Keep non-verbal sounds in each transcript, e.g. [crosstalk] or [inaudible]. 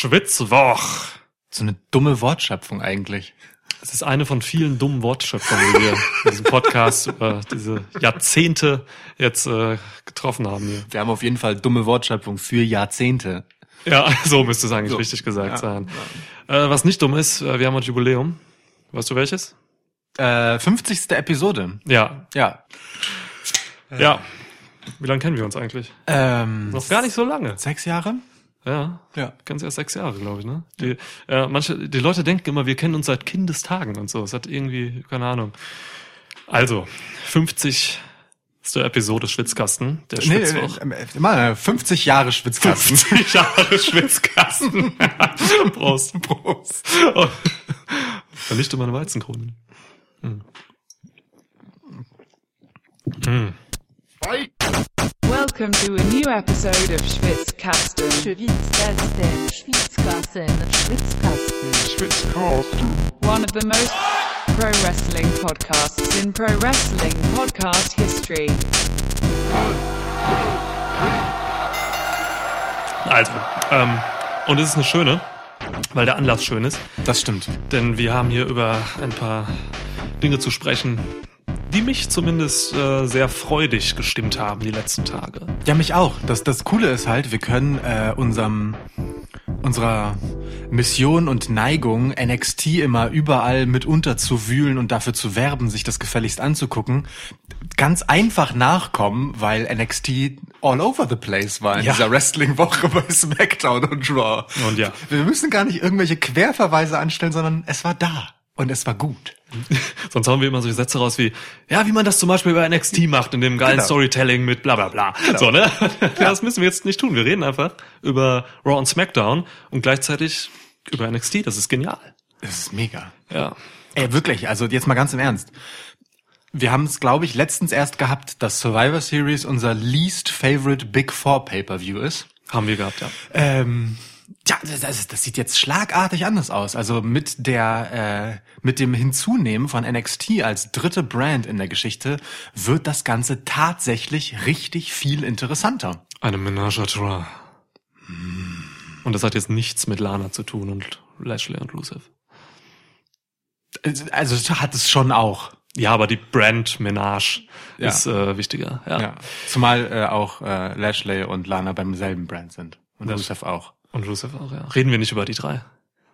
Schwitzwoch. So eine dumme Wortschöpfung eigentlich. Es ist eine von vielen dummen Wortschöpfungen, die wir in diesem Podcast über diese Jahrzehnte jetzt äh, getroffen haben hier. Wir haben auf jeden Fall dumme Wortschöpfung für Jahrzehnte. Ja, [laughs] so müsste es eigentlich So. richtig gesagt Ja. sein. Äh, was nicht dumm ist, äh, wir haben ein Jubiläum. Weißt du welches? Äh, 50. Episode. Ja. Ja. Ja. Wie lange kennen wir uns eigentlich? Ähm, Noch gar nicht so lange. Sechs Jahre? Ja. Ja. Ganz erst sechs Jahre, glaube ich, ne? Die, äh, manche, die Leute denken immer, wir kennen uns seit Kindestagen und so. Es hat irgendwie, keine Ahnung. Also, 50. Episode Schwitzkasten, der Nee, Schwitzwoch. äh, äh, mal 50 Jahre Schwitzkasten. 50 Jahre Schwitzkasten. [laughs] Prost. Prost. Oh. Vernichte meine Weizenkronen. Hm. Hm. Welcome to a new episode of Schwitzkasten. Schwitzkasten, Schwitzkasten, Schwitzkasten. one of the most pro wrestling podcasts in pro wrestling podcast history. Also, ähm, und es ist eine schöne, weil der Anlass schön ist. Das stimmt. Denn wir haben hier über ein paar Dinge zu sprechen, die mich zumindest äh, sehr freudig gestimmt haben die letzten Tage. Ja, mich auch. Das, das Coole ist halt, wir können äh, unserem unserer Mission und Neigung, NXT immer überall mit unterzuwühlen und dafür zu werben, sich das gefälligst anzugucken, ganz einfach nachkommen, weil NXT all over the place war in Ja. dieser Wrestling-Woche bei SmackDown und Raw. Und ja. Wir müssen gar nicht irgendwelche Querverweise anstellen, sondern es war da. Und es war gut. [laughs] Sonst hauen wir immer solche Sätze raus wie, ja, wie man das zum Beispiel bei NXT macht, in dem geilen Genau. Storytelling mit bla bla bla. So, ne? [laughs] Das müssen wir jetzt nicht tun. Wir reden einfach über Raw und SmackDown und gleichzeitig über NXT. Das ist genial. Das ist mega. Ja. Ey, wirklich, also jetzt mal ganz im Ernst. Wir haben es, glaube ich, letztens erst gehabt, dass Survivor Series unser least favorite Big Four Pay-Per-View ist. Haben wir gehabt, ja. Ähm, ja, das, das, sieht jetzt schlagartig anders aus. Also mit der, äh, mit dem Hinzunehmen von NXT als dritte Brand in der Geschichte wird das Ganze tatsächlich richtig viel interessanter. Eine Menage à trois. Und das hat jetzt nichts mit Lana zu tun und Lashley und Rusev. Also hat es schon auch. Ja, aber die Brand Menage Ja. ist äh, wichtiger. Ja. Ja. Zumal äh, auch äh, Lashley und Lana beim selben Brand sind. Und Rusev auch. Und Rusev auch, ja. Reden wir nicht über die drei.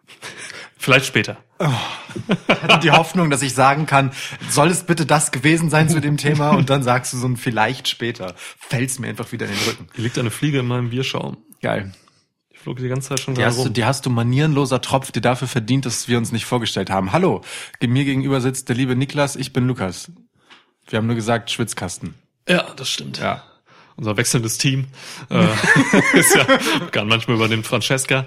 [laughs] Vielleicht später. Ich hatte die Hoffnung, dass ich sagen kann, soll es bitte das gewesen sein zu dem Thema? Und dann sagst du so ein vielleicht später. Fällt's mir einfach wieder in den Rücken. Hier liegt eine Fliege in meinem Bierschaum. Geil. Die flog die ganze Zeit schon Die da hast, du, rum. die hast du manierenloser Tropf, die dafür verdient, dass wir uns nicht vorgestellt haben. Hallo, mir gegenüber sitzt der liebe Niklas, ich bin Lukas. Wir haben nur gesagt Schwitzkasten. Ja, das stimmt. Ja. Unser wechselndes Team äh, [laughs] ist ja begann manchmal übernimmt Francesca.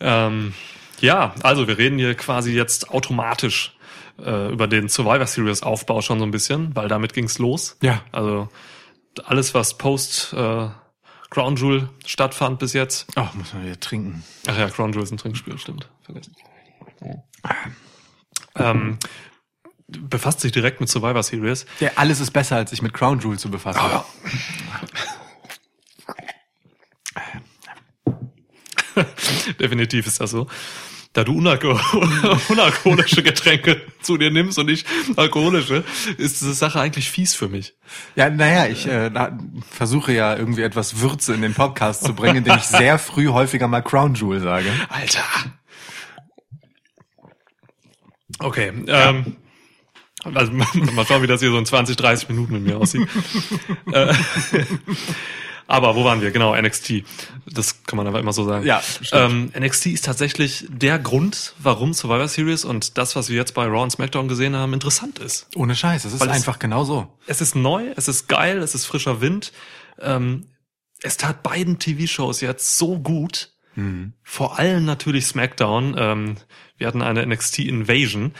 ähm, ja, also wir reden hier quasi jetzt automatisch äh, über den Survivor Series Aufbau schon so ein bisschen, weil damit ging's los. Ja. Also alles, was post äh, Crown Jewel stattfand bis jetzt. Oh, muss man wieder trinken. Ach ja, Crown Jewel ist ein Trinkspiel, stimmt. Vergessen. Ähm, befasst sich direkt mit Survivor Series. Ja, alles ist besser, als sich mit Crown Jewel zu befassen. [laughs] Definitiv ist das so. Da du unalko [laughs] unalkoholische Getränke zu dir nimmst und ich alkoholische, ist diese Sache eigentlich fies für mich. Ja, naja, ich äh, na, versuche ja irgendwie etwas Würze in den Podcast zu bringen, indem ich sehr früh häufiger mal Crown Jewel sage. Alter. Okay, ähm, also [laughs] mal schauen, wie das hier so in 20, 30 Minuten mit mir aussieht. [laughs] äh, [laughs] aber wo waren wir? Genau, NXT. Das kann man aber immer so sagen. Ja, ähm, NXT ist tatsächlich der Grund, warum Survivor Series und das, was wir jetzt bei Raw und SmackDown gesehen haben, interessant ist. Ohne Scheiß, es ist Weil es- einfach genau so. Es ist neu, es ist geil, es ist frischer Wind. Ähm, es tat beiden TV-Shows jetzt so gut. Vor allem natürlich SmackDown. Ähm, wir hatten eine NXT Invasion.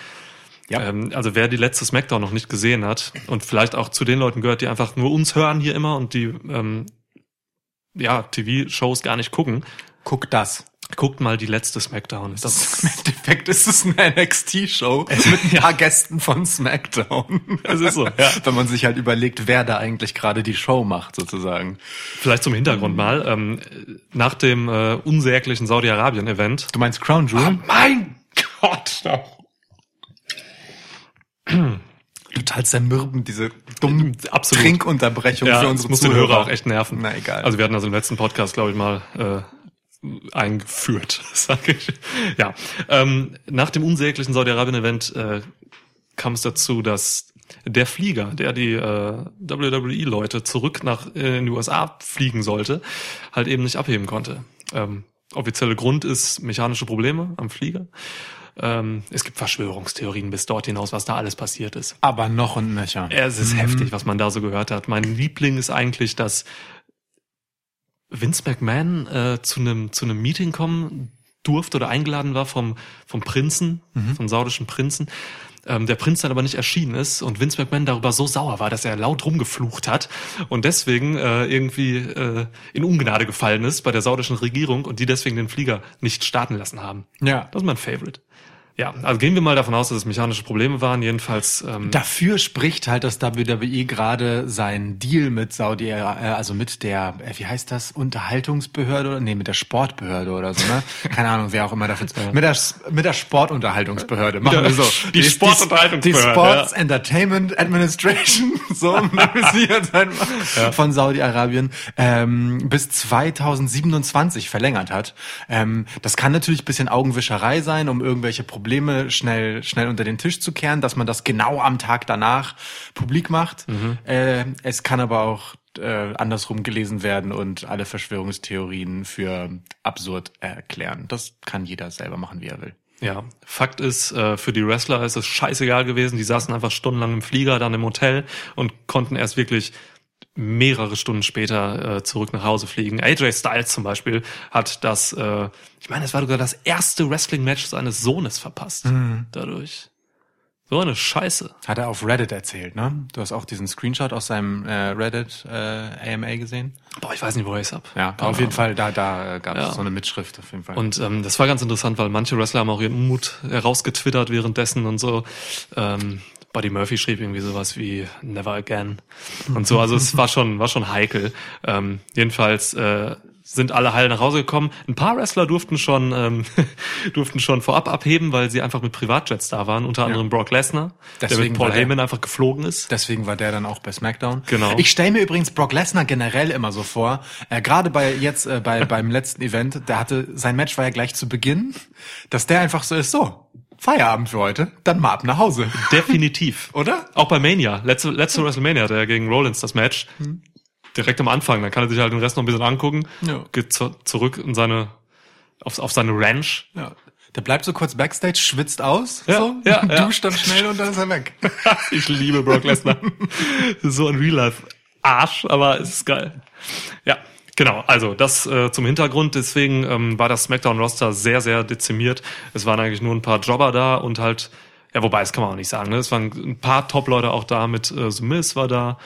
Ja. Ähm, also wer die letzte SmackDown noch nicht gesehen hat und vielleicht auch zu den Leuten gehört, die einfach nur uns hören hier immer und die ähm, ja TV-Shows gar nicht gucken, Guck das. Guckt mal die letzte Smackdown. Das, Im Endeffekt ist es eine NXT-Show mit ein paar Gästen von SmackDown. Das ist so, ja. [laughs] Wenn man sich halt überlegt, wer da eigentlich gerade die Show macht, sozusagen. vielleicht zum Hintergrund mal. Ähm, nach dem äh, unsäglichen Saudi-Arabien-Event Du meinst Crown Jewel? Mein Gott! Total zermürbend, diese dummen Absolut. Trinkunterbrechung Ja, für das unsere muss den Zuhörer. Hörer auch echt nerven. Na egal. Also wir hatten das im letzten Podcast, glaube ich, mal äh, eingeführt, [laughs] sage ich. Ja, ähm, nach dem unsäglichen Saudi-Arabien-Event äh, kam es dazu, dass der Flieger, der die äh, WWE-Leute zurück nach äh, in die USA fliegen sollte, halt eben nicht abheben konnte. Ähm, offizielle Grund ist mechanische Probleme am Flieger. Ähm, es gibt Verschwörungstheorien bis dort hinaus, was da alles passiert ist. Aber noch und nöcher. Es ist heftig, was man da so gehört hat. Mein Liebling ist eigentlich, dass Vince McMahon äh, zu einem zu einem Meeting kommen durfte oder eingeladen war vom vom Prinzen, vom saudischen Prinzen. Ähm, der Prinz dann aber nicht erschienen ist und Vince McMahon darüber so sauer war, dass er laut rumgeflucht hat und deswegen äh, irgendwie äh, in Ungnade gefallen ist bei der saudischen Regierung und die deswegen den Flieger nicht starten lassen haben. Ja. Das ist mein Favorite. Ja, also gehen wir mal davon aus, dass es mechanische Probleme waren. Jedenfalls ähm, Dafür spricht halt, dass WWE gerade seinen Deal mit Saudi, äh, also mit der, äh, wie heißt das, Unterhaltungsbehörde oder nee, mit der Sportbehörde oder so, ne? [laughs] Keine Ahnung, wer auch immer dafür. Mit der mit der Sportunterhaltungsbehörde. Machen wir so. Die Sportunterhaltungsbehörde, Die Sports Entertainment Administration, [laughs] so einfach, von Saudi-Arabien ähm, bis 2027 verlängert hat. Ähm, das kann natürlich ein bisschen Augenwischerei sein, um irgendwelche Probleme schnell schnell unter den Tisch zu kehren, dass man das genau am Tag danach publik macht. Äh, es kann aber auch äh, andersrum gelesen werden und alle Verschwörungstheorien für absurd erklären. Das kann jeder selber machen, wie er will. Ja, Fakt ist, äh, für die Wrestler ist es scheißegal gewesen. Die saßen einfach stundenlang im Flieger, dann im Hotel und konnten erst wirklich mehrere Stunden später äh, zurück nach Hause fliegen. AJ Styles zum Beispiel hat das, äh, ich meine, es war sogar das erste Wrestling-Match seines Sohnes verpasst. Dadurch. So eine Scheiße. Hat er auf Reddit erzählt, ne? Du hast auch diesen Screenshot aus seinem äh, Reddit äh, AMA gesehen? Boah, ich weiß nicht, wo ich es hab. Ja, auf jeden. Fall, da, da gab es Ja. so eine Mitschrift auf jeden Fall. Und ähm, das war ganz interessant, weil manche Wrestler haben auch ihren Unmut herausgetwittert währenddessen und so. Ähm, Buddy Murphy schrieb irgendwie sowas wie Never Again und so. Also es war schon, war schon heikel. Ähm, jedenfalls äh, sind alle heil nach Hause gekommen. Ein paar Wrestler durften schon ähm, [laughs] durften schon vorab abheben, weil sie einfach mit Privatjets da waren. Unter anderem Brock Lesnar, der Deswegen mit Paul der- Heyman einfach geflogen ist. Deswegen war der dann auch bei SmackDown. Genau. Ich stelle mir übrigens Brock Lesnar generell immer so vor, äh, gerade bei jetzt äh, bei [laughs] beim letzten Event, der hatte sein Match war ja gleich zu Beginn, dass der einfach so ist, so Feierabend für heute, dann mal ab nach Hause, [laughs] Definitiv. oder? Auch bei Mania, letzte, letzte WrestleMania hatte er gegen Rollins das Match. Direkt am Anfang, dann kann er sich halt den Rest noch ein bisschen angucken, Ja. geht zu, zurück in seine, auf, auf seine Ranch. Ja. Der bleibt so kurz backstage, schwitzt aus, Ja, so, ja, [laughs] ja. duscht dann schnell und dann ist er weg. [laughs] ich liebe Brock Lesnar. so ein Real Life Arsch, aber es ist geil. Ja, genau. Also das äh, zum Hintergrund. Deswegen ähm, war das SmackDown Roster sehr, sehr dezimiert. Es waren eigentlich nur ein paar Jobber da und halt, ja, wobei, das kann man auch nicht sagen. Ne? Es waren ein paar Top-Leute auch da. Mit äh, The Miz war da.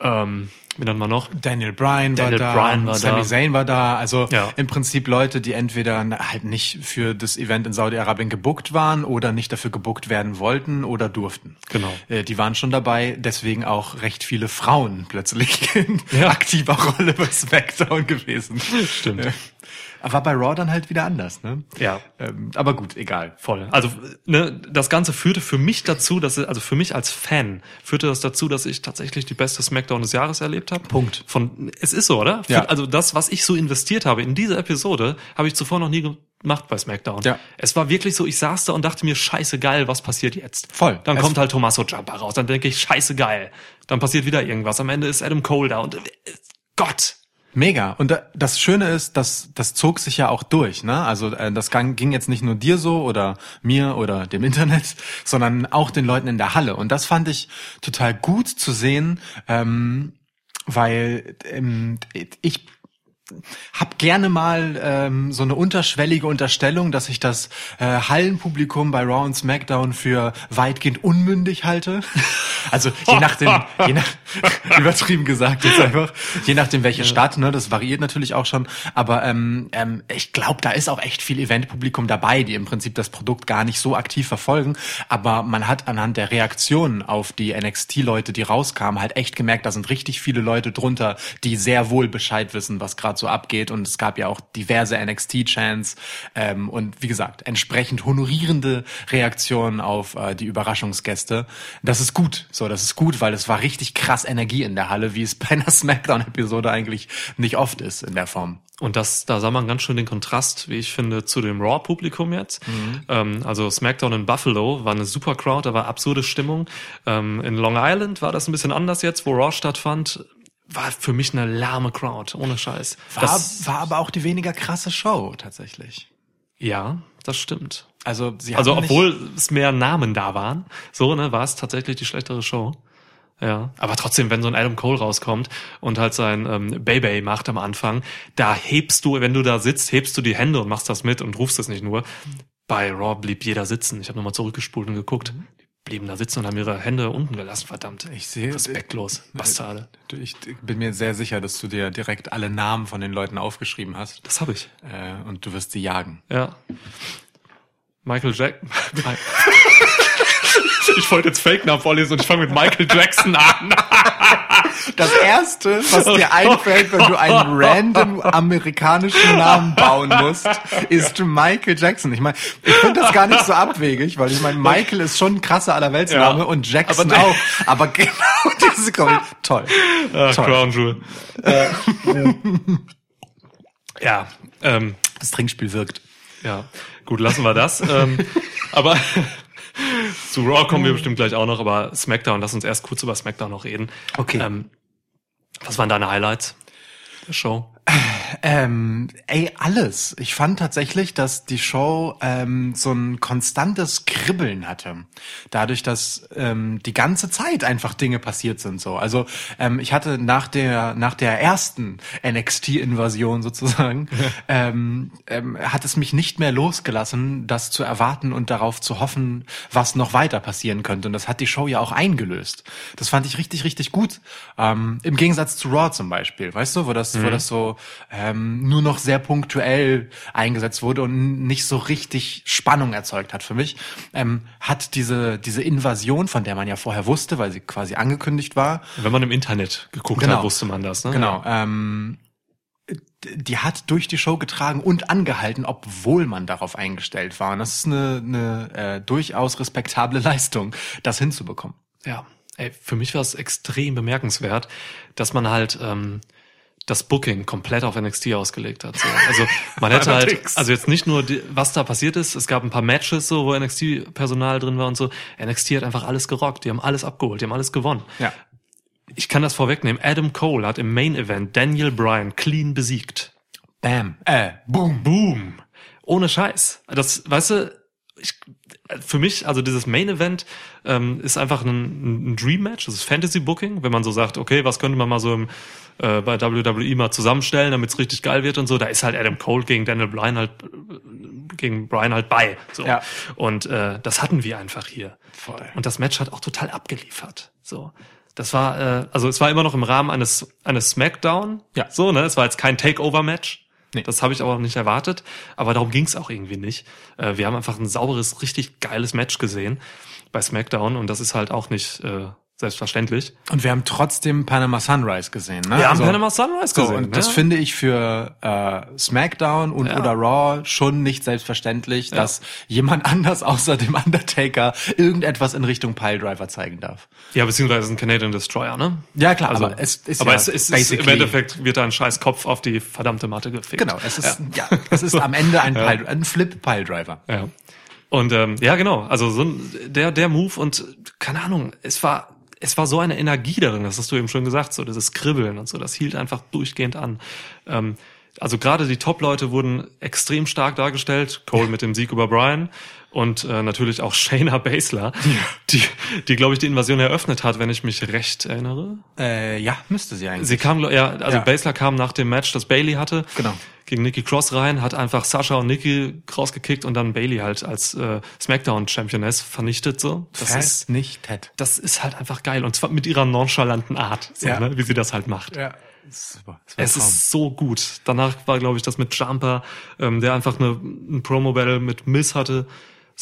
Ähm, wie nennt man noch? Daniel Bryan Daniel war da, Bryan war Sami da. Zayn war da, also Ja. im Prinzip Leute, die entweder halt nicht für das Event in Saudi-Arabien gebuckt waren oder nicht dafür gebuckt werden wollten oder durften. Genau. Äh, die waren schon dabei, deswegen auch recht viele Frauen plötzlich [laughs] in Ja. aktiver Rolle bei SmackDown gewesen. Stimmt. Ja. Aber war bei Raw dann halt wieder anders, ne? Ja. Ähm, aber gut, egal. Voll. Also ne, das Ganze führte für mich dazu, dass also für mich als Fan führte das dazu, dass ich tatsächlich die beste Smackdown des Jahres erlebt habe. Punkt. Von es ist so, oder? Für, Ja. Also das, was ich so investiert habe in diese Episode, habe ich zuvor noch nie gemacht bei Smackdown. Ja. Es war wirklich so, ich saß da und dachte mir, scheiße geil, was passiert jetzt? Voll. Dann Es- kommt halt Tommaso Ciampa raus, dann denke ich, scheiße geil. Dann passiert wieder irgendwas. Am Ende ist Adam Cole da und äh, Gott. Mega. Und da, das Schöne ist, dass das zog sich ja auch durch. Ne? Also äh, das ging jetzt nicht nur dir so oder mir oder dem Internet, [laughs] sondern auch den Leuten in der Halle. Und das fand ich total gut zu sehen, ähm, weil ähm, ich hab gerne mal ähm, so eine unterschwellige Unterstellung, dass ich das äh, Hallenpublikum bei Raw und SmackDown für weitgehend unmündig halte. [laughs] Also je nachdem, je nach, [laughs] übertrieben gesagt jetzt einfach, je nachdem welche Stadt, ne, das variiert natürlich auch schon. Aber ähm, ähm, ich glaube, da ist auch echt viel Eventpublikum dabei, die im Prinzip das Produkt gar nicht so aktiv verfolgen. Aber man hat anhand der Reaktionen auf die NXT-Leute, die rauskamen, halt echt gemerkt, da sind richtig viele Leute drunter, die sehr wohl Bescheid wissen, was gerade so abgeht. Und es gab ja auch diverse NXT-Chants ähm, und wie gesagt, entsprechend honorierende Reaktionen auf äh, die Überraschungsgäste. Das ist gut. So, das ist gut, weil es war richtig krass Energie in der Halle, wie es [laughs] bei einer Smackdown-Episode eigentlich nicht oft ist in der Form. Und das, da sah man ganz schön den Kontrast, wie ich finde, zu dem Raw-Publikum jetzt. Ähm, also SmackDown in Buffalo war eine super Crowd, da war absurde Stimmung. Ähm, in Long Island war das ein bisschen anders jetzt, wo Raw stattfand. War für mich eine lahme Crowd, ohne Scheiß. War, Das, war aber auch die weniger krasse Show tatsächlich. ja, das stimmt. Also sie Also obwohl es mehr Namen da waren, so, ne, war es tatsächlich die schlechtere Show. Ja, aber trotzdem, wenn so ein Adam Cole rauskommt und halt sein ähm, Baby macht am Anfang, da hebst du, wenn du da sitzt, hebst du die Hände und machst das mit und rufst es nicht nur. Bei Raw blieb jeder sitzen. Ich habe nochmal zurückgespult und geguckt. Blieben da sitzen und haben ihre Hände unten gelassen, verdammt. Ich sehe- Respektlos, Bastarde. Du, Ich bin mir sehr sicher, dass du dir direkt alle Namen von den Leuten aufgeschrieben hast Das habe ich. äh, und du wirst sie jagen. Ja. Michael Jack. [laughs] ich wollte jetzt Fake-Namen vorlesen und ich fange mit Michael Jackson an. [laughs] Das erste, was dir [laughs] einfällt, wenn du einen random amerikanischen Namen bauen musst, ist Michael Jackson. Ich meine, ich finde das gar nicht so abwegig, weil ich meine, Michael ist schon ein krasser Allerweltsname Ja. und Jackson Aber- auch. Aber genau [laughs] diese Kombi, toll. Ah, Toll. Crown Jewel. ja, ähm, Das Trinkspiel wirkt. ja, gut, lassen wir das. ähm, aber [laughs] zu Raw kommen wir bestimmt gleich auch noch, aber SmackDown, lass uns erst kurz über SmackDown noch reden. Okay. Ähm, was waren deine Highlights der Show? Ähm, ey, alles. Ich fand tatsächlich, dass die Show ähm, so ein konstantes Kribbeln hatte. Dadurch, dass ähm, die ganze Zeit einfach Dinge passiert sind. So, also ähm, ich hatte nach der nach der ersten NXT-Invasion sozusagen ähm, ähm, hat es mich nicht mehr losgelassen, das zu erwarten und darauf zu hoffen, was noch weiter passieren könnte. Und das hat die Show ja auch eingelöst. Das fand ich richtig, richtig gut. Ähm, Im Gegensatz zu Raw zum Beispiel, weißt du, wo das, wo das so ähm, nur noch sehr punktuell eingesetzt wurde und nicht so richtig Spannung erzeugt hat für mich, ähm, hat diese diese Invasion, von der man ja vorher wusste, weil sie quasi angekündigt war, Wenn man im Internet geguckt Genau. hat, wusste man das, ne? Genau. Ähm, die hat durch die Show getragen und angehalten, obwohl man darauf eingestellt war. Und das ist eine, eine äh, durchaus respektable [laughs] Leistung, das hinzubekommen. Ja, ey, für mich war es extrem bemerkenswert, dass man halt ähm, das Booking komplett auf NXT ausgelegt hat. So. Also man hätte halt, also jetzt nicht nur, die, was da passiert ist, es gab ein paar Matches, so, wo NXT-Personal drin war und so. NXT hat einfach alles gerockt, die haben alles abgeholt, die haben alles gewonnen. Ja. Ich kann das vorwegnehmen. Adam Cole hat im Main Event Daniel Bryan clean besiegt. Bam. Äh, boom. Boom. Ohne Scheiß. Das, weißt du, ich, für mich, also dieses Main Event ähm, ist einfach ein, ein Dream Match, das ist Fantasy Booking, wenn man so sagt, okay, was könnte man mal so im, äh, bei WWE mal zusammenstellen, damit es richtig geil wird und so, da ist halt Adam Cole gegen Daniel Bryan halt äh, gegen Bryan halt bei. So. Ja. Und äh, das hatten wir einfach hier. Voll. Und das Match hat auch total abgeliefert. So. Das war, äh, also es war immer noch im Rahmen eines, eines Smackdown. Ja. So, ne? Es war jetzt kein Takeover-Match. Nee. Das habe ich aber auch nicht erwartet. Aber darum ging es auch irgendwie nicht. Äh, wir haben einfach ein sauberes, richtig geiles Match gesehen bei SmackDown und das ist halt auch nicht äh, selbstverständlich. Und wir haben trotzdem Panama Sunrise gesehen. Ne? Wir haben Also- Panama Sunrise So, gesehen. und das ne? finde ich für äh, SmackDown und Ja. oder Raw schon nicht selbstverständlich, dass jemand [laughs] anders außer dem Undertaker irgendetwas in Richtung Piledriver zeigen darf. Ja, beziehungsweise ein Canadian Destroyer, ne? Ja, klar, Also, aber es ist aber ja es, es ist im Endeffekt wird da ein scheiß Kopf auf die verdammte Matte gefickt. Genau, es ist ja, es ist [laughs] am Ende ein, Pile, ein Flip Piledriver. Ja. Und ähm, ja, genau. Also so ein, der der Move und keine Ahnung, es war es war so eine Energie darin, das hast du eben schon gesagt, so dieses Kribbeln und so, das hielt einfach durchgehend an. Ähm, also gerade die Top-Leute wurden extrem stark dargestellt. Cole mit dem Sieg über Brian und äh, natürlich auch Shayna Baszler, die, die glaube ich die Invasion eröffnet hat, wenn ich mich recht erinnere. Äh, ja, müsste sie eigentlich. Sie kam, ja, also Ja. Baszler kam nach dem Match, das Bailey hatte, Genau. gegen Nikki Cross rein, hat einfach Sascha und Nikki rausgekickt und dann Bailey halt als äh, SmackDown Championess vernichtet so. Das ist nicht Ted. das ist halt einfach geil und zwar mit ihrer nonchalanten Art, so, Ja. ne, wie sie das halt macht. Ja. Super. Es Traum. ist so gut. Danach war, glaube ich, das mit Jumper, ähm, der einfach eine, ein Promo-Battle mit Miss hatte.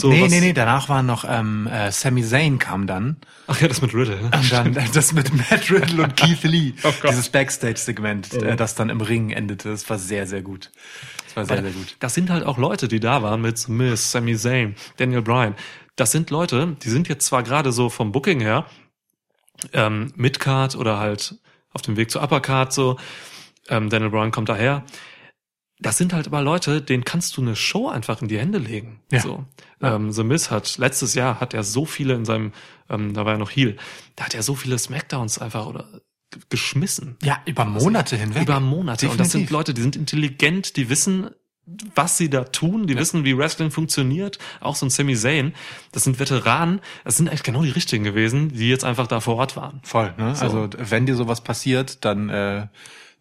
So nee, was, nee, nee, danach war noch ähm, äh, Sami Zayn kam dann Ach ja, das mit Riddle. ne? und dann [laughs] das mit Matt Riddle und Keith Lee, [laughs] Oh dieses Backstage-Segment, äh, das dann im Ring endete. Das war sehr, sehr gut. Das war sehr, sehr gut. Das sind halt auch Leute, die da waren mit Miss, Sami Zayn, Daniel Bryan. Das sind Leute, die sind jetzt zwar gerade so vom Booking her ähm, Midcard oder halt auf dem Weg zur Uppercard so. Ähm, Daniel Bryan kommt daher. Das sind halt aber Leute, denen kannst du eine Show einfach in die Hände legen. Ja. So. Ähm, The Miz hat letztes Jahr hat er so viele in seinem, ähm, da war er noch Heel, da hat er so viele Smackdowns einfach oder geschmissen. Ja, über Monate hinweg. Über Monate. Und das sind Definitiv. Leute, die sind intelligent, die wissen, was sie da tun, die wissen, wie Wrestling funktioniert. Auch so ein Sami Zayn. Das sind Veteranen. Das sind echt genau die richtigen gewesen, die jetzt einfach da vor Ort waren. Voll, ne? So. Also wenn dir sowas passiert, dann äh,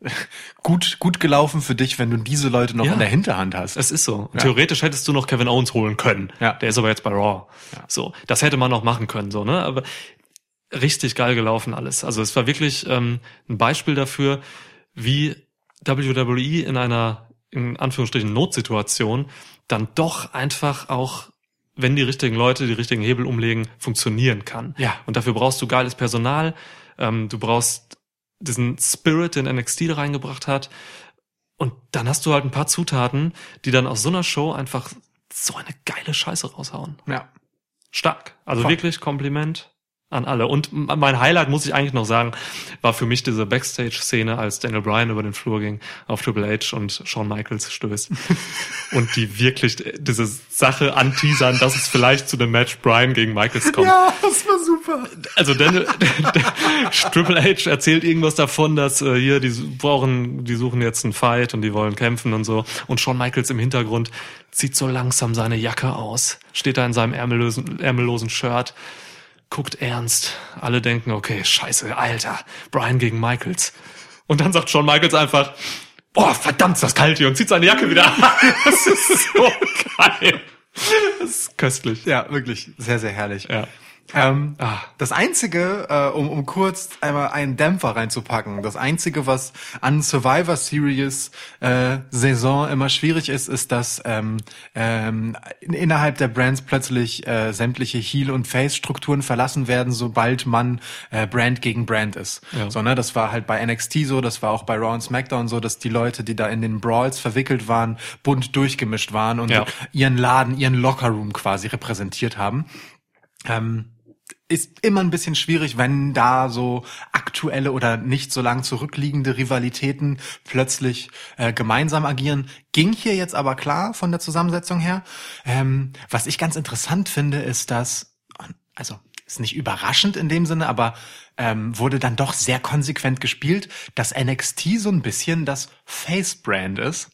[laughs] gut, gut gelaufen für dich, wenn du diese Leute noch Ja. in der Hinterhand hast. Es ist so. Ja. Theoretisch hättest du noch Kevin Owens holen können. Ja. Der ist aber jetzt bei Raw. So, das hätte man noch machen können, so, ne? Aber richtig geil gelaufen alles. Also es war wirklich ähm, ein Beispiel dafür, wie WWE in einer in Anführungsstrichen Notsituation dann doch einfach auch wenn die richtigen Leute die richtigen Hebel umlegen, funktionieren kann. Ja. Und dafür brauchst du geiles Personal. Ähm, du brauchst diesen Spirit, den NXT reingebracht hat. Und dann hast du halt ein paar Zutaten, die dann aus so einer Show einfach so eine geile Scheiße raushauen. ja. Stark. Also Voll. wirklich Kompliment an alle. Und mein Highlight, muss ich eigentlich noch sagen, war für mich diese Backstage-Szene, als Daniel Bryan über den Flur ging, auf Triple H und Shawn Michaels stößt. [laughs] und die wirklich diese Sache anteasern, dass es vielleicht zu dem Match Bryan gegen Michaels kommt. Ja, das war super. Also Daniel, [laughs] Triple H erzählt irgendwas davon, dass äh, hier die brauchen, die suchen jetzt einen Fight und die wollen kämpfen und so. Und Shawn Michaels im Hintergrund zieht so langsam seine Jacke aus, steht da in seinem ärmellosen, ärmellosen Shirt, guckt ernst. Alle denken, okay, scheiße, Alter, Brian gegen Michaels. Und dann sagt Shawn Michaels einfach, boah, verdammt, ist das kalt hier und zieht seine Jacke wieder an. [laughs] Das ist so geil. Das ist köstlich. Ja, wirklich sehr, sehr herrlich. Ja. Ähm, Ah. Das Einzige, äh, um, um kurz einmal einen Dämpfer reinzupacken, das Einzige, was an Survivor Series äh, Saison immer schwierig ist, ist, dass ähm, ähm, in, innerhalb der Brands plötzlich äh, sämtliche Heel- und Face-Strukturen verlassen werden, sobald man äh, Brand gegen Brand ist. Ja. So, ne, das war halt bei NXT so, das war auch bei Raw und SmackDown so, dass die Leute, die da in den Brawls verwickelt waren, bunt durchgemischt waren und Ja. ihren Laden, ihren Lockerroom quasi repräsentiert haben. Ähm, ist immer ein bisschen schwierig, wenn da so aktuelle oder nicht so lang zurückliegende Rivalitäten plötzlich äh, gemeinsam agieren. Ging hier jetzt aber klar von der Zusammensetzung her. Ähm, was ich ganz interessant finde, ist, dass, also ist nicht überraschend in dem Sinne, aber ähm, wurde dann doch sehr konsequent gespielt, dass NXT so ein bisschen das Face-Brand ist.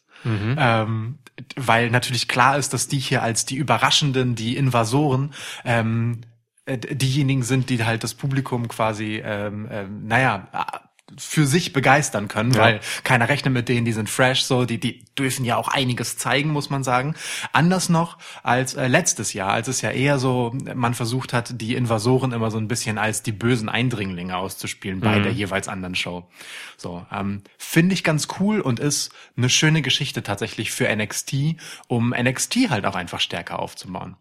Ähm, weil natürlich klar ist, dass die hier als die Überraschenden, die Invasoren, ähm, äh, diejenigen sind, die halt das Publikum quasi, ähm, ähm, naja, äh, für sich begeistern können, Ja. weil keiner rechnet mit denen, die sind fresh, so, die, die dürfen ja auch einiges zeigen, muss man sagen. Anders noch als äh, letztes Jahr, als es ja eher so, man versucht hat, die Invasoren immer so ein bisschen als die bösen Eindringlinge auszuspielen bei der jeweils anderen Show. So, ähm, finde ich ganz cool und ist eine schöne Geschichte tatsächlich für NXT, um NXT halt auch einfach stärker aufzubauen.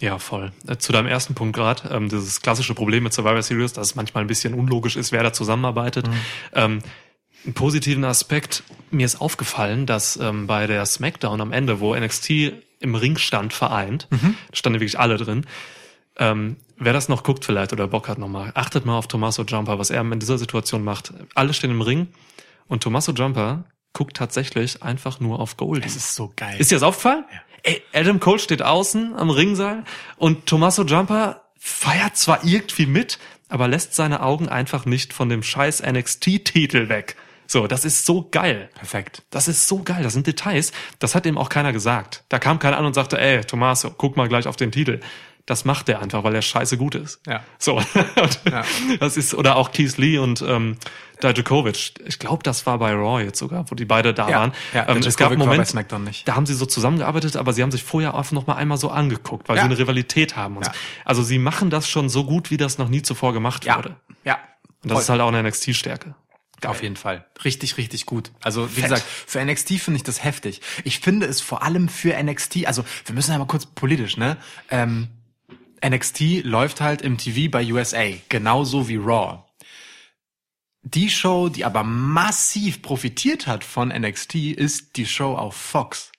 Ja, voll. Äh, Zu deinem ersten Punkt gerade, ähm, dieses klassische Problem mit Survivor Series, dass es manchmal ein bisschen unlogisch ist, wer da zusammenarbeitet. Ähm, einen positiven Aspekt, mir ist aufgefallen, dass ähm, bei der SmackDown am Ende, wo NXT im Ring stand, vereint, da standen wirklich alle drin, ähm, wer das noch guckt vielleicht oder Bock hat nochmal, achtet mal auf Tommaso Jumper, was er in dieser Situation macht. Alle stehen im Ring und Tommaso Jumper guckt tatsächlich einfach nur auf Goldie. Es ist so geil. Ist dir das aufgefallen? Ey, Adam Cole steht außen am Ringseil und Tommaso Jumper feiert zwar irgendwie mit, aber lässt seine Augen einfach nicht von dem scheiß NXT-Titel weg. So, das ist so geil. Perfekt. Das ist so geil. Das sind Details. Das hat ihm auch keiner gesagt. Da kam keiner an und sagte, ey, Tommaso, guck mal gleich auf den Titel. Das macht er einfach, weil er scheiße gut ist. Ja. So. [laughs] Und Das ist, oder auch Keith Lee und ähm, Dijakovic. Ich glaube, das war bei Raw jetzt sogar, wo die beide da Ja. waren. Ja, ähm, es gab einen Moment, da haben sie so zusammengearbeitet, aber sie haben sich vorher auch noch mal einmal so angeguckt, weil Ja. sie eine Rivalität haben. Und Ja. so. Also sie machen das schon so gut, wie das noch nie zuvor gemacht Ja. wurde. Ja. Und das ist halt auch eine NXT-Stärke. Auf jeden Fall. Richtig, richtig gut. Also, wie Fett. gesagt, für NXT finde ich das heftig. Ich finde es vor allem für NXT, also wir müssen ja mal kurz politisch, ne? Ähm, NXT läuft halt im TV bei USA, genauso wie Raw. Die Show, die aber massiv profitiert hat von NXT, ist die Show auf Fox.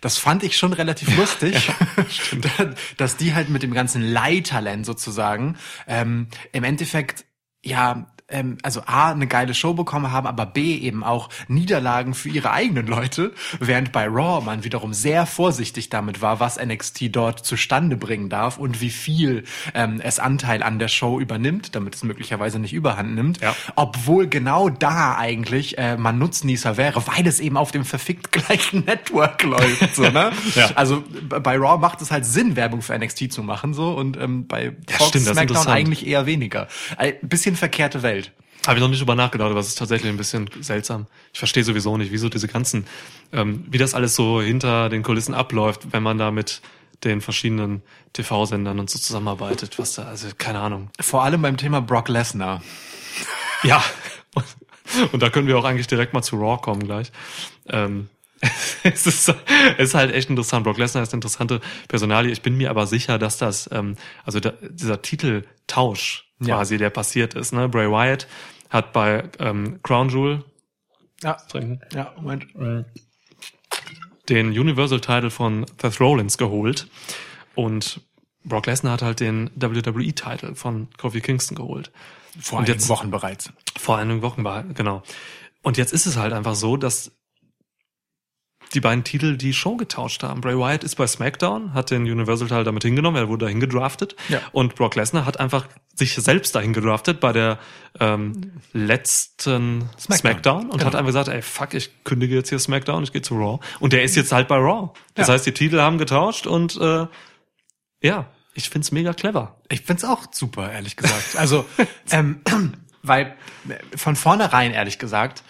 Das fand ich schon relativ lustig, [laughs] [laughs] dass die halt mit dem ganzen Leihtalent sozusagen ähm, im Endeffekt ja ähm, also A, eine geile Show bekommen haben, aber B, eben auch Niederlagen für ihre eigenen Leute, während bei Raw man wiederum sehr vorsichtig damit war, was NXT dort zustande bringen darf und wie viel ähm, es Anteil an der Show übernimmt, damit es möglicherweise nicht überhand nimmt, Ja. obwohl genau da eigentlich äh, man Nutznießer wäre, weil es eben auf dem verfickt gleichen [laughs] Network läuft, so, ne? [laughs] Ja. Also bei Raw macht es halt Sinn, Werbung für NXT zu machen, so, und ähm, bei Fox stimmt, das ist SmackDown eigentlich eher weniger. Ein bisschen verkehrte Welt. Habe ich noch nicht drüber nachgedacht, aber es ist tatsächlich ein bisschen seltsam. Ich verstehe sowieso nicht, wieso diese ganzen, ähm, wie das alles so hinter den Kulissen abläuft, wenn man da mit den verschiedenen TV-Sendern und so zusammenarbeitet, was da, also keine Ahnung. Vor allem beim Thema Brock Lesnar. Ja. [laughs] Und da können wir auch eigentlich direkt mal zu Raw kommen gleich. Ähm, [laughs] es, ist, es ist halt echt interessant. Brock Lesnar ist eine interessante Personalie. Ich bin mir aber sicher, dass das, ähm, also da, dieser Titeltausch Ja. quasi, der passiert ist. Ne? Bray Wyatt hat bei ähm, Crown Jewel Ja, trinken, ja, Moment. den Universal Title von Seth Rollins geholt und Brock Lesnar hat halt den WWE Title von Kofi Kingston geholt. Vor Und einigen jetzt- Wochen bereits. Vor einigen Wochen war, genau. Und jetzt ist es halt einfach so, dass die beiden Titel die Show getauscht haben. Bray Wyatt ist bei SmackDown, hat den Universal Teil damit hingenommen, er wurde dahin gedraftet. Ja. Und Brock Lesnar hat einfach sich selbst dahin gedraftet bei der ähm, letzten Smackdown. SmackDown, und Genau. hat einfach gesagt, ey, fuck, ich kündige jetzt hier SmackDown, ich gehe zu Raw. Und der ist jetzt halt bei Raw. Das Ja. heißt, die Titel haben getauscht und äh, ja, ich find's mega clever. Ich find's auch super, ehrlich gesagt. Also, [laughs] ähm, weil äh, von vornherein, ehrlich gesagt,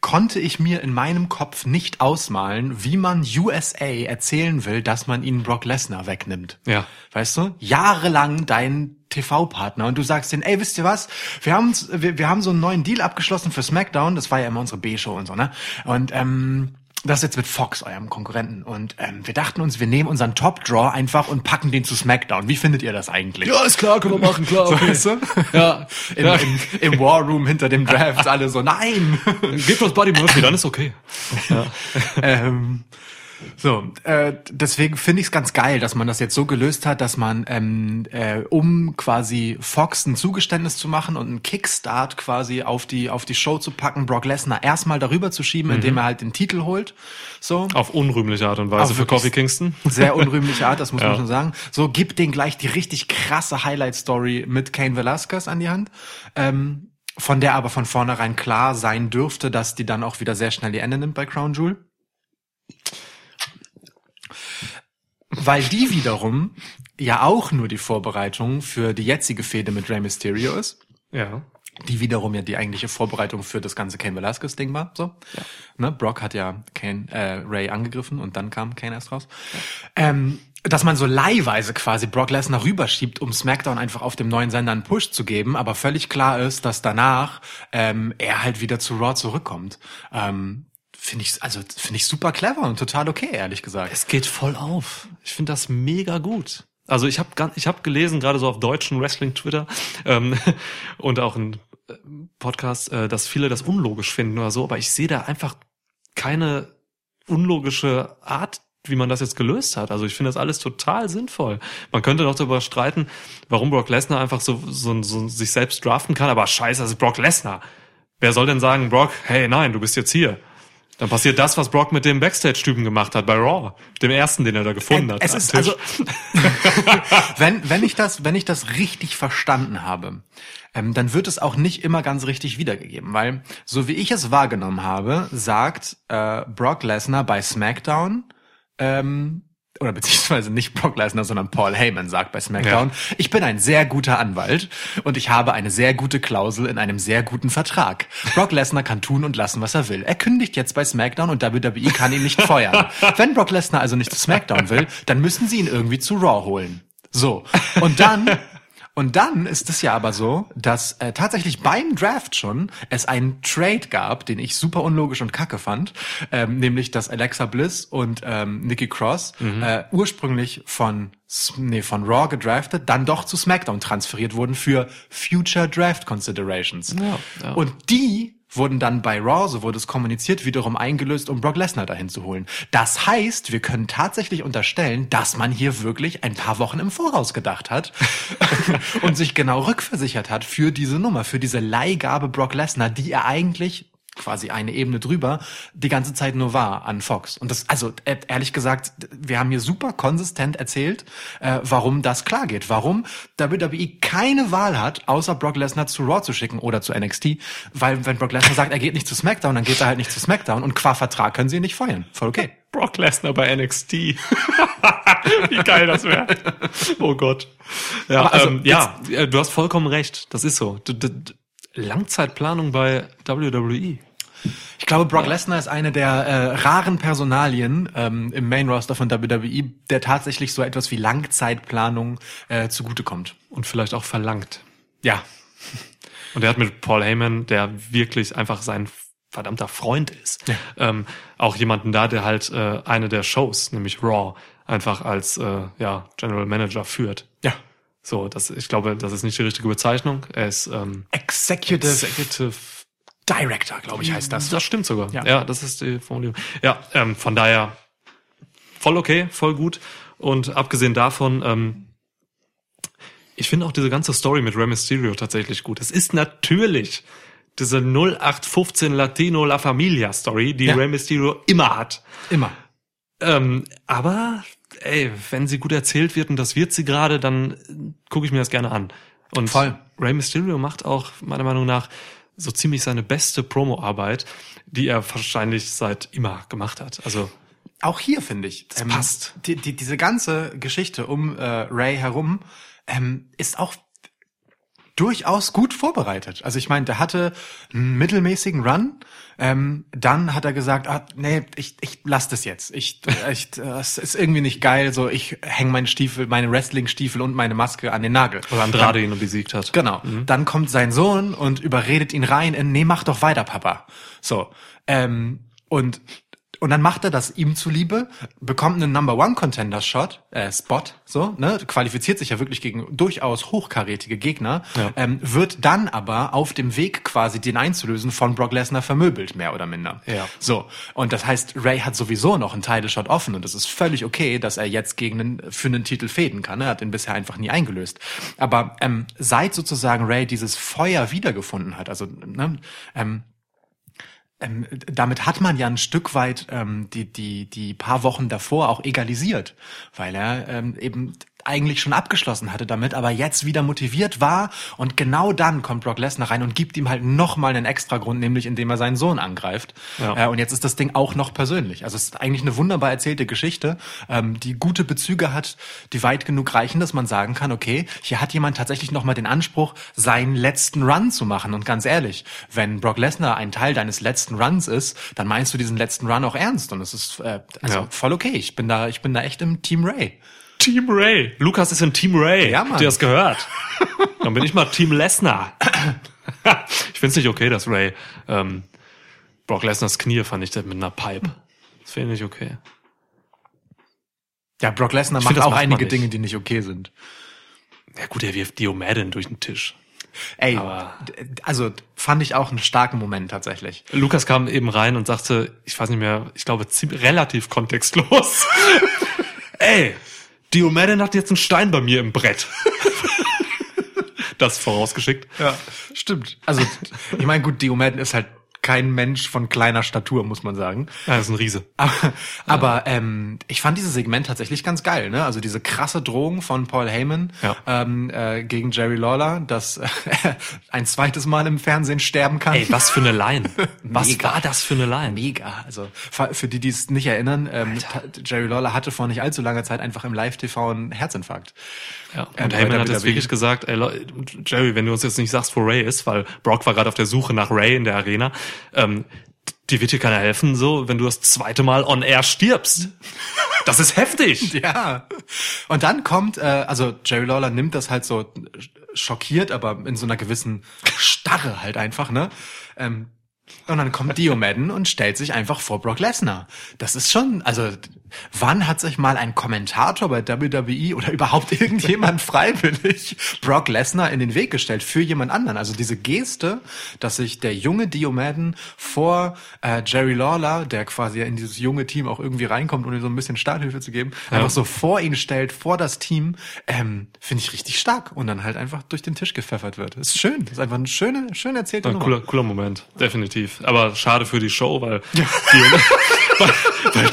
konnte ich mir in meinem Kopf nicht ausmalen, wie man USA erzählen will, dass man ihnen Brock Lesnar wegnimmt. Ja. Weißt du? Jahrelang dein TV-Partner und du sagst denen, ey, wisst ihr was? Wir haben, uns- wir, wir haben so einen neuen Deal abgeschlossen für SmackDown. Das war ja immer unsere B-Show und so, ne? Und, ähm, das jetzt mit Fox, eurem Konkurrenten. Und ähm, wir dachten uns, wir nehmen unseren Top-Draw einfach und packen den zu SmackDown. Wie findet ihr das eigentlich? ist klar, können wir machen, klar. [laughs] So, weißt du? Ja. [laughs] Im, Ja. im, Im War Room hinter dem Draft alle so, nein! Gebt uns Buddy Murphy, dann ist okay. [laughs] ähm, so, äh, deswegen finde ich es ganz geil, dass man das jetzt so gelöst hat, dass man, ähm, äh, um quasi Fox ein Zugeständnis zu machen und einen Kickstart quasi auf die auf die Show zu packen, Brock Lesnar erstmal darüber zu schieben, indem er halt den Titel holt. So. Auf unrühmliche Art und Weise für Kofi Kingston. Sehr unrühmliche Art, das muss [laughs] Ja. man schon sagen. So, gib den gleich die richtig krasse Highlight-Story mit Kane Velasquez an die Hand. Ähm, von der aber von vornherein klar sein dürfte, dass die dann auch wieder sehr schnell die Ende nimmt bei Crown Jewel. Weil die wiederum ja auch nur die Vorbereitung für die jetzige Fehde mit Rey Mysterio ist Ja. die wiederum ja die eigentliche Vorbereitung für das ganze Kane Velasquez Ding war. So, ne, Brock hat ja Kane, äh, Ray angegriffen und dann kam Kane erst raus. Ähm, dass man so leihweise quasi Brock Lesnar rüberschiebt, um SmackDown einfach auf dem neuen Sender einen Push zu geben, aber völlig klar ist, dass danach ähm, er halt wieder zu Raw zurückkommt. Ähm, finde ich also finde ich super clever und total okay, ehrlich gesagt. Es geht voll auf. Ich finde das mega gut. Also ich habe ich hab gelesen, gerade so auf deutschen Wrestling-Twitter ähm, [laughs] und auch in äh, Podcasts, äh, dass viele das unlogisch finden oder so, aber ich sehe da einfach keine unlogische Art, wie man das jetzt gelöst hat. Also ich finde das alles total sinnvoll. Man könnte noch darüber streiten, warum Brock Lesnar einfach so, so, so sich selbst draften kann, aber scheiße, das ist Brock Lesnar. Wer soll denn sagen, Brock, hey, nein, du bist jetzt hier. Dann passiert das, was Brock mit dem Backstage-Typen gemacht hat bei Raw, dem ersten, den er da gefunden hat. Es ist Tisch. also, [laughs] wenn, wenn ich das, wenn ich das richtig verstanden habe, ähm, dann wird es auch nicht immer ganz richtig wiedergegeben, weil so wie ich es wahrgenommen habe, sagt äh, Brock Lesnar bei SmackDown, ähm, oder beziehungsweise nicht Brock Lesnar, sondern Paul Heyman sagt bei SmackDown, ich bin ein sehr guter Anwalt und ich habe eine sehr gute Klausel in einem sehr guten Vertrag. Brock Lesnar kann tun und lassen, was er will. Er kündigt jetzt bei SmackDown und WWE kann ihn nicht feuern. Wenn Brock Lesnar also nicht zu SmackDown will, dann müssen sie ihn irgendwie zu Raw holen. So. Und dann und dann ist es ja aber so, dass äh, tatsächlich beim Draft schon es einen Trade gab, den ich super unlogisch und kacke fand, ähm, nämlich dass Alexa Bliss und ähm, Nikki Cross äh, ursprünglich von nee, von Raw gedraftet, dann doch zu SmackDown transferiert wurden für Future Draft Considerations. Ja, ja. Und die wurden dann bei Raw, so wurde es kommuniziert, wiederum eingelöst, um Brock Lesnar dahin zu holen. Das heißt, wir können tatsächlich unterstellen, dass man hier wirklich ein paar Wochen im Voraus gedacht hat [laughs] und sich genau rückversichert hat für diese Nummer, für diese Leihgabe Brock Lesnar, die er eigentlich quasi eine Ebene drüber die ganze Zeit nur war an Fox. Und das, also äh, ehrlich gesagt, wir haben hier super konsistent erzählt, äh, warum das klar geht. Warum WWE keine Wahl hat, außer Brock Lesnar zu Raw zu schicken oder zu NXT, weil wenn Brock Lesnar sagt, er geht nicht zu SmackDown, dann geht er halt nicht zu SmackDown und qua Vertrag können sie ihn nicht feuern. Voll okay. [laughs] Brock Lesnar bei NXT. [laughs] Wie geil das wäre. Oh Gott. Ja, Aber also ähm, ja, äh, du hast vollkommen recht. Das ist so. D -d -d Langzeitplanung bei. WWE. Ich glaube, Brock Lesnar ist eine der äh, raren Personalien ähm, im Main Roster von WWE, der tatsächlich so etwas wie Langzeitplanung äh, zugutekommt. Und vielleicht auch verlangt. Ja, Und er hat mit Paul Heyman, der wirklich einfach sein verdammter Freund ist, Ja. ähm, auch jemanden da, der halt äh, eine der Shows, nämlich Raw, einfach als äh, ja, General Manager führt. ja. So, das, ich glaube, das ist nicht die richtige Bezeichnung. Er ist ähm, Executive, Executive Director, glaube ich, heißt das. Das stimmt sogar. Ja. Ja, das ist die Formulierung. Ja, ähm, von daher voll okay, voll gut. Und abgesehen davon, ähm, ich finde auch diese ganze Story mit Rey Mysterio tatsächlich gut. Es ist natürlich diese 0815 Latino La Familia Story, die Ja. Rey Mysterio immer hat. Immer. Ähm, aber ey, wenn sie gut erzählt wird und das wird sie gerade, dann gucke ich mir das gerne an. Und Voll. Rey Mysterio macht auch meiner Meinung nach so ziemlich seine beste Promo-Arbeit, die er wahrscheinlich seit immer gemacht hat. Also Auch hier finde ich, das passt. Die, die, diese ganze Geschichte um äh, Ray herum ähm, ist auch durchaus gut vorbereitet. Also ich meine, der hatte einen mittelmäßigen Run. Ähm, dann hat er gesagt, ah, nee, ich, ich lass das jetzt. Ich, ich, das ist irgendwie nicht geil. So, ich hänge meine Stiefel, meine Wrestling-Stiefel und meine Maske an den Nagel. weil Andrade ihn besiegt hat. Genau. Dann kommt sein Sohn und überredet ihn rein in, nee, mach doch weiter, Papa. So. Ähm, und, und dann macht er das ihm zuliebe, bekommt einen Number One Contender Shot, äh, Spot, so, ne, qualifiziert sich ja wirklich gegen durchaus hochkarätige Gegner, Ja. ähm, wird dann aber auf dem Weg quasi den einzulösen von Brock Lesnar vermöbelt, mehr oder minder. Ja. So. Und das heißt, Ray hat sowieso noch einen Title Shot offen und es ist völlig okay, dass er jetzt gegen einen, für einen Titel fäden kann. Er hat ihn bisher einfach nie eingelöst. Aber ähm, seit sozusagen Ray dieses Feuer wiedergefunden hat, also ne, ähm, ähm, damit hat man ja ein Stück weit ähm, die, die, die paar Wochen davor auch egalisiert, weil er ähm, eben eigentlich schon abgeschlossen hatte damit, aber jetzt wieder motiviert war und genau dann kommt Brock Lesnar rein und gibt ihm halt nochmal einen extra Grund, nämlich indem er seinen Sohn angreift. Ja. Äh, und jetzt ist das Ding auch noch persönlich. Also es ist eigentlich eine wunderbar erzählte Geschichte, ähm, die gute Bezüge hat, die weit genug reichen, dass man sagen kann, okay, hier hat jemand tatsächlich nochmal den Anspruch, seinen letzten Run zu machen. Und ganz ehrlich, wenn Brock Lesnar ein Teil deines letzten Runs ist, dann meinst du diesen letzten Run auch ernst. Und es ist äh, also Ja. voll okay. Ich bin da, ich bin da echt im Team Ray. Team Ray. Lukas ist in Team Ray. Ja, Mann. Habt ihr das gehört? [laughs] Dann bin ich mal Team Lesnar. [laughs] ich find's nicht okay, dass Ray ähm, Brock Lesnars Knie vernichtet mit einer Pipe. Das finde ich nicht okay. Ja, Brock Lesnar Ich macht find, auch macht einige. Dinge, die nicht okay sind. Ja gut, er wirft Dio Madden durch den Tisch. Ey, Aber- also fand ich auch einen starken Moment tatsächlich. Lukas kam eben rein und sagte, ich weiß nicht mehr, ich glaube ziemlich, relativ kontextlos. [laughs] Ey, Dio Madden hat jetzt einen Stein bei mir im Brett. [laughs] das vorausgeschickt. Ja, stimmt. Also, ich meine, gut, Dio Madden ist halt kein Mensch von kleiner Statur, muss man sagen. Ja, das ist ein Riese. Aber, aber ähm, ich fand dieses Segment tatsächlich ganz geil, ne? Also diese krasse Drohung von Paul Heyman Ja. ähm, äh, gegen Jerry Lawler, dass äh, [laughs] er ein zweites Mal im Fernsehen sterben kann. Ey, was für eine Line. [laughs] Was Mega. war das für eine Line? Mega. Also für die, die es nicht erinnern, ähm, Jerry Lawler hatte vor nicht allzu langer Zeit einfach im Live-TV einen Herzinfarkt. Ja, und Heyman hat jetzt wirklich gesagt, ey, Jerry, wenn du uns jetzt nicht sagst, wo Ray ist, weil Brock war gerade auf der Suche nach Ray in der Arena, ähm, dir wird dir keiner helfen, so, wenn du das zweite Mal on air stirbst. Das ist heftig. [laughs] Ja. Und dann kommt, äh, also Jerry Lawler nimmt das halt so schockiert, aber in so einer gewissen Starre halt einfach, ne? Ähm, und dann kommt Dio Madden und stellt sich einfach vor Brock Lesnar. Das ist schon, also wann hat sich mal ein Kommentator bei WWE oder überhaupt [laughs] irgendjemand freiwillig Brock Lesnar in den Weg gestellt für jemand anderen? Also diese Geste, dass sich der junge Dio Madden vor äh, Jerry Lawler, der quasi in dieses junge Team auch irgendwie reinkommt, um ihm so ein bisschen Starthilfe zu geben, einfach so vor ihn stellt, vor das Team, ähm, finde ich richtig stark und dann halt einfach durch den Tisch gepfeffert wird. Ist schön. Ist einfach eine schöne, schön erzählte Ein Nummer. cooler, cooler Moment, definitiv. Aber schade für die Show, weil, die, [laughs] weil, weil,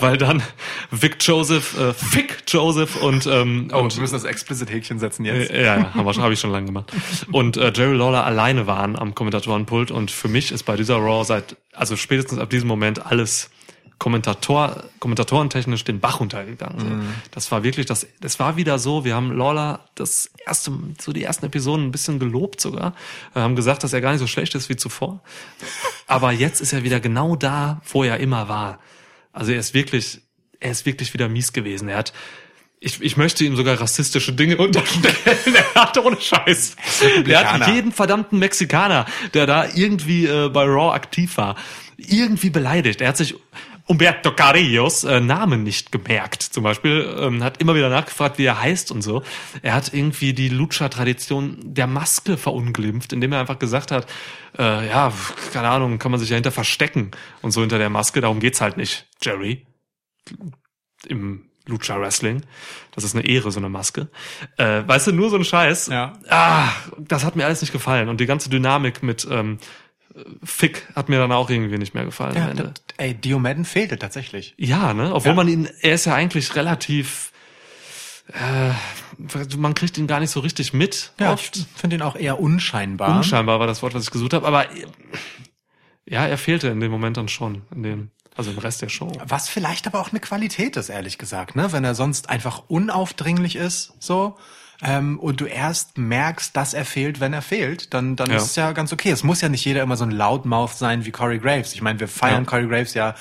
weil dann Vic Joseph, äh, Vic Joseph und, ähm, Oh, und wir müssen das Explicit-Häkchen setzen jetzt. Äh, Ja, ja, habe hab ich schon lange gemacht. Und äh, Jerry Lawler alleine waren am Kommentatorenpult und für mich ist bei dieser Raw seit, also spätestens ab diesem Moment alles Kommentator, kommentatorentechnisch den Bach runtergegangen. So. Das war wirklich das, das war wieder so, wir haben Lawler das erste, so die ersten Episoden ein bisschen gelobt sogar, wir haben gesagt, dass er gar nicht so schlecht ist wie zuvor. Aber jetzt ist er wieder genau da, wo er immer war. Also er ist wirklich, er ist wirklich wieder mies gewesen. Er hat, ich, ich möchte ihm sogar rassistische Dinge [laughs] unterstellen. Er hat ohne Scheiß. Der hat jeden verdammten Mexikaner, der da irgendwie äh, bei Raw aktiv war, irgendwie beleidigt. Er hat sich Humberto Carrillos äh, Namen nicht gemerkt. Zum Beispiel ähm, hat immer wieder nachgefragt, wie er heißt und so. Er hat irgendwie die Lucha-Tradition der Maske verunglimpft, indem er einfach gesagt hat, äh, ja, keine Ahnung, kann man sich ja hinter verstecken und so hinter der Maske. Darum geht's halt nicht, Jerry im Lucha Wrestling. Das ist eine Ehre, so eine Maske. Äh, weißt du, nur so ein Scheiß. Ja. Ah, das hat mir alles nicht gefallen. Und die ganze Dynamik mit ähm, Fick hat mir dann auch irgendwie nicht mehr gefallen am Ja, Ende. das, ey, Dio Madden fehlte tatsächlich. Ja, ne? Obwohl Ja. man ihn, er ist ja eigentlich relativ, äh, man kriegt ihn gar nicht so richtig mit. Ja, oft. ich finde ihn auch eher unscheinbar. Unscheinbar war das Wort, was ich gesucht habe. Aber ja, er fehlte in dem Moment dann schon, in dem, also im Rest der Show. Was vielleicht aber auch eine Qualität ist, ehrlich gesagt, ne? Wenn er sonst einfach unaufdringlich ist, so. Ähm, und du erst merkst, dass er fehlt, wenn er fehlt, dann, dann Ja. ist es ja ganz okay. Es muss ja nicht jeder immer so ein Loudmouth sein wie Corey Graves. Ich meine, wir feiern Ja. Corey Graves ja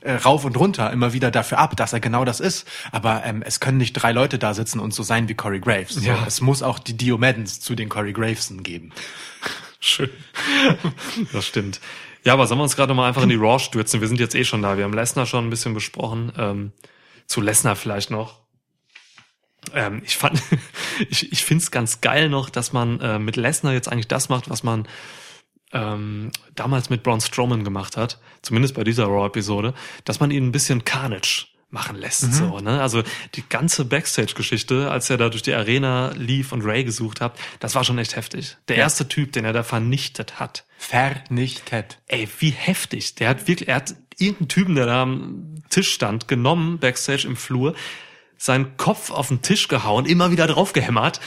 äh, rauf und runter immer wieder dafür ab, dass er genau das ist. Aber ähm, es können nicht drei Leute da sitzen und so sein wie Corey Graves. Ja. Es muss auch die Dio Maddens zu den Corey Gravesen geben. Schön. [laughs] Das stimmt. Ja, aber sollen wir uns gerade mal einfach in die Raw stürzen? Wir sind jetzt eh schon da. Wir haben Lesnar schon ein bisschen besprochen. Ähm, zu Lesnar vielleicht noch. Ähm, ich fand, [laughs] ich, ich finde es ganz geil noch, dass man äh, mit Lesnar jetzt eigentlich das macht, was man ähm, damals mit Braun Strowman gemacht hat, zumindest bei dieser Raw-Episode, dass man ihn ein bisschen Carnage machen lässt, so, ne? Also die ganze Backstage-Geschichte, als er da durch die Arena lief und Ray gesucht hat, das war schon echt heftig. Der erste Typ, den er da vernichtet hat, Vernichtet. ey, wie heftig. Der hat wirklich, er hat irgendeinen Typen, der da am Tisch stand, genommen, Backstage im Flur, seinen Kopf auf den Tisch gehauen, immer wieder draufgehämmert,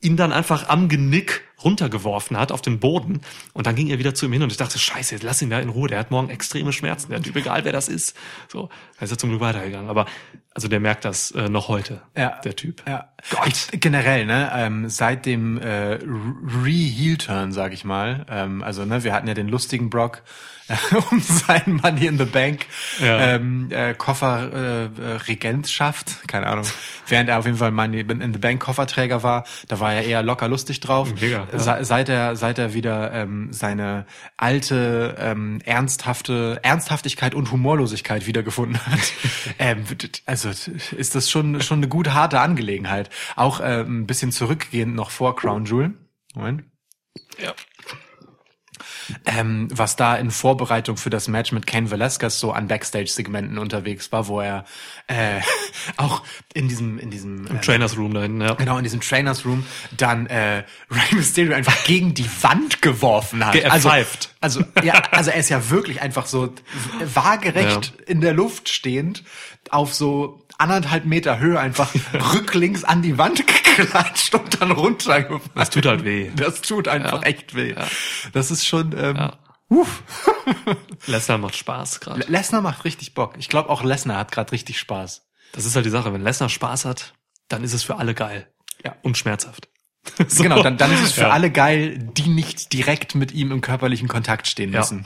ihn dann einfach am Genick runtergeworfen hat auf den Boden und dann ging er wieder zu ihm hin und ich dachte, scheiße, jetzt lass ihn da in Ruhe, der hat morgen extreme Schmerzen, der Typ, egal wer das ist. So, da ist er zum Glück weitergegangen, aber also der merkt das äh, noch heute, Ja. der Typ. Ja. Ich, generell, ne, ähm, seit dem äh, Re-Heel-Turn, sag ich mal, ähm, also ne, wir hatten ja den lustigen Brock [laughs] um seinen Money in the Bank Ja. ähm, äh, Koffer äh, äh, Regentschaft, keine Ahnung, [laughs] während er auf jeden Fall Money in the Bank Kofferträger war, da war er eher locker lustig drauf. Mega, ja. Se- Seit er seit er wieder ähm, seine alte ähm, ernsthafte Ernsthaftigkeit und Humorlosigkeit wiedergefunden hat, [laughs] ähm, also ist das schon schon eine gute harte Angelegenheit. Auch äh, ein bisschen zurückgehend noch vor Crown Jewel. Moment. Ja. Ähm, was da in Vorbereitung für das Match mit Ken Velasquez so an Backstage-Segmenten unterwegs war, wo er äh, [laughs] auch in diesem in diesem ähm, Trainers Room da hinten, ja. Genau, in diesem Trainers Room dann äh, Rey Mysterio einfach gegen die Wand geworfen hat. Ge- also, also, ja, also er ist ja wirklich einfach so waagerecht in der Luft stehend auf so anderthalb Meter Höhe einfach [laughs] rücklings an die Wand geklatscht und dann runtergefallen. Das tut halt weh. Das tut einfach Ja. echt weh. Das ist schon, ähm, Ja. uff. [laughs] Lesnar macht Spaß gerade. Lesnar macht richtig Bock. Ich glaube auch Lesnar hat gerade richtig Spaß. Das ist halt die Sache, wenn Lesnar Spaß hat, dann ist es für alle geil. Ja. Und schmerzhaft. So. [laughs] Genau, dann, dann ist es für Ja. alle geil, die nicht direkt mit ihm im körperlichen Kontakt stehen Ja. müssen.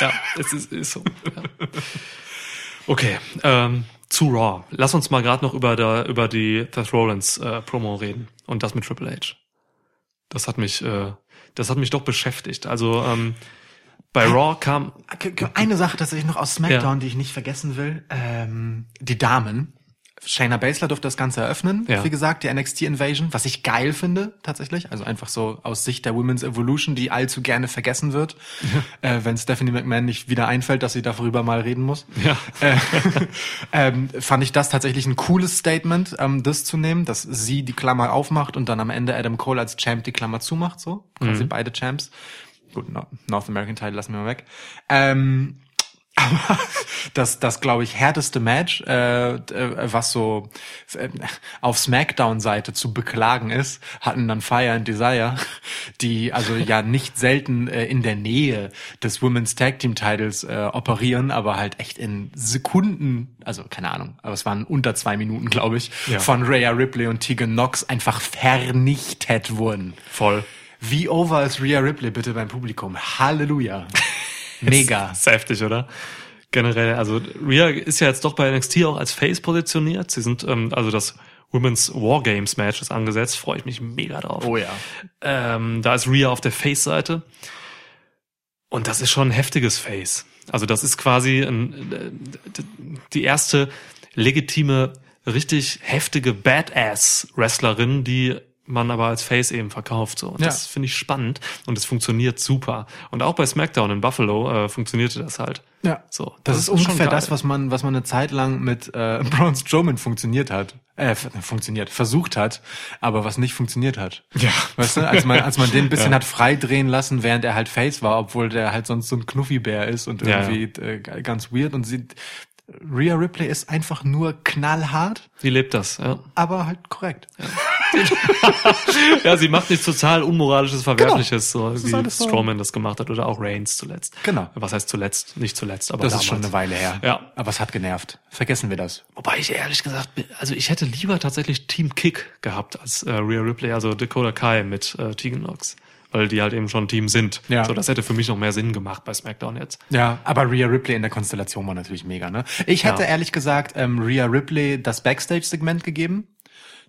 Ja, es ist, ist so. Ja. Okay, ähm, zu Raw. Lass uns mal gerade noch über, der, über die Seth Rollins äh, Promo reden und das mit Triple H. Das hat mich, äh, das hat mich doch beschäftigt. Also ähm, bei Raw kam Eine Sache tatsächlich noch aus SmackDown, die ich nicht vergessen will. Ähm, die Damen. Shayna Baszler durfte das Ganze eröffnen, Ja. wie gesagt, die NXT Invasion, was ich geil finde, tatsächlich. Also einfach so aus Sicht der Women's Evolution, die allzu gerne vergessen wird, äh, wenn Stephanie McMahon nicht wieder einfällt, dass sie darüber mal reden muss. Ja. Äh, [laughs] ähm, fand ich das tatsächlich ein cooles Statement, ähm, das zu nehmen, dass sie die Klammer aufmacht und dann am Ende Adam Cole als Champ die Klammer zumacht, so. Quasi beide Champs. Gut, no, North American Title lassen wir mal weg. Ähm, aber [laughs] das, das glaube ich, härteste Match, äh, äh, was so äh, auf Smackdown-Seite zu beklagen ist, hatten dann Fire and Desire, die also ja nicht selten äh, in der Nähe des Women's Tag Team Titles äh, operieren, aber halt echt in Sekunden, also keine Ahnung, aber es waren unter zwei Minuten, glaube ich, Ja. von Rhea Ripley und Tegan Knox einfach vernichtet wurden. voll. Wie over ist Rhea Ripley bitte beim Publikum? Halleluja. Mega. [laughs] Ist heftig, oder? Generell, also Rhea ist ja jetzt doch bei NXT auch als Face positioniert. Sie sind, ähm, also das Women's Wargames Match ist angesetzt, freue ich mich mega drauf. Oh ja. Ähm, da ist Rhea auf der Face-Seite. Und das ist schon ein heftiges Face. Also das ist quasi ein, äh, die erste legitime, richtig heftige Badass-Wrestlerin, die man aber als Face eben verkauft. So. Und Ja. Das finde ich spannend und es funktioniert super. Und auch bei SmackDown in Buffalo äh, funktionierte das halt. Ja. So, Das, das ist ungefähr das, was man, was man eine Zeit lang mit äh, [laughs] Braun Strowman funktioniert hat. Äh, funktioniert, versucht hat, aber was nicht funktioniert hat. Ja. Weißt du, als man, als man den [laughs] ein bisschen hat freidrehen lassen, während er halt Face war, obwohl der halt sonst so ein Knuffibär ist und Ja, irgendwie Äh, ganz weird und sieht, Rhea Ripley ist einfach nur knallhart, Sie lebt das, ja. aber halt korrekt. Ja, [laughs] sie macht nichts total unmoralisches, verwerfliches, so ist wie so. Strowman das gemacht hat oder auch Reigns zuletzt. Genau. Was heißt zuletzt? Nicht zuletzt, aber Das damals. ist schon eine Weile her. Ja. Aber es hat genervt. Vergessen wir das. Wobei ich ehrlich gesagt, also ich hätte lieber tatsächlich Team Kick gehabt als äh, Rhea Ripley, also Dakota Kai mit äh, Tegan Knox, weil die halt eben schon ein Team sind. Ja. So, das hätte für mich noch mehr Sinn gemacht bei SmackDown jetzt. Ja, aber Rhea Ripley in der Konstellation war natürlich mega, ne? Ich hätte Ja. ehrlich gesagt ähm, Rhea Ripley das Backstage-Segment gegeben.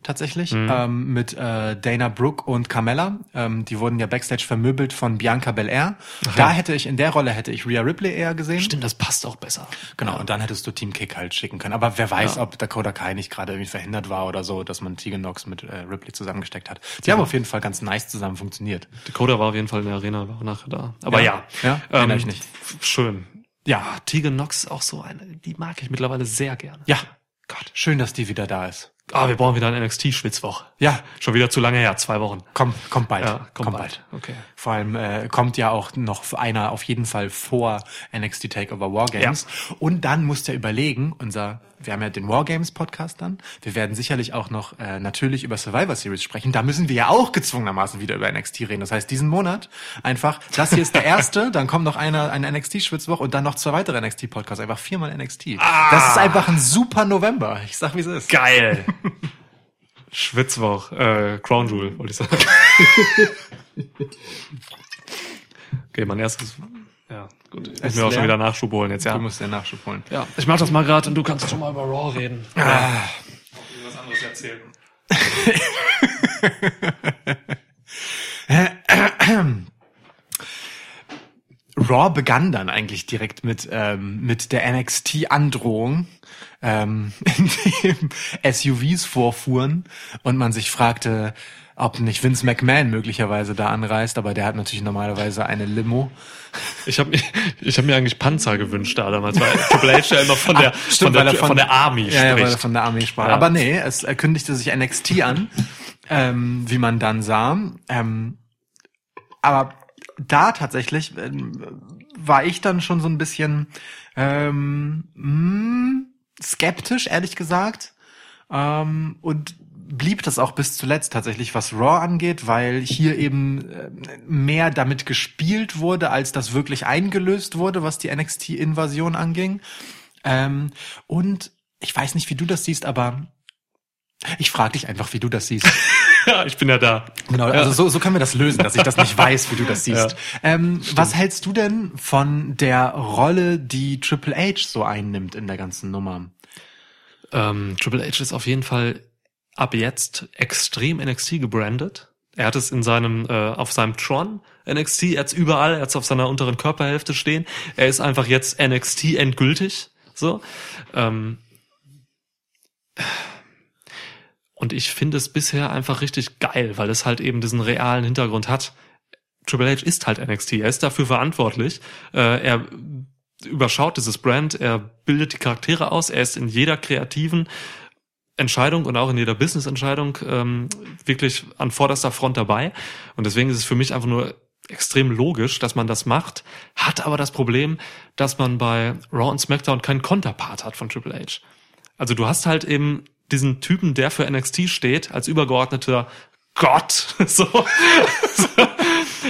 Tatsächlich. Mhm. Ähm, mit äh, Dana Brooke und Carmella. Ähm, die wurden ja Backstage vermöbelt von Bianca Belair. Da hätte ich, in der Rolle hätte ich Rhea Ripley eher gesehen. Stimmt, das passt auch besser. Genau, und dann hättest du Team Kick halt schicken können. Aber wer weiß, Ja. ob Dakota Kai nicht gerade irgendwie verhindert war oder so, dass man Tegan Knox mit äh, Ripley zusammengesteckt hat. Die haben auf jeden Fall ganz nice zusammen funktioniert. Dakota war auf jeden Fall in der Arena, war auch nachher da. Aber Ja. ja, Ja, erinnere ich nicht. Schön. Ja, Tegan Knox ist auch so eine, die mag ich mittlerweile sehr gerne. Ja, Gott. schön, dass die wieder da ist. Ah, wir brauchen wieder eine NXT-Schwitzwoche. Ja, Schon wieder zu lange her, zwei Wochen. komm, kommt bald. Ja, kommt bald. Okay. Vor allem äh, kommt ja auch noch einer auf jeden Fall vor NXT Takeover Wargames. Und dann musst du ja überlegen, unser, wir haben ja den Wargames Podcast dann. Wir werden sicherlich auch noch äh, natürlich über Survivor Series sprechen. Da müssen wir ja auch gezwungenermaßen wieder über NXT reden. Das heißt, diesen Monat einfach, das hier ist der erste, [laughs] dann kommt noch einer, eine NXT Schwitzwoche und dann noch zwei weitere NXT Podcasts. Einfach viermal NXT. Das ist einfach ein super November. Ich sag, wie es ist. Geil. Schwitzwoch, äh, Crown Jewel, wollte ich sagen. okay, mein erstes, ja, gut. Ich muss mir auch schon wieder Nachschub holen jetzt, ja. Du musst den Nachschub holen. Ja, ich mach das mal gerade und du kannst schon mal über Raw reden. Ah. Was anderes erzählen. Raw begann dann eigentlich direkt mit, ähm, mit der NXT-Androhung, ähm, [laughs] in dem SUVs vorfuhren und man sich fragte, ob nicht Vince McMahon möglicherweise da anreist, aber der hat natürlich normalerweise eine Limo. Ich habe mir, ich hab mir eigentlich Panzer gewünscht da damals, weil Triple H ja immer von der, Ach, von, der er von, der Army ja, ja, weil er spricht. von der Armee sprach. Ja. Aber nee, es kündigte sich NXT an, ähm, wie man dann sah. Ähm, aber da tatsächlich ähm, war ich dann schon so ein bisschen ähm, mh, skeptisch, ehrlich gesagt. Ähm, und blieb das auch bis zuletzt tatsächlich, was Raw angeht, weil hier eben äh, mehr damit gespielt wurde, als das wirklich eingelöst wurde, was die NXT-Invasion anging. Ähm, und ich weiß nicht, wie du das siehst, aber ich frage dich einfach, wie du das siehst. [laughs] ja, ich bin ja da. Genau, also so, so können wir das lösen, dass ich das nicht [laughs] weiß, wie du das siehst. ähm, was hältst du denn von der Rolle, die Triple H so einnimmt in der ganzen Nummer? Ähm, Triple H ist auf jeden Fall ab jetzt extrem NXT gebrandet. Er hat es in seinem, äh, auf seinem Tron NXT, er hat's überall, er hat's auf seiner unteren Körperhälfte stehen. Er ist einfach jetzt NXT endgültig. So. Ähm, und ich finde es bisher einfach richtig geil, weil es halt eben diesen realen Hintergrund hat. Triple H ist halt NXT, er ist dafür verantwortlich. Äh, er überschaut dieses Brand, er bildet die Charaktere aus, er ist in jeder kreativen Entscheidung und auch in jeder Business-Entscheidung ähm, wirklich an vorderster Front dabei. Und deswegen ist es für mich einfach nur extrem logisch, dass man das macht, hat aber das Problem, dass man bei Raw und SmackDown keinen Konterpart hat von Triple H. Also du hast halt eben diesen Typen, der für NXT steht, als übergeordneter Gott, [laughs] so.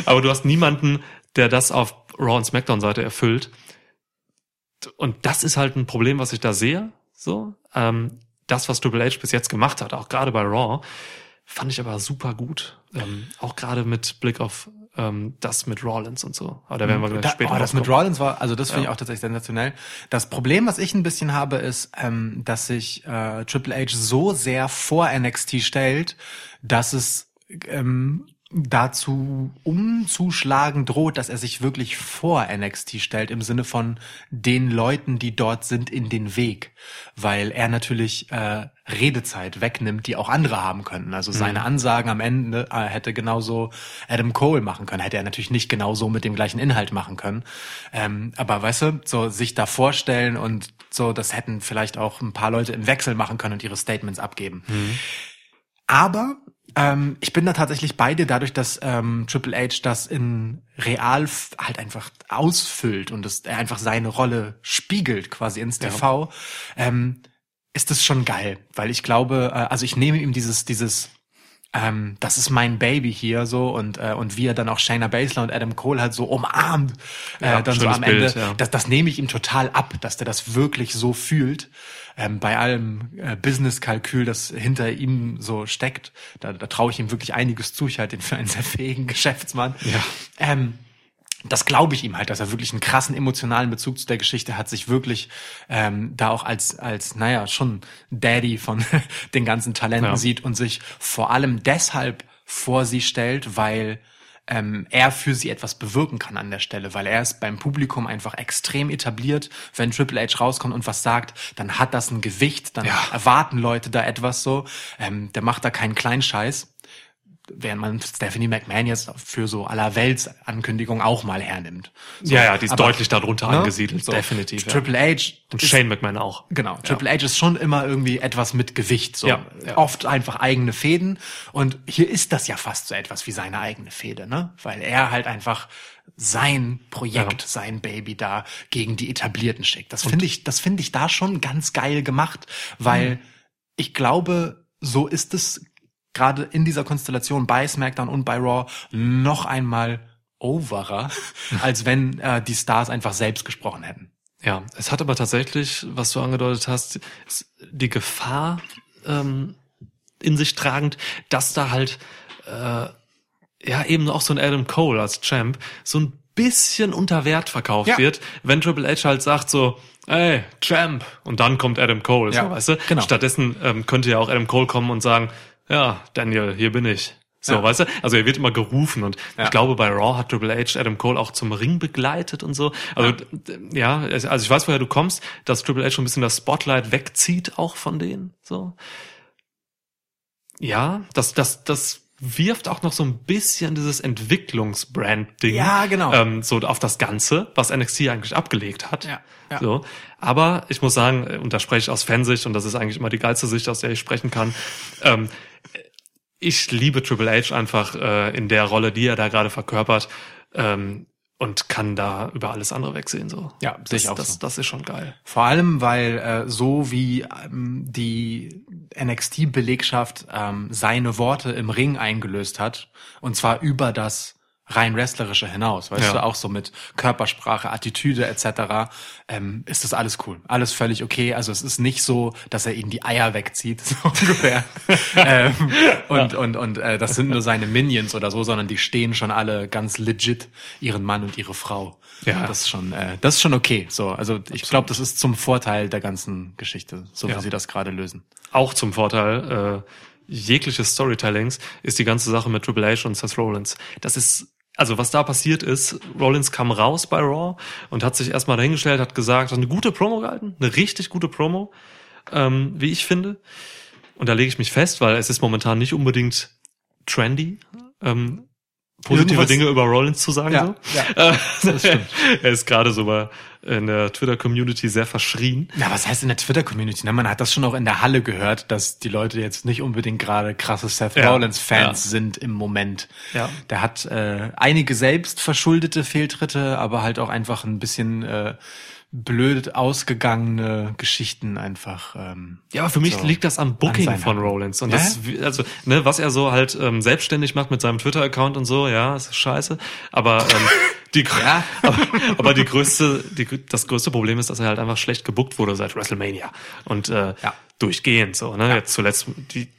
aber du hast niemanden, der das auf Raw und SmackDown Seite erfüllt. Und das ist halt ein Problem, was ich da sehe, so. Ähm, das, was Triple H bis jetzt gemacht hat, auch gerade bei Raw, fand ich aber super gut. Ähm, auch gerade mit Blick auf ähm, das mit Rollins und so. Aber da werden wir gleich Da, später oh, das mit. Rollins war, also das finde Ja. ich auch tatsächlich sensationell. Das Problem, was ich ein bisschen habe, ist, ähm, dass sich äh, Triple H so sehr vor NXT stellt, dass es ähm, dazu umzuschlagen droht, dass er sich wirklich vor NXT stellt im Sinne von den Leuten, die dort sind, in den Weg, weil er natürlich äh, Redezeit wegnimmt, die auch andere haben könnten. Also seine Ansagen am Ende äh, hätte genauso Adam Cole machen können, hätte er natürlich nicht genauso mit dem gleichen Inhalt machen können. Ähm, aber weißt du, so sich da vorstellen und so, das hätten vielleicht auch ein paar Leute im Wechsel machen können und ihre Statements abgeben. Aber ähm, ich bin da tatsächlich bei dir, dadurch, dass ähm, Triple H das in real halt einfach ausfüllt und er einfach seine Rolle spiegelt quasi ins TV, ähm, ist das schon geil, weil ich glaube, äh, also ich nehme ihm dieses dieses ähm, das ist mein Baby hier so und äh, und wie er dann auch Shayna Baszler und Adam Cole halt so umarmt, Ja, äh, dann so am Ende, Bild, ja. das, das nehme ich ihm total ab, dass der das wirklich so fühlt. Ähm, bei allem äh, Business-Kalkül, das hinter ihm so steckt, da, da traue ich ihm wirklich einiges zu. Ich halte ihn für einen sehr fähigen [laughs] Geschäftsmann. Ja. Ähm, das glaube ich ihm halt, dass er wirklich einen krassen emotionalen Bezug zu der Geschichte hat, sich wirklich ähm, da auch als, als, naja, schon Daddy von [laughs] den ganzen Talenten Ja. sieht und sich vor allem deshalb vor sie stellt, weil ähm, er für sie etwas bewirken kann an der Stelle, weil er ist beim Publikum einfach extrem etabliert. Wenn Triple H rauskommt und was sagt, dann hat das ein Gewicht, dann Ja. erwarten Leute da etwas so. Ähm, der macht da keinen Kleinscheiß während man Stephanie McMahon jetzt für so aller Welts Ankündigung auch mal hernimmt. So, ja, ja, die ist aber, deutlich darunter ne? angesiedelt, So, definitiv. Ja. Triple H Und ist- Shane McMahon auch. Genau, Triple H ist schon immer irgendwie etwas mit Gewicht, so Ja, ja. oft einfach eigene Fäden und hier ist das ja fast so etwas wie seine eigene Fäde, ne? Weil er halt einfach sein Projekt, Ja. sein Baby da gegen die etablierten schickt. Das finde ich, das finde ich da schon ganz geil gemacht, weil Mhm. ich glaube, so ist es gerade in dieser Konstellation bei SmackDown und bei Raw noch einmal overer, [laughs] als wenn äh, die Stars einfach selbst gesprochen hätten. Ja, es hat aber tatsächlich, was du angedeutet hast, die Gefahr ähm, in sich tragend, dass da halt äh, ja eben auch so ein Adam Cole als Champ so ein bisschen unter Wert verkauft Ja. wird, wenn Triple H halt sagt so, ey, Champ, und dann kommt Adam Cole, Ja, so, weißt du? genau. Stattdessen ähm, könnte ja auch Adam Cole kommen und sagen, ja, Daniel, hier bin ich. So, Ja. weißt du? Also er wird immer gerufen und Ja. ich glaube, bei Raw hat Triple H Adam Cole auch zum Ring begleitet und so. Also d- ja, also ich weiß, woher du kommst, dass Triple H schon ein bisschen das Spotlight wegzieht auch von denen. So. Ja, das, das, das wirft auch noch so ein bisschen dieses Entwicklungsbrand-Ding Ja, genau. ähm, so auf das Ganze, was NXT eigentlich abgelegt hat. Ja, ja. So. Aber ich muss sagen, äh, und da spreche ich aus Fansicht, und das ist eigentlich immer die geilste Sicht, aus der ich sprechen kann, ähm, ich liebe Triple H einfach äh, in der Rolle, die er da gerade verkörpert. Ähm, und kann da über alles andere wegsehen. So. Ja, sehe das, ich auch das, so. das ist schon geil. Vor allem, weil äh, so wie ähm, die NXT-Belegschaft ähm, seine Worte im Ring eingelöst hat, und zwar über das rein wrestlerische hinaus, weißt Ja. du, auch so mit Körpersprache, Attitüde etc., ähm, ist das alles cool, alles völlig okay. Also es ist nicht so, dass er ihnen die Eier wegzieht, [laughs] so ungefähr. [laughs] ähm, und und und äh, das sind nur seine Minions oder so, sondern die stehen schon alle ganz legit ihren Mann und ihre Frau. Ja. das ist schon, äh, das ist schon okay. So, also ich glaube, das ist zum Vorteil der ganzen Geschichte, so Ja. wie sie das gerade lösen. Auch zum Vorteil äh, jegliches Storytellings ist die ganze Sache mit Triple H und Seth Rollins. Das ist also was da passiert ist, Rollins kam raus bei Raw und hat sich erstmal dahingestellt, hat gesagt, hat eine gute Promo gehalten, eine richtig gute Promo, ähm, wie ich finde. Und da lege ich mich fest, weil es ist momentan nicht unbedingt trendy, ähm, positive Irgendwas- Dinge über Rollins zu sagen. Ja, so. ja, [laughs] das stimmt. er ist gerade so bei, in der Twitter-Community sehr verschrien. Ja, was heißt in der Twitter-Community? Man hat das schon auch in der Halle gehört, dass die Leute jetzt nicht unbedingt gerade krasse Seth Ja, Rollins-Fans ja. sind im Moment. Ja. Der hat äh, einige selbst verschuldete Fehltritte, aber halt auch einfach ein bisschen äh, blöd ausgegangene Geschichten einfach. Ähm, Ja, aber für mich So. liegt das am Booking von. Rollins. Und Ja? das, also, ne, was er so halt ähm, selbstständig macht mit seinem Twitter-Account und so, ja, ist scheiße. Aber ähm, [laughs] die, Ja. [laughs] aber, aber die größte, die, das größte Problem ist, dass er halt einfach schlecht gebuckt wurde seit WrestleMania. Und äh, Ja. durchgehend so, ne? Jetzt zuletzt die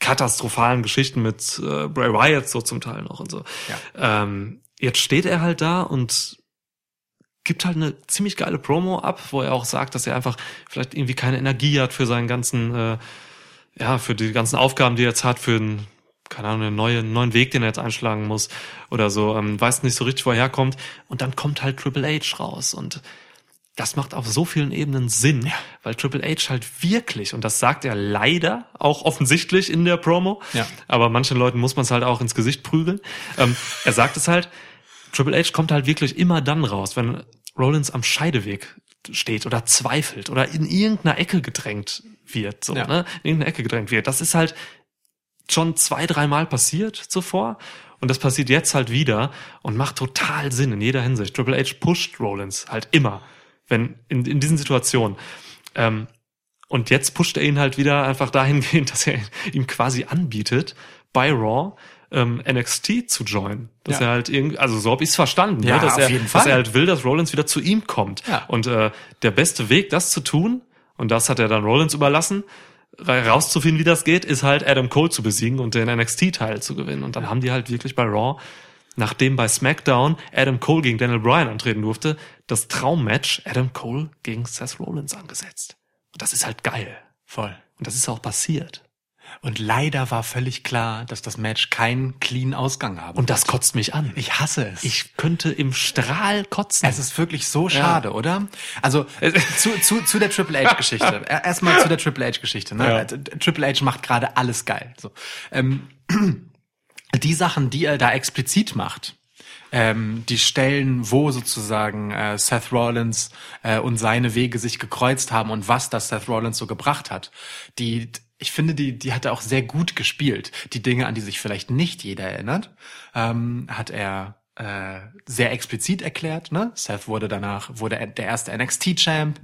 katastrophalen Geschichten mit äh, Bray Wyatt so zum Teil noch und so. Ähm, jetzt steht er halt da und gibt halt eine ziemlich geile Promo ab, wo er auch sagt, dass er einfach vielleicht irgendwie keine Energie hat für seinen ganzen, äh, ja, für die ganzen Aufgaben, die er jetzt hat, für einen, keine Ahnung, einen neuen, neuen Weg, den er jetzt einschlagen muss oder so, ähm, weiß nicht so richtig, wo er herkommt. Und dann kommt halt Triple H raus und das macht auf so vielen Ebenen Sinn, weil Triple H halt wirklich, und das sagt er leider auch offensichtlich in der Promo, Ja. aber manchen Leuten muss man es halt auch ins Gesicht prügeln. Ähm, er sagt es halt, Triple H kommt halt wirklich immer dann raus, wenn Rollins am Scheideweg steht oder zweifelt oder in irgendeiner Ecke gedrängt wird, so, Ja. ne? In irgendeine Ecke gedrängt wird. Das ist halt schon zwei, dreimal passiert zuvor. Und das passiert jetzt halt wieder und macht total Sinn in jeder Hinsicht. Triple H pusht Rollins halt immer, wenn in, in diesen Situationen. Ähm, und jetzt pusht er ihn halt wieder einfach dahingehend, [laughs] dass er ihm quasi anbietet, bei Raw ähm, NXT zu joinen. Dass Ja. er halt irgendwie, also so habe ich es verstanden, Ja, ne? dass, er, dass er halt will, dass Rollins wieder zu ihm kommt. Ja. Und äh, der beste Weg, das zu tun, und das hat er dann Rollins überlassen, ra- rauszufinden, wie das geht, ist halt Adam Cole zu besiegen und den NXT-Teil zu gewinnen. Und dann haben die halt wirklich bei Raw, nachdem bei SmackDown Adam Cole gegen Daniel Bryan antreten durfte, das Traummatch Adam Cole gegen Seth Rollins angesetzt. Und das ist halt geil. voll. Und das ist auch passiert. Und leider war völlig klar, dass das Match keinen clean Ausgang haben. Und das kotzt mich an. ich hasse es. Ich könnte im Strahl kotzen. Es ist wirklich so schade, oder? Also zu, zu, zu der Triple H-Geschichte. [laughs] Erstmal zu der Triple H-Geschichte. Ne? Ja. Also, Triple H macht gerade alles geil. So. Ähm, [clears throat] die Sachen, die er da explizit macht, ähm, die Stellen, wo sozusagen äh, Seth Rollins äh, und seine Wege sich gekreuzt haben und was das Seth Rollins so gebracht hat, die ich finde, die, die hat er auch sehr gut gespielt. Die Dinge, an die sich vielleicht nicht jeder erinnert, ähm, hat er äh, sehr explizit erklärt. Ne? Seth wurde danach wurde er der erste NXT-Champ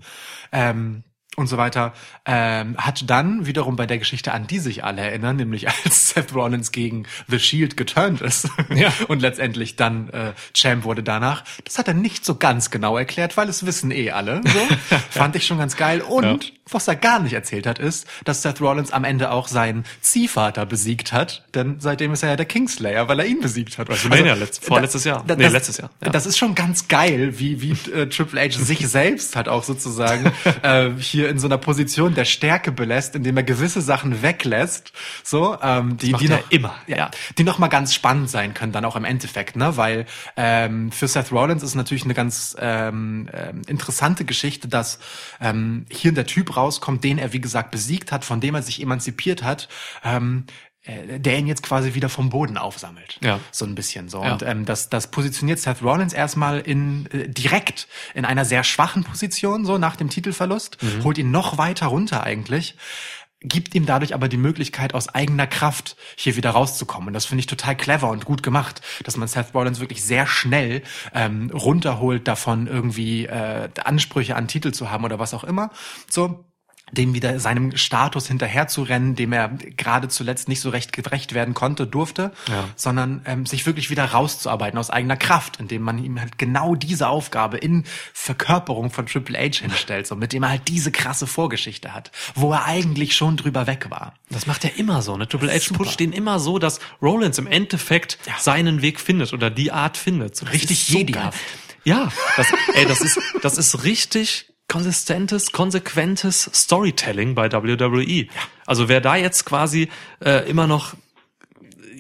ähm, und so weiter. Ähm, hat dann wiederum bei der Geschichte, an die sich alle erinnern, nämlich [laughs] als Seth Rollins gegen The Shield geturnt ist Ja. [laughs] und letztendlich dann äh, Champ wurde danach. Das hat er nicht so ganz genau erklärt, weil es wissen eh alle. So. [laughs] Fand ich schon ganz geil. Und was er gar nicht erzählt hat, ist, dass Seth Rollins am Ende auch seinen Ziehvater besiegt hat. Denn seitdem ist er ja der Kingslayer, weil er ihn besiegt hat. WrestleMania, letzt- vorletztes Jahr. da- Nee, das, letztes Jahr, ja. Das ist schon ganz geil, wie, wie äh, Triple H sich [laughs] selbst hat auch sozusagen [laughs] äh, hier in so einer Position der Stärke belässt, indem er gewisse Sachen weglässt. So, ähm, die, die noch, immer, ja, ja. die noch mal ganz spannend sein können, dann auch im Endeffekt, ne? Weil ähm, für Seth Rollins ist natürlich eine ganz ähm, ähm, interessante Geschichte, dass ähm, hier der Typ rauskommt, den er wie gesagt besiegt hat, von dem er sich emanzipiert hat. Ähm, äh, der ihn jetzt quasi wieder vom Boden aufsammelt. Ja. So ein bisschen so. Ja. Und ähm, das, das positioniert Seth Rollins erstmal in äh, direkt in einer sehr schwachen Position, so nach dem Titelverlust, Mhm. holt ihn noch weiter runter eigentlich gibt ihm dadurch aber die Möglichkeit, aus eigener Kraft hier wieder rauszukommen. Und das finde ich total clever und gut gemacht, dass man Seth Rollins wirklich sehr schnell ähm, runterholt davon, irgendwie äh, Ansprüche an Titel zu haben oder was auch immer. So dem wieder seinem Status hinterherzurennen, dem er gerade zuletzt nicht so recht gerecht werden konnte, durfte, Ja. sondern ähm, sich wirklich wieder rauszuarbeiten aus eigener Kraft, indem man ihm halt genau diese Aufgabe in Verkörperung von Triple H hinstellt, so mit dem er halt diese krasse Vorgeschichte hat, wo er eigentlich schon drüber weg war. Das macht er immer so. Ne? Triple H pusht ihn immer so, dass Rollins im Endeffekt Ja. seinen Weg findet oder die Art findet. So, Richtig ist so. Ja, das, ey, das ist, das ist richtig konsistentes, konsequentes Storytelling bei WWE. Also wer da jetzt quasi äh, immer noch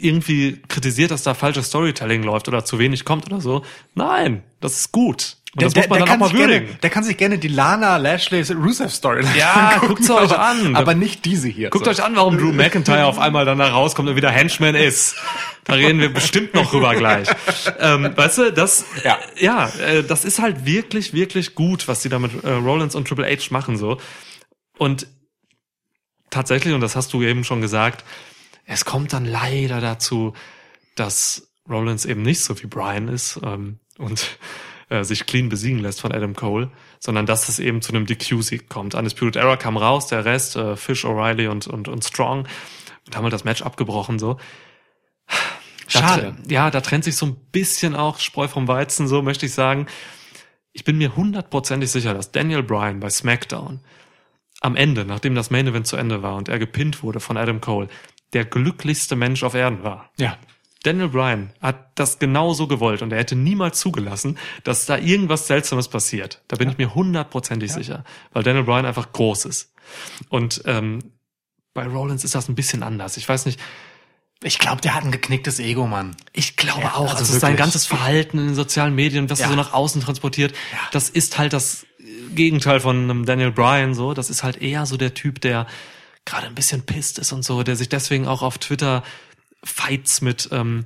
irgendwie kritisiert, dass da falsches Storytelling läuft oder zu wenig kommt oder so, nein, das ist gut. Und das muss man dann auch mal würdigen. gerne, der kann sich gerne die Lana Lashley Rusev Story Ja, [laughs] guckt's euch aber, an. aber nicht diese hier. Guckt so. euch an, warum Drew McIntyre auf einmal dann da rauskommt und wieder Henchman ist. Da reden wir bestimmt noch drüber gleich. Ähm, weißt du, das, Ja. ja, äh, das ist halt wirklich, wirklich gut, was die da mit äh, Rollins und Triple H machen so. Und tatsächlich, und das hast du eben schon gesagt, es kommt dann leider dazu, dass Rollins eben nicht so wie Brian ist ähm, und äh, sich clean besiegen lässt von Adam Cole, sondern dass es eben zu einem DQ-Sieg kommt. Undisputed Era kam raus, der Rest, äh, Fish, O'Reilly und, und, und Strong, und haben halt das Match abgebrochen so. Da Schade. tre- Ja, da trennt sich so ein bisschen auch Spreu vom Weizen, so möchte ich sagen. Ich bin mir hundertprozentig sicher, dass Daniel Bryan bei SmackDown am Ende, nachdem das Main Event zu Ende war und er gepinnt wurde von Adam Cole, der glücklichste Mensch auf Erden war. Ja. Daniel Bryan hat das genauso gewollt und er hätte niemals zugelassen, dass da irgendwas Seltsames passiert. Da bin ich mir hundertprozentig sicher, weil Daniel Bryan einfach groß ist. Und ähm, bei Rollins ist das ein bisschen anders. Ich weiß nicht, Ich glaube, der hat ein geknicktes Ego, Mann. ich glaube Ja, auch, also also, sein ganzes Verhalten in den sozialen Medien, was Ja. er so nach außen transportiert, Ja. das ist halt das Gegenteil von einem Daniel Bryan so. Das ist halt eher so der Typ, der gerade ein bisschen pisst ist und so, der sich deswegen auch auf Twitter Fights mit ähm,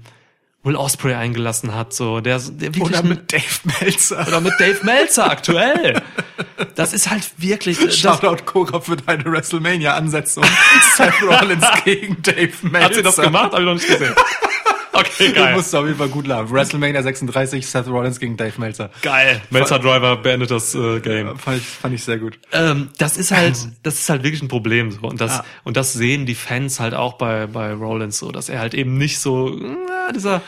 Will Osprey eingelassen hat, so der, der wirklich Oder mit Dave Meltzer. oder mit Dave Meltzer aktuell. Das ist halt wirklich das, Shoutout Cora für deine WrestleMania-Ansetzung. [laughs] Seth Rollins gegen Dave Meltzer. hat sie das gemacht, habe ich noch nicht gesehen. Okay, Du geil. musst auf jeden Fall gut lachen. WrestleMania 36, Seth Rollins gegen Dave Meltzer. Geil. Meltzer Driver beendet das äh, Game. Fand ich, fand ich sehr gut. Ähm, das ist halt, das ist halt wirklich ein Problem so und das Ja. und das sehen die Fans halt auch bei bei Rollins so, dass er halt eben nicht so na, dieser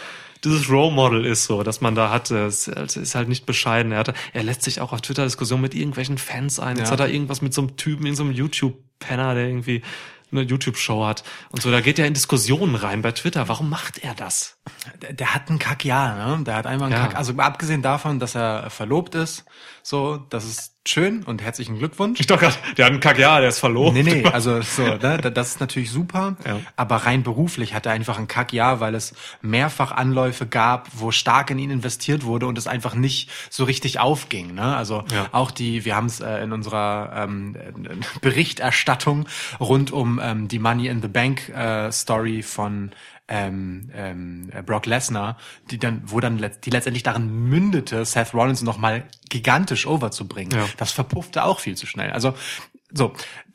dieses Role Model ist so, dass man da hat, es es ist halt nicht bescheiden. Er, hat, er lässt sich auch auf Twitter Diskussionen mit irgendwelchen Fans ein. Jetzt Ja. hat er irgendwas mit so einem Typen, in so einem YouTube-Penner, der irgendwie eine YouTube-Show hat und so. Da geht er in Diskussionen rein bei Twitter. Warum macht er das? Der, der hat einen Kackjahr, ne? Der hat einfach einen Ja. Kack. Also abgesehen davon, dass er verlobt ist, so, das ist schön und herzlichen Glückwunsch. Ich doch grad, der hat einen Kackjahr, der ist verloren. Nee, nee, also so, ne, da- das ist natürlich super, Ja. aber rein beruflich hat er einfach ein Kackjahr, weil es mehrfach Anläufe gab, wo stark in ihn investiert wurde und es einfach nicht so richtig aufging. Ne? Also Ja. auch die, wir haben es äh, in unserer ähm, äh, Berichterstattung rund um ähm, die Money in the Bank äh, Story von ähm, ähm, äh, Brock Lesnar, die dann, wo dann die letztendlich darin mündete, Seth Rollins nochmal gigantisch overzubringen. Ja. Das verpuffte auch viel zu schnell. Also so,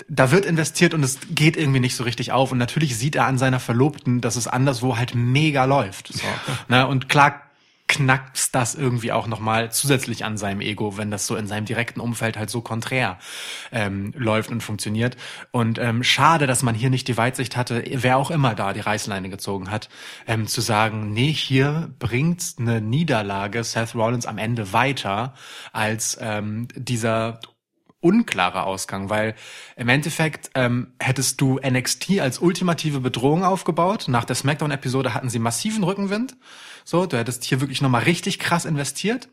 da wird investiert und es geht irgendwie nicht so richtig auf. Und natürlich sieht er an seiner Verlobten, dass es anderswo halt mega läuft. So. [laughs] Ne? Und klar knackt das irgendwie auch nochmal zusätzlich an seinem Ego, wenn das so in seinem direkten Umfeld halt so konträr ähm, läuft und funktioniert. Und ähm, schade, dass man hier nicht die Weitsicht hatte, wer auch immer da die Reißleine gezogen hat, ähm, zu sagen, nee, hier bringt eine Niederlage Seth Rollins am Ende weiter als ähm, dieser unklarer Ausgang, weil im Endeffekt ähm, hättest du NXT als ultimative Bedrohung aufgebaut. Nach der SmackDown-Episode hatten sie massiven Rückenwind. So, du hättest hier wirklich nochmal richtig krass investiert.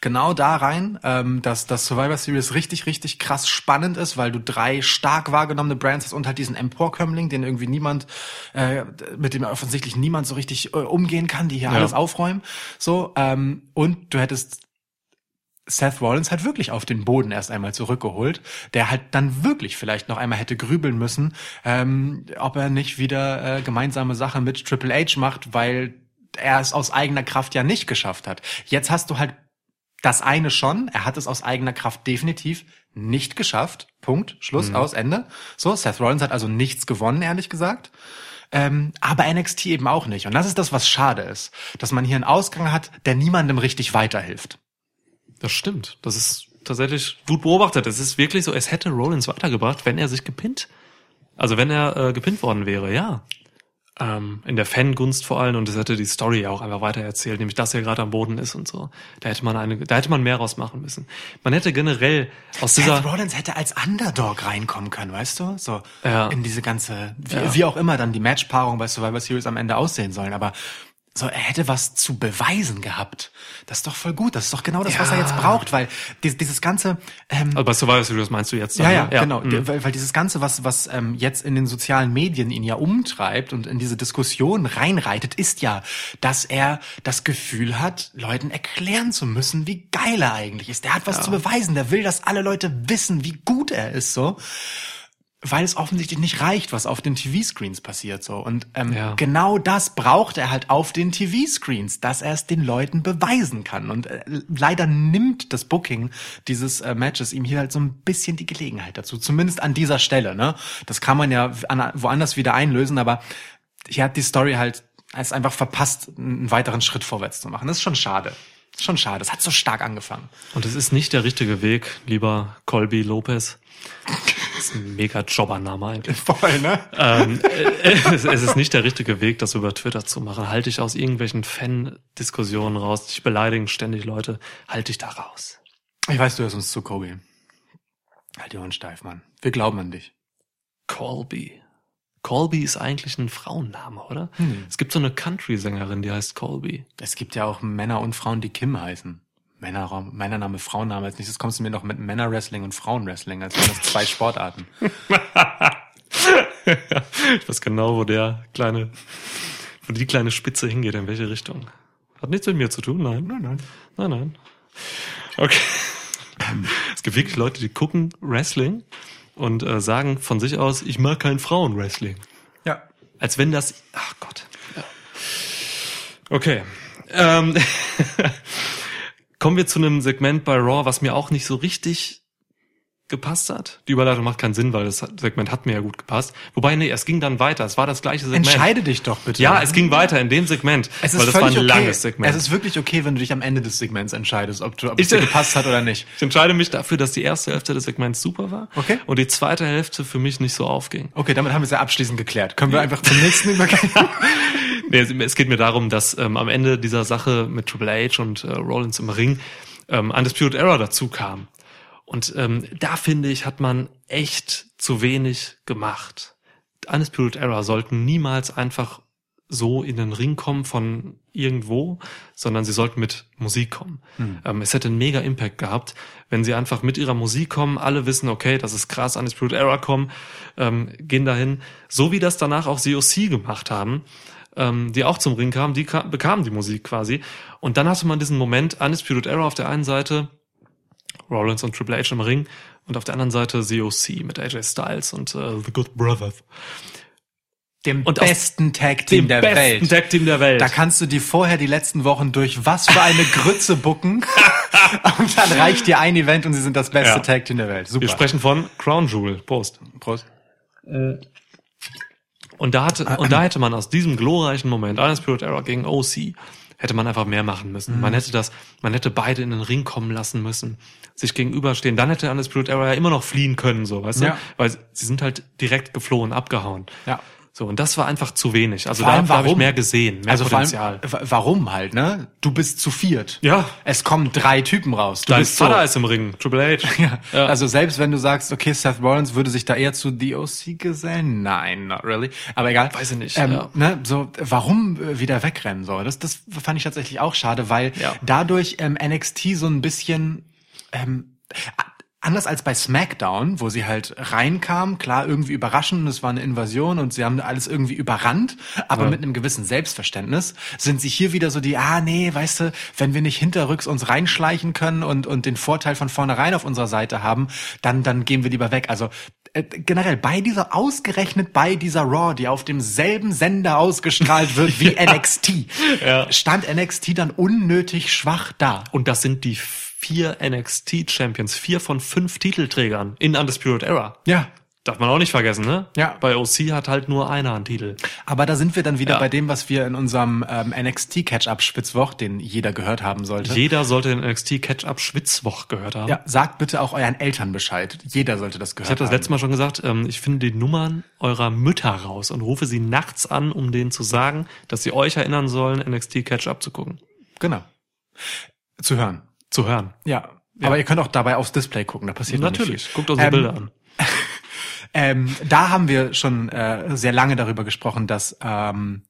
Genau da rein, ähm, dass das Survivor Series richtig, richtig krass spannend ist, weil du drei stark wahrgenommene Brands hast und halt diesen Emporkömmling, den irgendwie niemand, äh, mit dem offensichtlich niemand so richtig äh, umgehen kann, die hier Ja. alles aufräumen. So, ähm, und du hättest Seth Rollins halt wirklich auf den Boden erst einmal zurückgeholt, der halt dann wirklich vielleicht noch einmal hätte grübeln müssen, ähm, ob er nicht wieder äh, gemeinsame Sache mit Triple H macht, weil er es aus eigener Kraft ja nicht geschafft hat. Jetzt hast du halt das eine schon, er hat es aus eigener Kraft definitiv nicht geschafft. Punkt, Schluss, aus, Ende. So, Seth Rollins hat also nichts gewonnen, ehrlich gesagt. Ähm, aber NXT eben auch nicht. Und das ist das, was schade ist. Dass man hier einen Ausgang hat, der niemandem richtig weiterhilft. Das stimmt. Das ist tatsächlich gut beobachtet. Es ist wirklich so, es hätte Rollins weitergebracht, wenn er sich gepinnt. Also wenn er äh, gepinnt worden wäre, ja. Ähm, in der Fangunst vor allem und es hätte die Story auch einfach weiter erzählt, nämlich dass er gerade am Boden ist und so. Da hätte man eine, da hätte man mehr rausmachen müssen. Man hätte generell aus dieser Seth Rollins hätte als Underdog reinkommen können, weißt du? So Ja. in diese ganze, wie, Ja. wie auch immer dann die Matchpaarung bei Survivor Series am Ende aussehen sollen. Aber so, er hätte was zu beweisen gehabt. Das ist doch voll gut. Das ist doch genau das, was er Ja. jetzt braucht, weil dieses, dieses ganze, ähm, also bei Survivor Series meinst du jetzt? ja, dann, ja, ne? genau. mhm. Weil, weil dieses Ganze, was, was ähm, jetzt in den sozialen Medien ihn ja umtreibt und in diese Diskussion reinreitet, ist ja, dass er das Gefühl hat, Leuten erklären zu müssen, wie geil er eigentlich ist. Der hat was zu beweisen. Der will, dass alle Leute wissen, wie gut er ist, so. Weil es offensichtlich nicht reicht, was auf den TV-Screens passiert, so. Und ähm, Ja. genau das braucht er halt auf den TV-Screens, dass er es den Leuten beweisen kann. Und äh, leider nimmt das Booking dieses äh, Matches ihm hier halt so ein bisschen die Gelegenheit dazu. Zumindest an dieser Stelle, ne? Das kann man ja an, woanders wieder einlösen, aber hier hat die Story halt es einfach verpasst, einen weiteren Schritt vorwärts zu machen. Das ist schon schade. Das ist schon schade. Es hat so stark angefangen. Und es ist nicht der richtige Weg, lieber Colby Lopez. Das ist ein mega Jobbername eigentlich. Voll, ne? ähm, äh, es, es ist nicht der richtige Weg, das über Twitter zu machen. Halte ich aus irgendwelchen Fan-Diskussionen raus. Dich beleidigen ständig Leute. Halte ich da raus. Ich weiß, du hörst uns zu, Kobe. Halt die Ohren steif, Mann. Wir glauben an dich. Colby. Colby ist eigentlich ein Frauenname, oder? Es gibt so eine Country-Sängerin, die heißt Colby. Es gibt ja auch Männer und Frauen, die Kim heißen. Männerraum, Männername, Frauenname. Als nächstes kommst du mir noch mit Männerwrestling und Frauenwrestling, als wären das zwei Sportarten. [laughs] Ich weiß genau, wo der kleine, wo die kleine Spitze hingeht, in welche Richtung. Hat nichts mit mir zu tun, nein. Nein, nein. Nein, nein. Okay. Es gibt wirklich Leute, die gucken Wrestling und äh, sagen von sich aus, ich mag kein Frauenwrestling. Ja. Als wenn das, ach Gott. Ja. Okay. Ähm, [laughs] kommen wir zu einem Segment bei Raw, was mir auch nicht so richtig gepasst hat. Die Überleitung macht keinen Sinn, weil das Segment hat mir ja gut gepasst. Wobei, nee, es ging dann weiter. Es war das gleiche Segment. Entscheide dich doch bitte. Ja, es ging weiter in dem Segment, Es ist weil das war ein okay. langes Segment. Es ist wirklich okay, wenn du dich am Ende des Segments entscheidest, ob, du, ob Ich- es dir [laughs] gepasst hat oder nicht. ich entscheide mich dafür, dass die erste Hälfte des Segments super war Okay. und die zweite Hälfte für mich nicht so aufging. Okay, damit haben wir es ja abschließend geklärt. Können wir einfach zum nächsten übergehen? [laughs] Nee, es- geht mir darum, dass ähm, am Ende dieser Sache mit Triple H und äh, Rollins im Ring ähm, Undisputed Era dazu kam. Und ähm, da finde ich, hat man echt zu wenig gemacht. Undisputed Era sollten niemals einfach so in den Ring kommen von irgendwo, sondern sie sollten mit Musik kommen. Ähm, es hätte einen mega Impact gehabt, wenn sie einfach mit ihrer Musik kommen, alle wissen, okay, das ist krass, Undisputed Era kommen, ähm, gehen dahin, so wie das danach auch COC gemacht haben, ähm, die auch zum Ring kamen, die ka bekamen die Musik quasi. Und dann hatte man diesen Moment, Undisputed Era auf der einen Seite, Rollins und Triple H im Ring und auf der anderen Seite COC mit AJ Styles und äh, The Good Brothers. Dem Und besten Tag-Team Dem der besten Welt. Tag Team der Welt. Da kannst du dir vorher die letzten Wochen durch was für eine Grütze bucken [laughs] und dann reicht dir ein Event und sie sind das beste Ja. Tag-Team der Welt. Super. Wir sprechen von Crown Jewel. Prost. Prost. Und da hatte, und da hätte man aus diesem glorreichen Moment, Undisputed Era gegen OC, hätte man einfach mehr machen müssen. Mhm. Man hätte das, man hätte beide in den Ring kommen lassen müssen, sich gegenüberstehen. Dann hätte Undisputed Era ja immer noch fliehen können, so, weißt Ja. du? Weil sie sind halt direkt geflohen, abgehauen. Ja. So, und das war einfach zu wenig. Also Vor da, da habe ich mehr gesehen, mehr also vor allem, Potenzial. wa- warum halt, ne? Du bist zu viert. Ja. Es kommen drei Typen raus. Du Dein bist so, Vater ist im Ring, Triple H. [laughs] ja. Ja. Also selbst wenn du sagst, okay, Seth Rollins würde sich da eher zu The OC gesellen, nein, not really. Aber egal. Weiß ich nicht, Ähm, ja. ne, so, warum äh, wieder wegrennen soll? Das, das fand ich tatsächlich auch schade, weil Ja. dadurch ähm, NXT so ein bisschen ähm, anders als bei SmackDown, wo sie halt reinkam, klar irgendwie überraschend, es war eine Invasion und sie haben alles irgendwie überrannt, aber Ja. mit einem gewissen Selbstverständnis, sind sie hier wieder so die, ah nee, weißt du, wenn wir nicht hinterrücks uns reinschleichen können und, und den Vorteil von vornherein auf unserer Seite haben, dann, dann gehen wir lieber weg. Also äh, generell bei dieser, ausgerechnet bei dieser Raw, die auf demselben Sender ausgestrahlt wird [laughs] wie NXT, Ja. stand NXT dann unnötig schwach da. Und das sind die vier NXT-Champions, vier von fünf Titelträgern in Undisputed Era. Ja. Darf man auch nicht vergessen, ne? Ja. Bei OC hat halt nur einer einen Titel. Aber da sind wir dann wieder Ja. bei dem, was wir in unserem ähm, NXT Catch-up Spitzwoch, den jeder gehört haben sollte. Jeder sollte den NXT Catch-Up Schwitzwoch gehört haben. ja, sagt bitte auch euren Eltern Bescheid. Jeder sollte das Ich gehört habe das haben. letzte Mal schon gesagt, ähm, ich finde die Nummern eurer Mütter raus und rufe sie nachts an, um denen zu sagen, dass sie euch erinnern sollen, NXT Catch-Up zu gucken. Genau. Zu hören. Zu hören. Ja. Aber ihr könnt auch dabei aufs Display gucken, da passiert Natürlich. Guckt euch die Ähm, Bilder an. [laughs] Ähm, da haben wir schon äh, sehr lange darüber gesprochen, dass ähm,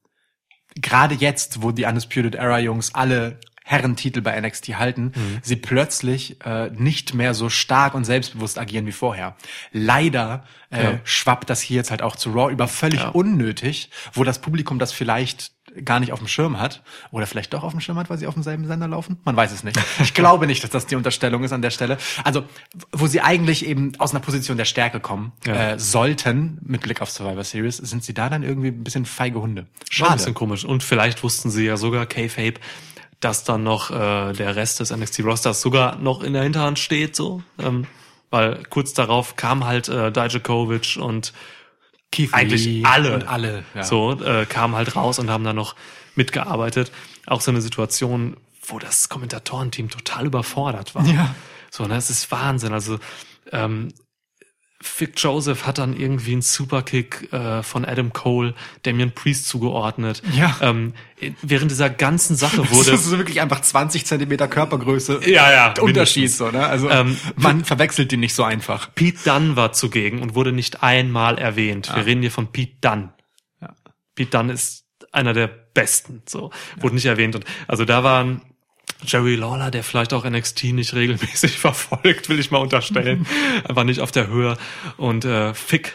gerade jetzt, wo die Undisputed Era Jungs alle Herrentitel bei NXT halten, Mhm. sie plötzlich äh, nicht mehr so stark und selbstbewusst agieren wie vorher. Leider äh, Ja. schwappt das hier jetzt halt auch zu Raw über völlig Ja. unnötig, wo das Publikum das vielleicht gar nicht auf dem Schirm hat oder vielleicht doch auf dem Schirm hat, weil sie auf demselben Sender laufen. Man weiß es nicht. Ich glaube nicht, dass das die Unterstellung ist an der Stelle. Also, wo sie eigentlich eben aus einer Position der Stärke kommen Ja. äh, sollten, mit Blick auf Survivor Series, sind sie da dann irgendwie ein bisschen feige Hunde. War ein Schade. bisschen komisch. Und vielleicht wussten sie ja sogar, K-Fape, dass dann noch äh, der Rest des NXT-Rosters sogar noch in der Hinterhand steht, so. Ähm, weil kurz darauf kam halt äh, Dijakovic und Keith eigentlich Lee alle, und alle. Ja. so äh, kamen halt raus und haben dann noch mitgearbeitet. Auch so eine Situation, wo das Kommentatorenteam total überfordert war. Ja. So, ne, es ist Wahnsinn. Also ähm, Vic Joseph hat dann irgendwie einen Superkick äh, von Adam Cole, Damian Priest zugeordnet. Ja. Ähm, während dieser ganzen Sache Das wurde ist wirklich einfach 20 Zentimeter Körpergröße. Ja, ja, Unterschied mindestens. so, ne? Also Ähm, man verwechselt die nicht so einfach. Pete Dunn war zugegen und wurde nicht einmal erwähnt. Wir reden hier von Pete Dunn. Ja. Pete Dunn ist einer der besten, so. Wurde nicht erwähnt. Und also da waren Jerry Lawler, der vielleicht auch NXT nicht regelmäßig [laughs] verfolgt, will ich mal unterstellen. [laughs] einfach nicht auf der Höhe. Und äh, Fick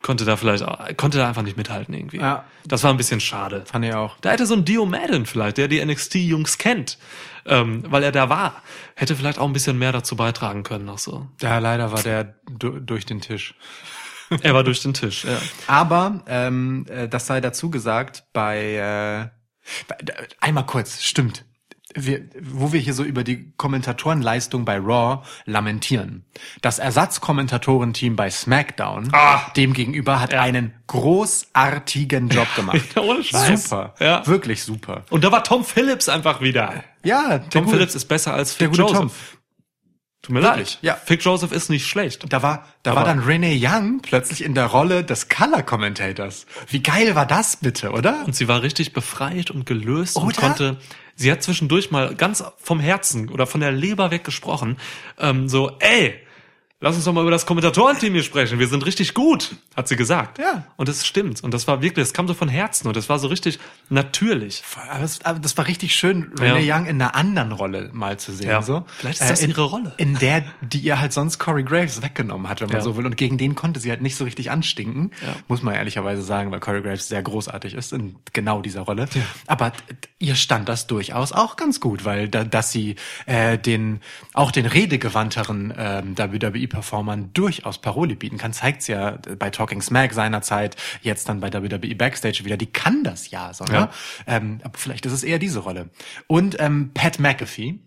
konnte da vielleicht, auch- konnte da einfach nicht mithalten irgendwie. Ja. Das war ein bisschen schade. Fand ich auch. Da hätte so ein Dio Madden vielleicht, der die NXT-Jungs kennt, ähm, weil er da war, hätte vielleicht auch ein bisschen mehr dazu beitragen können noch so. Ja, leider war der du durch den Tisch. Er war durch den Tisch, ja. Aber ähm, äh, das sei dazu gesagt, bei äh, bei- einmal kurz, stimmt. Wir, wo wir hier so über die Kommentatorenleistung bei Raw lamentieren. Das Ersatzkommentatorenteam bei SmackDown Ah. demgegenüber hat einen großartigen Job gemacht. Ja, [laughs] ohne Scheiß. Super. Ja. Wirklich super. Und da war Tom Phillips einfach wieder. Ja, der Tom Phillips ist besser als der Fick gute Joseph. Tom. Tut mir leid. ja. Fick Joseph ist nicht schlecht. Da war, da Aber- war dann Renee Young plötzlich in der Rolle des Color Commentators. Wie geil war das bitte, oder? Und sie war richtig befreit und gelöst und Oder? konnte. Sie hat zwischendurch mal ganz vom Herzen oder von der Leber weg gesprochen. Ähm, so, ey, lass uns doch mal über das Kommentatorenteam hier sprechen. Wir sind richtig gut, hat sie gesagt. Ja. Und das stimmt. Und das war wirklich, das kam so von Herzen und das war so richtig natürlich. Aber das, aber das war richtig schön, Renee Ja. Young in einer anderen Rolle mal zu sehen. Ja. So. Vielleicht ist das in, ihre Rolle. In der, die ihr halt sonst Corey Graves weggenommen hat, wenn man Ja. so will. Und gegen den konnte sie halt nicht so richtig anstinken. Ja. Muss man ehrlicherweise sagen, weil Corey Graves sehr großartig ist in genau dieser Rolle. Aber t- ihr stand das durchaus auch ganz gut, weil da, dass sie äh, den auch den redegewandteren ähm, WWE-Performern durchaus Paroli bieten kann, zeigt sie ja bei Talking Smack seinerzeit, jetzt dann bei WWE Backstage wieder. Die kann das ja, so? Ja. Ähm, aber vielleicht ist es eher diese Rolle. Und ähm, Pat McAfee,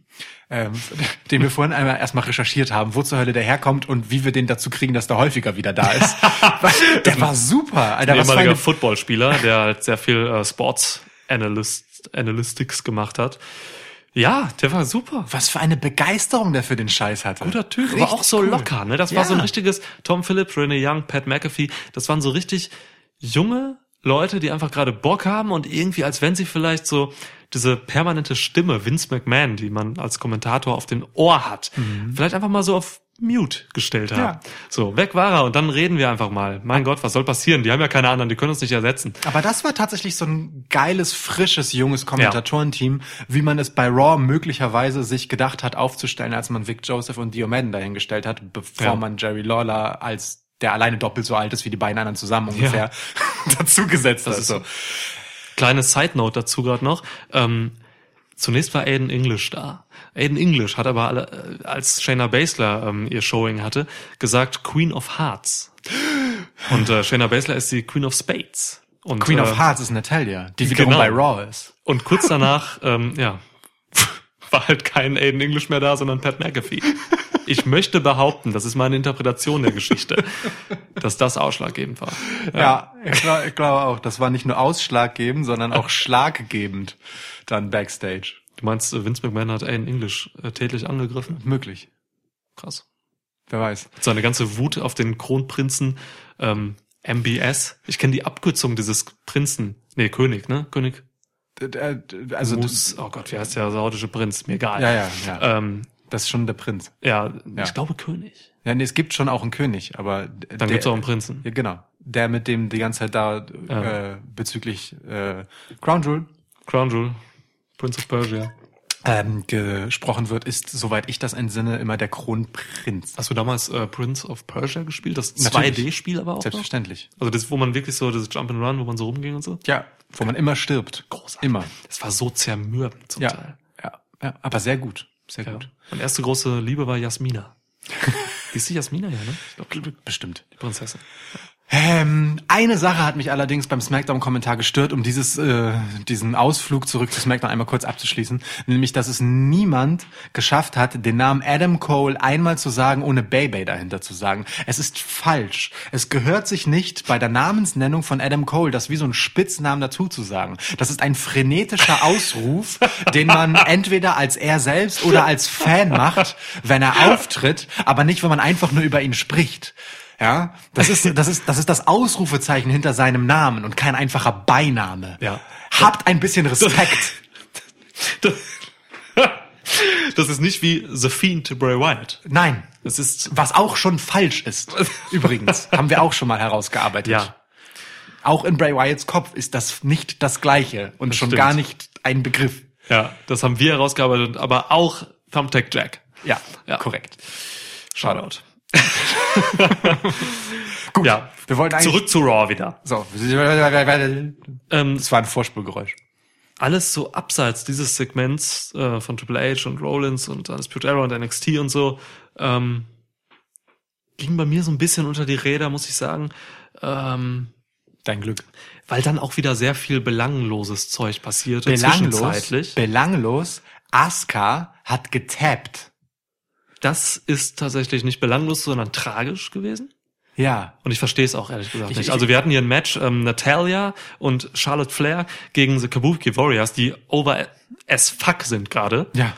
ähm, [laughs] den wir vorhin einmal erstmal recherchiert haben, wo zur Hölle der herkommt und wie wir den dazu kriegen, dass der häufiger wieder da ist. [laughs] Der war super. Alter, Ein ehemaliger Footballspieler, der halt sehr viel äh, Sports Analyst, Analytics gemacht hat. Ja, der war super. was für eine Begeisterung der für den Scheiß hatte. Guter Typ, Richtig aber auch so cool. locker, ne? Das Ja. war so ein richtiges Tom Phillips, Renee Young, Pat McAfee. Das waren so richtig junge Leute, die einfach gerade Bock haben und irgendwie, als wenn sie vielleicht so diese permanente Stimme Vince McMahon, die man als Kommentator auf dem Ohr hat, Mhm. vielleicht einfach mal so auf mute gestellt haben. Ja. So, weg war er und dann reden wir einfach mal. Mein Gott, was soll passieren? Die haben ja keine anderen, die können uns nicht ersetzen. Aber das war tatsächlich so ein geiles, frisches, junges Kommentatorenteam, wie man es bei Raw möglicherweise sich gedacht hat aufzustellen, als man Vic Joseph und Dio Madden dahingestellt hat, bevor Ja. man Jerry Lawler als der alleine doppelt so alt ist wie die beiden anderen zusammen ungefähr [laughs] dazugesetzt hat. ist So. Kleine Side Note dazu gerade noch. Ähm, zunächst war Aiden English da. Aiden English hat aber alle, äh, als Shayna Baszler ähm, ihr Showing hatte, gesagt Queen of Hearts. Und äh, Shayna Baszler ist die Queen of Spades. Und, Queen äh, of Hearts ist Natalia, die wiederum genau. bei Raw ist. Und kurz [laughs] danach, ähm, ja, [laughs] war halt kein Aiden English mehr da, sondern Pat McAfee. Ich möchte behaupten, das ist meine Interpretation der Geschichte, dass das ausschlaggebend war. Ja, glaub, ich glaube auch. Das war nicht nur ausschlaggebend, sondern auch schlaggebend dann Backstage. Du meinst, äh, Vince McMahon hat Aiden English äh, tätlich angegriffen? Möglich. Krass. Wer weiß. Seine ganze Wut auf den Kronprinzen ähm, MBS. Ich kenne die Abkürzung dieses Prinzen. Nee, König, ne? König d- Also, Mus. Oh Gott, wie heißt der saudische Prinz? Mir egal. ja, ja, ja. Ähm, Das ist schon der Prinz. ja, Ja. ich glaube König. Ja, nee, es gibt schon auch einen König, aber Dann der, gibt's auch einen Prinzen. Ja, genau. Der mit dem die ganze Zeit da Ja. äh, bezüglich äh, Crown Jewel Crown Jewel. Prince of Persia. ähm, gesprochen wird, ist, soweit ich das entsinne, immer der Kronprinz. Hast du damals äh, Prince of Persia gespielt? Das Natürlich. 2D-Spiel aber auch noch? Selbstverständlich. Also das, wo man wirklich so das Jump and Run, wo man so rumging und so? Ja, wo man immer stirbt. Großartig. Immer. Das war so zermürbend zum Ja, Teil. ja, ja, aber sehr gut. Sehr Ja. gut. Meine erste große Liebe war Jasmina. [laughs] Ist die Jasmina ja, ne? Ich glaube, Bestimmt. die Prinzessin. Ähm, eine Sache hat mich allerdings beim Smackdown-Kommentar gestört, um dieses, äh, diesen Ausflug zurück zu Smackdown einmal kurz abzuschließen. Nämlich, dass es niemand geschafft hat, den Namen Adam Cole einmal zu sagen, ohne Baby dahinter zu sagen. Es ist falsch. Es gehört sich nicht, bei der Namensnennung von Adam Cole das wie so ein Spitznamen dazu zu sagen. Das ist ein frenetischer Ausruf, den man entweder als er selbst oder als Fan macht, wenn er auftritt, aber nicht, wenn man einfach nur über ihn spricht. Ja, das ist, das ist, das ist das Ausrufezeichen hinter seinem Namen und kein einfacher Beiname. Ja. Habt ein bisschen Respekt. Das, [laughs] das ist nicht wie The Fiend Bray Wyatt. Nein. Es ist, Was auch schon falsch ist. Übrigens. [laughs] Haben wir auch schon mal herausgearbeitet. ja, Auch in Bray Wyatts Kopf ist das nicht das Gleiche und schon stimmt. gar nicht ein Begriff. ja, das haben wir herausgearbeitet, aber auch Thumbtack Jack. Ja, Ja. korrekt. Shoutout. [laughs] Gut. Ja, Wir wollten eigentlich. zurück zu Raw wieder. So. Ähm, Das war ein Vorspulgeräusch. alles so abseits dieses Segments äh, von Triple H und Rollins und Undisputed Era und NXT und so, ähm, ging bei mir so ein bisschen unter die Räder, muss ich sagen. Ähm, Dein Glück. weil dann auch wieder sehr viel belangloses Zeug passierte Belanglos. zwischenzeitlich. Belanglos. Asuka hat getappt. Das ist tatsächlich nicht belanglos, sondern tragisch gewesen. Ja. Und ich verstehe es auch ehrlich gesagt Ich- nicht. ich- Also wir hatten hier ein Match, ähm, Natalia und Charlotte Flair gegen the Kabuki Warriors, die over as fuck sind gerade. Ja.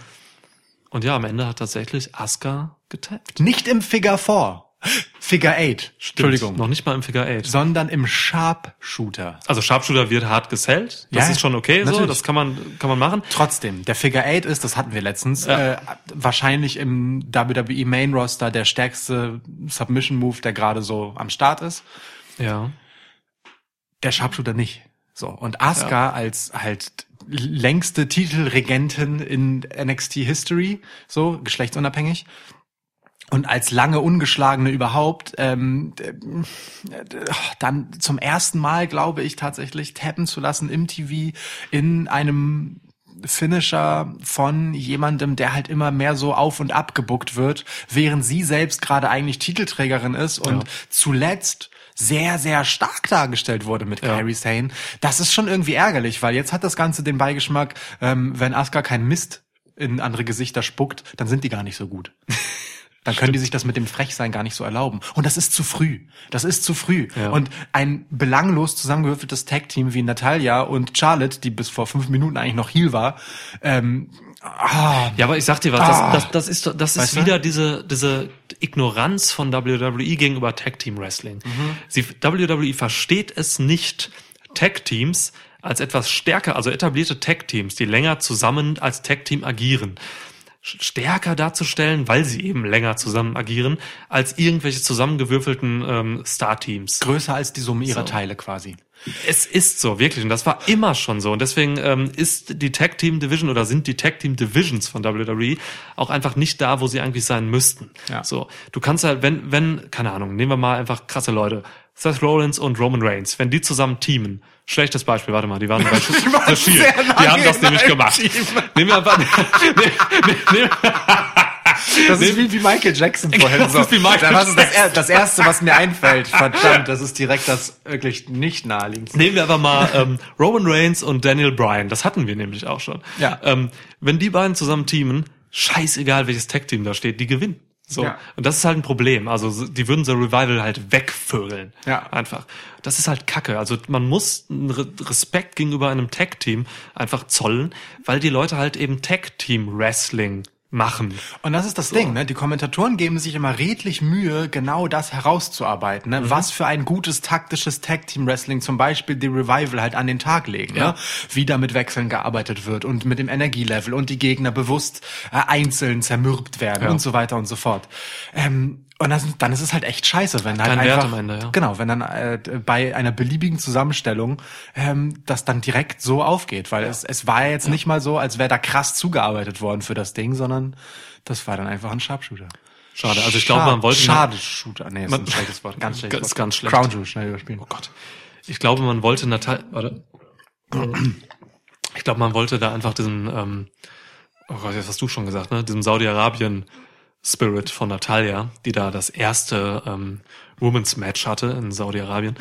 Und ja, am Ende hat tatsächlich Asuka getappt. Nicht im Figure 4. Figure 8. Entschuldigung. Noch nicht mal im Figure 8. Sondern im Sharpshooter. Also Sharpshooter wird hart gesellt. Das Ja, ist schon okay so. natürlich. Das kann man, kann man machen. Trotzdem, der Figure 8 ist, das hatten wir letztens, Ja. äh, wahrscheinlich im WWE Main Roster der stärkste Submission Move, der gerade so am Start ist. Ja. Der Sharpshooter nicht. So. Und Asuka als halt längste Titelregentin in NXT History, so, geschlechtsunabhängig. Und als lange ungeschlagene überhaupt, ähm, äh, dann zum ersten Mal, glaube ich, tatsächlich tappen zu lassen im TV in einem Finisher von jemandem, der halt immer mehr so auf und ab gebuckt wird, während sie selbst gerade eigentlich Titelträgerin ist und Ja. zuletzt sehr, sehr stark dargestellt wurde mit Ja. Kairi Sane. Das ist schon irgendwie ärgerlich, weil jetzt hat das Ganze den Beigeschmack, ähm, wenn Asuka kein Mist in andere Gesichter spuckt, dann sind die gar nicht so gut. [laughs] Dann können die sich das mit dem Frechsein gar nicht so erlauben. Und das ist zu früh. Das ist zu früh. Ja. Und ein belanglos zusammengewürfeltes Tag-Team wie Natalia und Charlotte, die bis vor fünf Minuten eigentlich noch Heel war, ähm, ah, Ja, aber ich sag dir was, Ah. das, das, das ist, das ist du? wieder diese, diese Ignoranz von WWE gegenüber Tag Team Wrestling. Mhm. Sie, WWE versteht es nicht, Tag Teams als etwas stärker, also etablierte Tag Teams, die länger zusammen als Tag Team agieren, stärker darzustellen, weil sie eben länger zusammen agieren, als irgendwelche zusammengewürfelten ähm, Star-Teams. Größer als die Summe ihrer So. Teile quasi. Es ist so, wirklich. Und das war immer schon so. Und deswegen ähm, ist die Tag Team Division oder sind die Tag Team Divisions von WWE auch einfach nicht da, wo sie eigentlich sein müssten. Ja. So, du kannst halt, wenn, wenn, keine Ahnung, nehmen wir mal einfach krasse Leute. Seth Rollins und Roman Reigns, wenn die zusammen teamen, schlechtes Beispiel, warte mal, die waren bei [laughs] The waren Shield. sehr Die haben das in nämlich gemacht. Team. Nehmen wir einfach, Das ist wie, wie Michael Jackson [laughs] vorhin. Das so. ist wie Michael das ist das, das Erste, was mir einfällt. [laughs] Verdammt, das ist direkt das wirklich nicht naheliegendste. Nehmen wir einfach mal ähm, Roman Reigns und Daniel Bryan. Das hatten wir nämlich auch schon. Ja. Ähm, wenn die beiden zusammen teamen, scheißegal welches Tag-Team da steht, die gewinnen. So. Ja. Und das ist halt ein Problem. Also so- die würden so Revival halt wegvögeln. Ja. Einfach. Das ist halt Kacke. Also man muss Respekt gegenüber einem Tag-Team einfach zollen, weil die Leute halt eben Tag-Team-Wrestling machen. Und das ist das Ding, ne? Die Kommentatoren geben sich immer redlich Mühe, genau das herauszuarbeiten, Mhm. ne? Was für ein gutes taktisches Tag-Team-Wrestling zum Beispiel die Revival halt an den Tag legen, Ja. ne? Wie da mit Wechseln gearbeitet wird und mit dem Energielevel und die Gegner bewusst äh, einzeln zermürbt werden Ja. und so weiter und so fort. Ähm, und das, dann ist es halt echt scheiße, wenn halt Kein einfach, Ende, ja. genau, wenn dann äh, bei einer beliebigen Zusammenstellung ähm, das dann direkt so aufgeht, weil es, es war ja jetzt nicht mal so, als wäre da krass zugearbeitet worden für das Ding, sondern das war dann einfach ein Sharpshooter. Schade. Also ich glaube, man wollte Schade Shooter. Nee, ist Man- ein schlechtes Wort. Ganz [laughs] schlechtes Wort. ganz schlecht. Crown Jewel, schnell überspielen. Oh Gott. Ich glaube, man wollte Natal. Warte. Ich glaube, man wollte da einfach diesen, ähm, oh Gott, jetzt hast du schon gesagt, ne? Diesem Saudi-Arabien Spirit von Natalia, die da das erste ähm, Women's Match hatte in Saudi-Arabien,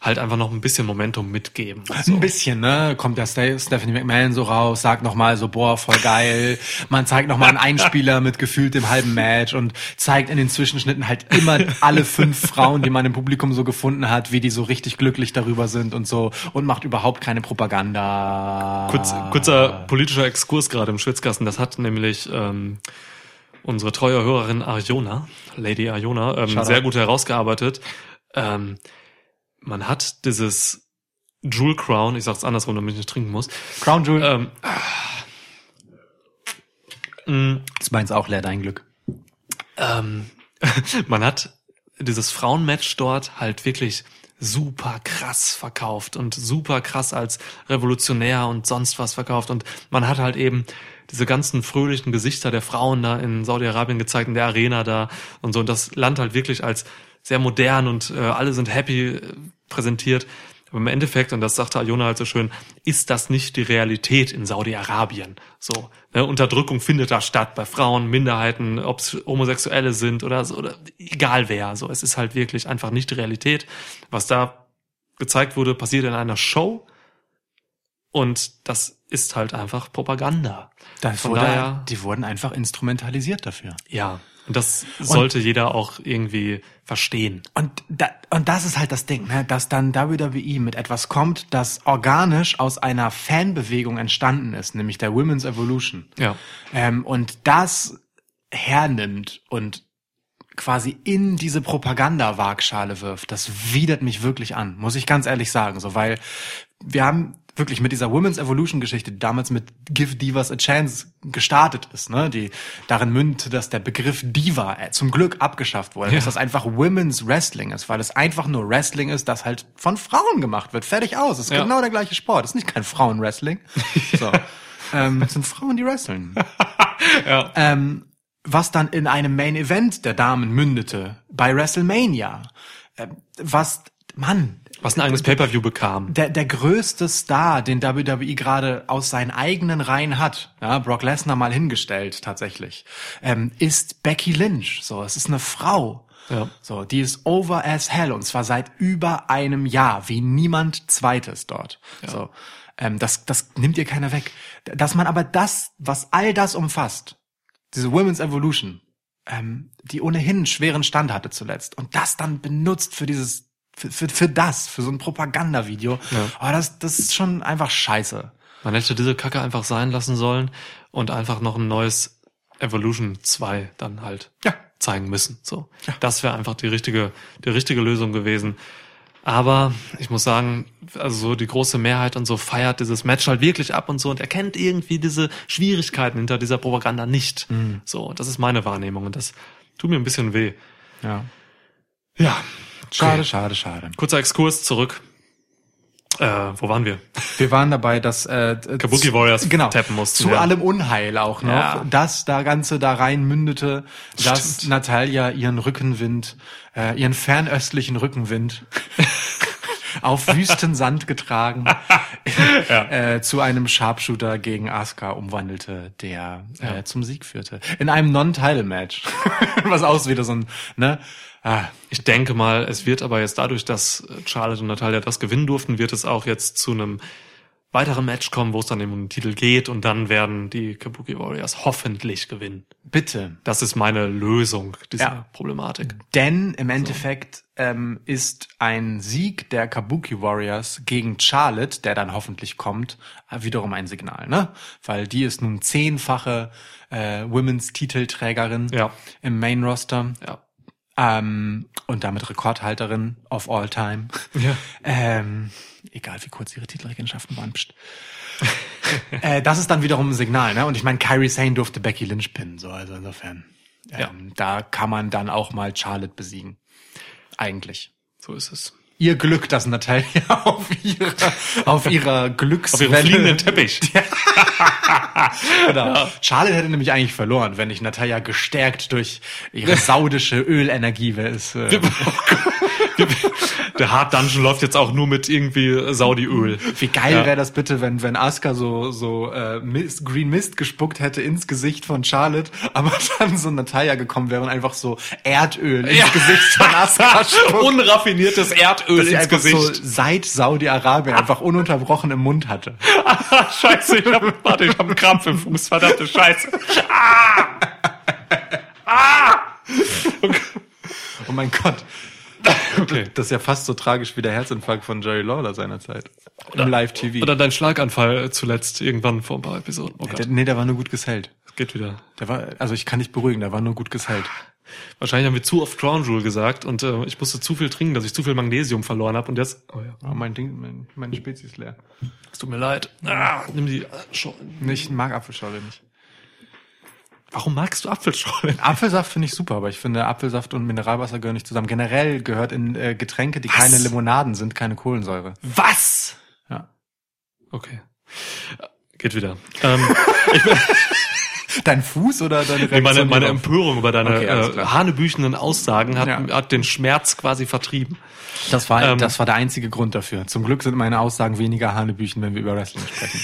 halt einfach noch ein bisschen Momentum mitgeben. So. Ein bisschen, ne? Kommt der Ste- Stephanie McMahon so raus, sagt nochmal so, boah, voll geil. Man zeigt nochmal einen Einspieler mit gefühlt dem halben Match und zeigt in den Zwischenschnitten halt immer alle fünf Frauen, die man im Publikum so gefunden hat, wie die so richtig glücklich darüber sind und so und macht überhaupt keine Propaganda. Kurz, kurzer politischer Exkurs gerade im Schwitzkasten. Das hat nämlich ähm, unsere treue Hörerin Arjona, Lady Arjona, ähm, sehr gut herausgearbeitet. Ähm, man hat dieses Jewel Crown, ich sag's andersrum, damit ich nicht trinken muss. Crown Jewel. Ähm, mm, ist meins auch leer, dein Glück. ähm, [laughs] man hat dieses Frauenmatch dort halt wirklich super krass verkauft und super krass als revolutionär und sonst was verkauft und man hat halt eben diese ganzen fröhlichen Gesichter der Frauen da in Saudi-Arabien gezeigt, in der Arena da und so und das Land halt wirklich als sehr modern und äh, alle sind happy äh, präsentiert. Aber im Endeffekt, und das sagte Ayona halt so schön, ist das nicht die Realität in Saudi-Arabien. So, ne, Unterdrückung findet da statt bei Frauen, Minderheiten, ob es Homosexuelle sind oder so, oder egal wer. So, es ist halt wirklich einfach nicht die Realität. Was da gezeigt wurde, passiert in einer Show und das ist halt einfach Propaganda. Das Von wurde, daher- die wurden einfach instrumentalisiert dafür. Ja, und das sollte jeder auch irgendwie verstehen. Und, da, und das ist halt das Ding, ne? dass dann WWE mit etwas kommt, das organisch aus einer Fanbewegung entstanden ist, nämlich der Women's Evolution. Ja. Ähm, und das hernimmt und quasi in diese Propaganda-Waagschale wirft, das widert mich wirklich an, muss ich ganz ehrlich sagen, so, weil wir haben wirklich mit dieser Women's Evolution Geschichte, die damals mit Give Divas a Chance gestartet ist, ne, die darin mündete, dass der Begriff Diva äh, zum Glück abgeschafft wurde, dass das einfach Women's Wrestling ist, weil es einfach nur Wrestling ist, das halt von Frauen gemacht wird. Fertig aus. Es ist Ja. genau der gleiche Sport. Es ist nicht kein Frauenwrestling. [laughs] So. ähm, es sind Frauen, die wresteln. [laughs] Ja. Ähm, was dann in einem Main Event der Damen mündete bei WrestleMania. Ähm, was, Mann, Was ein eigenes Pay-Per-View bekam. der, der größte Star, den WWE gerade aus seinen eigenen Reihen hat, ja, Brock Lesnar mal hingestellt tatsächlich, ähm, ist Becky Lynch. So, es ist eine Frau. Ja. So, die ist over as hell und zwar seit über einem Jahr, wie niemand zweites dort. So, ähm, das, das nimmt ihr keiner weg. Dass man aber das, was all das umfasst, diese Women's Evolution, ähm, die ohnehin einen schweren Stand hatte zuletzt und das dann benutzt für dieses, für, für, für das, für so ein Propagandavideo, Ja. oh, das, das ist schon einfach scheiße. Man hätte diese Kacke einfach sein lassen sollen und einfach noch ein neues Evolution 2 dann halt Ja. zeigen müssen. So. Das wäre einfach die richtige, die richtige Lösung gewesen. Aber ich muss sagen, also so die große Mehrheit und so feiert dieses Match halt wirklich ab und so und erkennt irgendwie diese Schwierigkeiten hinter dieser Propaganda nicht. So, das ist meine Wahrnehmung und das tut mir ein bisschen weh. Ja. Ja. Schade, schade, schade. Kurzer Exkurs zurück. Äh, wo waren wir? Wir waren dabei, dass äh, Kabuki zu- Warriors genau, tappen mussten, Zu ja. allem Unheil auch noch, Ja. dass da Ganze da rein mündete, dass Stimmt. Natalia ihren Rückenwind, äh, ihren fernöstlichen Rückenwind [laughs] auf wüsten Sand getragen [laughs] äh, zu einem Sharpshooter gegen Asuka umwandelte, der äh, zum Sieg führte. In einem Non-Title-Match. [laughs] Was aus wieder so ein, ne? Ah, Ich denke mal, es wird aber jetzt dadurch, dass Charlotte und Natalia das gewinnen durften, wird es auch jetzt zu einem weiteren Match kommen, wo es dann eben um den Titel geht und dann werden die Kabuki Warriors hoffentlich gewinnen. bitte. Das ist meine Lösung dieser Ja. Problematik. Denn im Endeffekt ähm, ist ein Sieg der Kabuki Warriors gegen Charlotte, der dann hoffentlich kommt, äh, wiederum ein Signal, ne? Weil die ist nun zehnfache äh, Women's Titelträgerin Ja. im Main Roster Ja. Ähm, und damit Rekordhalterin of all time. Ja. Ähm, egal wie kurz ihre Titelregenschaften waren. [laughs] Äh, das ist dann wiederum ein Signal, ne? Und ich meine, Kyrie Sane durfte Becky Lynch pinnen, so also insofern. Ähm, Ja. Da kann man dann auch mal Charlotte besiegen. Eigentlich. So ist es. Ihr Glück, dass Natalia [laughs] auf ihrer, auf ihrer Auf Glückswelle... ihrem fliegenden Teppich. [laughs] Genau. Charlotte hätte nämlich eigentlich verloren, wenn nicht Natalia gestärkt durch ihre saudische Ölenergie ist. Äh, [laughs] Der Hard Dungeon läuft jetzt auch nur mit irgendwie Saudi-Öl. Wie geil Ja. wäre das bitte, wenn wenn Asuka so so äh, Mist, Green Mist gespuckt hätte ins Gesicht von Charlotte, aber [laughs] dann so Natalia gekommen wäre und einfach so Erdöl ins Ja. Gesicht von Asuka [laughs] spuckt. Unraffiniertes Erdöl dass ins Gesicht. so seit Saudi-Arabien einfach ununterbrochen im Mund hatte. [laughs] Scheiße, ich hab, warte, ich hab einen Krampf im Fuß, verdammte Scheiße. Oh mein Gott. Okay. [laughs] Das ist ja fast so tragisch wie der Herzinfarkt von Jerry Lawler seinerzeit. Im Live-TV. Oder dein Schlaganfall zuletzt irgendwann vor ein paar Episoden. Oh Der, Gott, nee, der war nur gut gesellt. geht wieder. Der war, also ich kann dich beruhigen, der war nur gut gesellt. Wahrscheinlich haben wir zu oft Crown Jewel gesagt und äh, ich musste zu viel trinken, dass ich zu viel Magnesium verloren habe und jetzt. Oh ja. Oh, mein Ding, mein, meine Spezies leer. Es tut mir leid. Ah, nimm die. äh, Ich mag Apfelschorle nicht. Warum magst du Apfelschorle? Apfelsaft finde ich super, aber ich finde Apfelsaft und Mineralwasser gehören nicht zusammen. Generell gehört in äh, Getränke, die Was? keine Limonaden sind, keine Kohlensäure. Was? Ja. Okay. Geht wieder. Ähm, [laughs] Dein Fuß oder deine nee, Reaktion? meine, meine darauf? Empörung über deine Okay, äh, hanebüchenden Aussagen hat, Ja. hat den Schmerz quasi vertrieben. Das war, ähm, das war der einzige Grund dafür. Zum Glück sind meine Aussagen weniger Hanebüchen, wenn wir über Wrestling sprechen.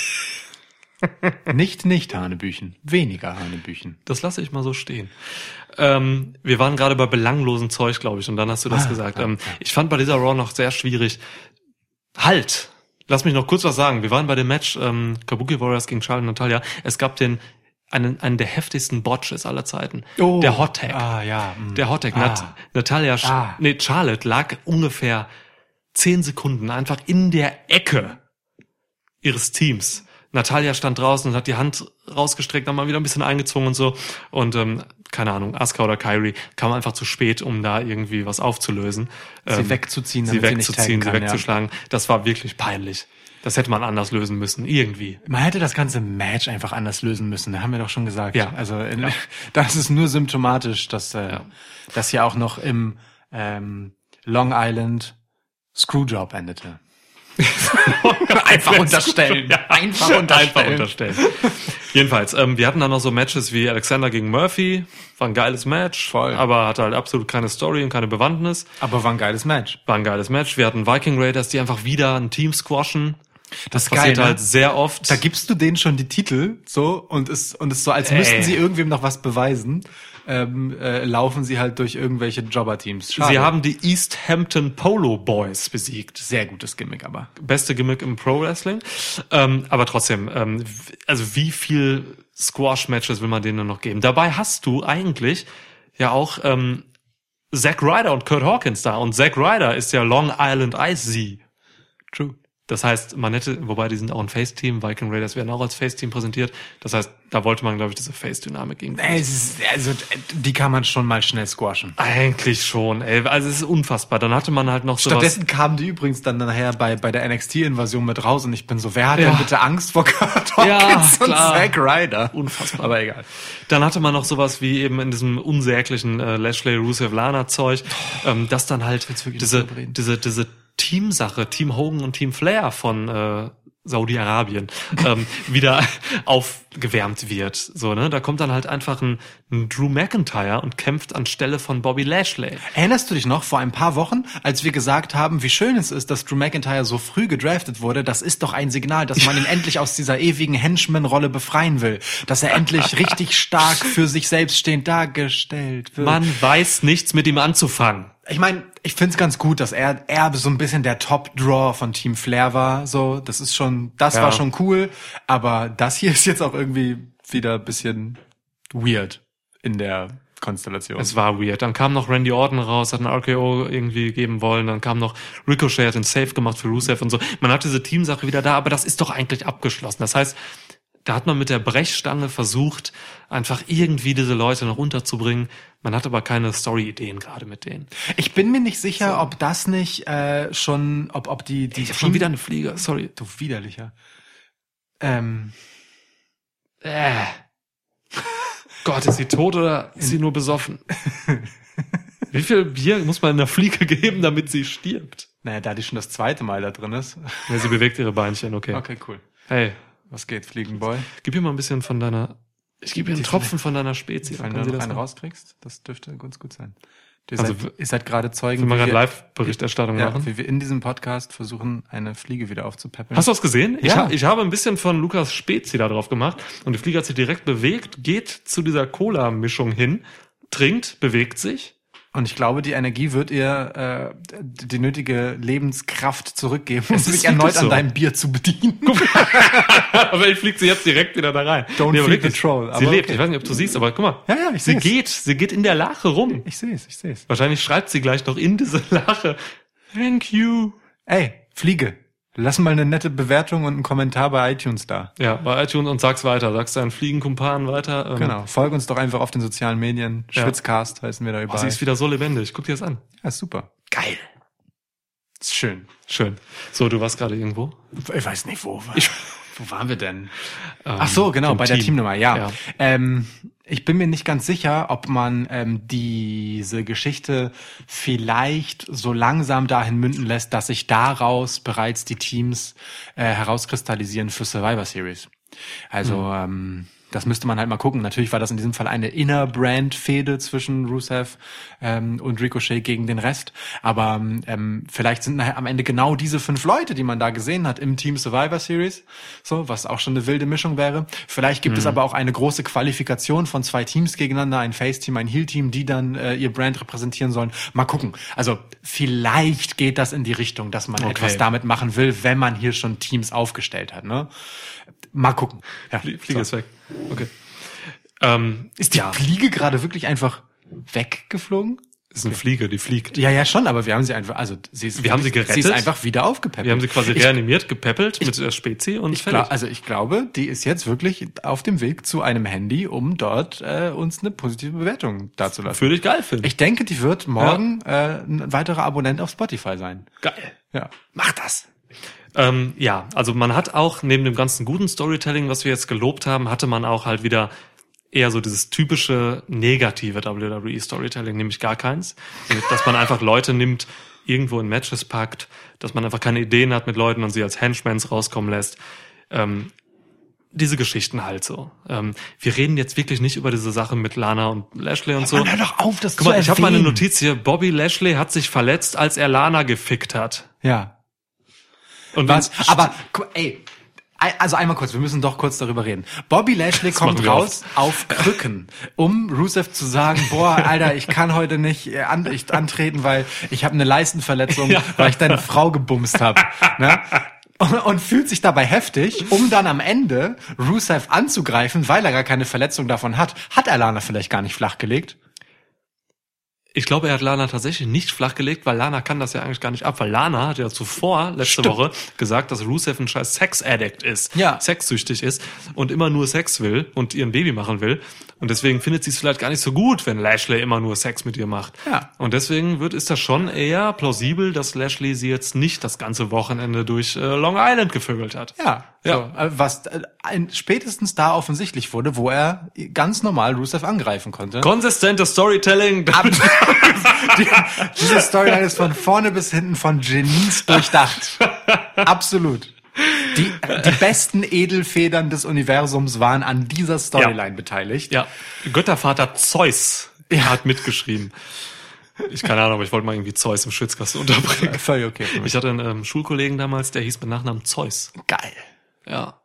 Nicht nicht Hanebüchen, weniger Hanebüchen. Das lasse ich mal so stehen. Ähm, wir waren gerade bei belanglosen Zeug, glaube ich, und dann hast du das Ah, gesagt. ja, ähm, ja. Ich fand bei dieser Raw noch sehr schwierig. Halt! Lass mich noch kurz was sagen. Wir waren bei dem Match ähm, Kabuki Warriors gegen Charlotte und Natalia. Es gab den einen, einen der heftigsten Botches aller Zeiten. der Hot Tag. Ah, ja. mm. Der Hot Tag. Ah. Nat Natalia, Sch- Ah. nee, Charlotte lag ungefähr zehn Sekunden einfach in der Ecke ihres Teams. Natalia stand draußen und hat die Hand rausgestreckt, dann mal wieder ein bisschen eingezwungen und so. Und ähm, keine Ahnung, Asuka oder Kyrie kam einfach zu spät, um da irgendwie was aufzulösen. Sie Ähm, wegzuziehen, sie damit sie nicht wegzuziehen, sie kann, ja. wegzuschlagen. Das war wirklich peinlich. Das hätte man anders lösen müssen, irgendwie. Man hätte das ganze Match einfach anders lösen müssen. Da haben wir doch schon gesagt. Ja. Also in, [laughs] das ist nur symptomatisch, dass äh, Ja. das ja auch noch im ähm, Long Island Screwjob endete. [laughs] einfach unterstellen. Ja, Einfach unterstellen. Einfach unterstellen. Jedenfalls, ähm, wir hatten dann noch so Matches wie Alexander gegen Murphy. War ein geiles Match. Voll. Aber hatte halt absolut keine Story und keine Bewandtnis. Aber war ein geiles Match. War ein geiles Match. Wir hatten Viking Raiders, die einfach wieder ein Team squashen. Das ist Passiert geil, ne? halt sehr oft. Da gibst du denen schon die Titel so und ist und ist so, als Ey. müssten sie irgendwem noch was beweisen. Ähm, äh, laufen sie halt durch irgendwelche Jobber-Teams. Schade. Sie haben die East Hampton Polo Boys besiegt. sehr gutes Gimmick, aber Beste Gimmick im Pro Wrestling. Ähm, aber trotzdem, ähm, also wie viel Squash-Matches will man denen noch geben? Dabei hast du eigentlich ja auch ähm, Zack Ryder und Kurt Hawkins da. Und Zack Ryder ist ja Long Island Ice Z. true. Das heißt, man hätte, wobei die sind auch ein Face-Team, Viking Raiders werden auch als Face-Team präsentiert. Das heißt, da wollte man, glaube ich, diese Face-Dynamik irgendwie. Also, die kann man schon mal schnell squashen. Eigentlich schon, ey. Also es ist unfassbar. Dann hatte man halt noch sowas. Stattdessen kamen die übrigens dann nachher bei, bei der NXT-Invasion mit raus und ich bin so, wer hat Ja. denn bitte Angst vor Kurt Ja, Hawkins und klar. Zack Ryder? Unfassbar. Aber egal. Dann hatte man noch sowas wie eben in diesem unsäglichen äh, Lashley Rusev Lana Zeug, ähm, dass dann halt diese, reden. diese, diese Teamsache, Team Hogan und Team Flair von äh, Saudi-Arabien ähm, wieder [laughs] aufgewärmt wird. So, ne? Da kommt dann halt einfach ein, ein Drew McIntyre und kämpft anstelle von Bobby Lashley. Erinnerst du dich noch vor ein paar Wochen, als wir gesagt haben, wie schön es ist, dass Drew McIntyre so früh gedraftet wurde? Das ist doch ein Signal, dass man ihn [laughs] endlich aus dieser ewigen Henchman-Rolle befreien will. Dass er endlich [laughs] richtig stark für sich selbst stehend dargestellt wird. Man weiß nichts mit ihm anzufangen. Ich meine, ich find's ganz gut, dass er, er so ein bisschen der Top-Draw von Team Flair war. So, das ist schon, das Ja. war schon cool. Aber das hier ist jetzt auch irgendwie wieder ein bisschen weird in der Konstellation. Es war weird. Dann kam noch Randy Orton raus, hat ein RKO irgendwie geben wollen. Dann kam noch Ricochet, hat den Safe gemacht für Rusev und so. Man hat diese Teamsache wieder da, aber das ist doch eigentlich abgeschlossen. Das heißt, da hat man mit der Brechstange versucht, einfach irgendwie diese Leute noch unterzubringen. Man hat aber keine Story-Ideen gerade mit denen. Ich bin mir nicht sicher, ob das nicht äh, schon, ob, ob die, die Ich hab schon wieder eine Fliege, sorry. du widerlicher. Ähm, Äh. Gott, ist sie tot oder ist sie nur besoffen? [laughs] Wie viel Bier muss man einer Fliege geben, damit sie stirbt? naja, da die schon das zweite Mal da drin ist. Ja, sie bewegt ihre Beinchen, okay. Okay, cool. Hey, Was geht, Fliegenboy? Gib ihr mal ein bisschen von deiner. Ich gebe ihr einen Tropfen von deiner Spezie. Wenn du noch das einen rauskriegst, das dürfte ganz gut sein. Ihr, Also, seid, ihr seid gerade Zeugen, Wenn wir gerade Live-Berichterstattung ja, machen. wie wir in diesem Podcast versuchen, eine Fliege wieder aufzupäppeln. Hast du das gesehen? Ich, Ja. ha ich habe ein bisschen von Lukas Spezi da drauf gemacht und die Fliege hat sich direkt bewegt, geht zu dieser Cola-Mischung hin, trinkt, bewegt sich. Und ich glaube, die Energie wird ihr äh, die nötige Lebenskraft zurückgeben, um sich erneut so. an deinem Bier zu bedienen. aber [laughs] ich fliegt sie jetzt direkt wieder da rein. Don't aber feed wirklich, the troll, Sie aber lebt. okay. Ich weiß nicht, ob du siehst, aber guck mal. Ja, ja, ich Sie seh's. geht, sie geht in der Lache rum. Ich sehe es, ich sehe es. Wahrscheinlich schreibt sie gleich noch in diese Lache. Thank you. Ey, Fliege, lass mal eine nette Bewertung und einen Kommentar bei iTunes da. Ja, bei iTunes und sag's weiter. Sag's deinen Fliegenkumpanen weiter. Ähm, Genau. Folg uns doch einfach auf den sozialen Medien. Ja. Schwitzcast heißen wir da Oh, überall. sie ist wieder so lebendig. Guck dir das an. ja, super. Geil. Ist schön. Schön. So, du warst gerade irgendwo. Ich weiß nicht, wo. Ich- wo waren wir denn? Ähm, Ach so, genau, bei der Team. Teamnummer, ja. Ja. Ähm, ich bin mir nicht ganz sicher, ob man ähm, diese Geschichte vielleicht so langsam dahin münden lässt, dass sich daraus bereits die Teams äh, herauskristallisieren für Survivor Series. Also ähm, das müsste man halt mal gucken. Natürlich war das in diesem Fall eine Inner-Brand-Fehde zwischen Rusev ähm, und Ricochet gegen den Rest. Aber ähm, vielleicht sind am Ende genau diese fünf Leute, die man da gesehen hat im Team Survivor Series, so was auch schon eine wilde Mischung wäre. Vielleicht gibt es aber auch eine große Qualifikation von zwei Teams gegeneinander, ein Face-Team, ein Heel-Team, die dann äh, ihr Brand repräsentieren sollen. Mal gucken. Also vielleicht geht das in die Richtung, dass man Okay. etwas damit machen will, wenn man hier schon Teams aufgestellt hat. Ne? Mal gucken. Ja, Flie Fliege so. ist weg. Okay. Ähm, Ist die ja, Fliege gerade wirklich einfach weggeflogen? ist eine Fliege, die fliegt. Ja, ja, schon, aber wir haben sie einfach, also sie ist, Wir haben sie gerettet. Sie ist einfach wieder aufgepäppelt. Wir haben sie quasi ich, reanimiert, gepäppelt mit der Spezie und ich glaub, Also ich glaube, die ist jetzt wirklich auf dem Weg zu einem Handy, um dort äh, uns eine positive Bewertung dazulassen. Würde ich geil finden. Ich denke, die wird morgen äh, ein weiterer Abonnent auf Spotify sein. geil. Ja. Mach das. Ähm, ja, also man hat auch neben dem ganzen guten Storytelling, was wir jetzt gelobt haben, hatte man auch halt wieder eher so dieses typische negative WWE Storytelling, nämlich gar keins. Dass man einfach Leute nimmt, irgendwo in Matches packt, dass man einfach keine Ideen hat mit Leuten und sie als Henchmans rauskommen lässt. Ähm, diese Geschichten halt so. Ähm, wir reden jetzt wirklich nicht über diese Sache mit Lana und Lashley und so. Mann, hör doch auf, das Guck zu mal, ich habe meine. Notiz hier. Bobby Lashley hat sich verletzt, als er Lana gefickt hat. Ja. Und Was? Aber, ey, also einmal kurz, wir müssen doch kurz darüber reden. Bobby Lashley kommt machen wir raus auf Krücken, um Rusev zu sagen, boah, Alter, ich kann heute nicht äh, an, ich, antreten, weil ich habe eine Leistenverletzung, Ja. weil ich deine Frau gebumst habe. Ne? Und, und fühlt sich dabei heftig, um dann am Ende Rusev anzugreifen, weil er gar keine Verletzung davon hat. Hat Alana vielleicht gar nicht flachgelegt? Ich glaube, er hat Lana tatsächlich nicht flachgelegt, weil Lana kann das ja eigentlich gar nicht ab, weil Lana hat ja zuvor, letzte Stimmt. Woche, gesagt, dass Rusev ein scheiß Sex-Addict ist, Ja. sexsüchtig ist und immer nur Sex will und ihren Baby machen will. Und deswegen findet sie es vielleicht gar nicht so gut, wenn Lashley immer nur Sex mit ihr macht. Ja. Und deswegen wird, ist das schon eher plausibel, dass Lashley sie jetzt nicht das ganze Wochenende durch äh, Long Island gevögelt hat. Ja, Ja. So, äh, was äh, ein, spätestens da offensichtlich wurde, wo er ganz normal Rusev angreifen konnte. Konsistentes Storytelling. [laughs] Die, diese Storyline ist von vorne bis hinten von Genies durchdacht. Absolut. Die, die besten Edelfedern des Universums waren an dieser Storyline beteiligt. Ja, Göttervater Zeus hat mitgeschrieben. Ich keine Ahnung, aber ich wollte mal irgendwie Zeus im Schwitzkasten unterbringen. Völlig okay. Ich hatte einen ähm, Schulkollegen damals, der hieß mit Nachnamen Zeus. Geil. Ja.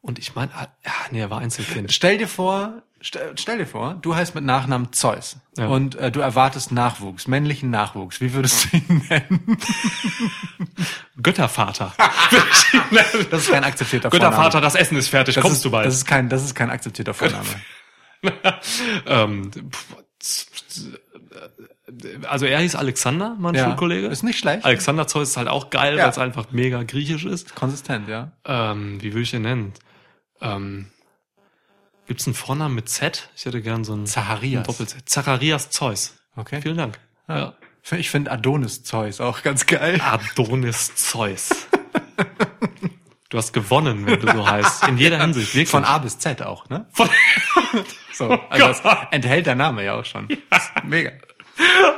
Und ich meine, ja, nee, er war Einzelkind. Stell dir vor, stell, dir vor, du heißt mit Nachnamen Zeus Ja. und äh, du erwartest Nachwuchs, männlichen Nachwuchs. Wie würdest du ihn nennen? [laughs] Göttervater. [laughs] Das ist kein akzeptierter Göttervater, Vorname. das Essen ist fertig, Das kommst ist, du bald. Das ist kein, das ist kein akzeptierter Vorname. [laughs] ähm, also er hieß Alexander, mein Ja, Schulkollege. ist nicht schlecht. Alexander Zeus ist halt auch geil, Ja. weil es einfach mega griechisch ist. Konsistent, ja. Ähm, wie würde ich ihn nennen? Ähm, Gibt es einen Vornamen mit Z? Ich hätte gern so einen Zacharias. Doppel-Z. Zacharias Zeus. Okay. Vielen Dank. Ja. Ich finde Adonis Zeus auch ganz geil. Adonis Zeus. Du hast gewonnen, wenn du so heißt. In jeder Hinsicht. Wirklich. Von A bis Z auch, ne? Von [laughs] So, also das enthält der Name ja auch schon. Ist Mega.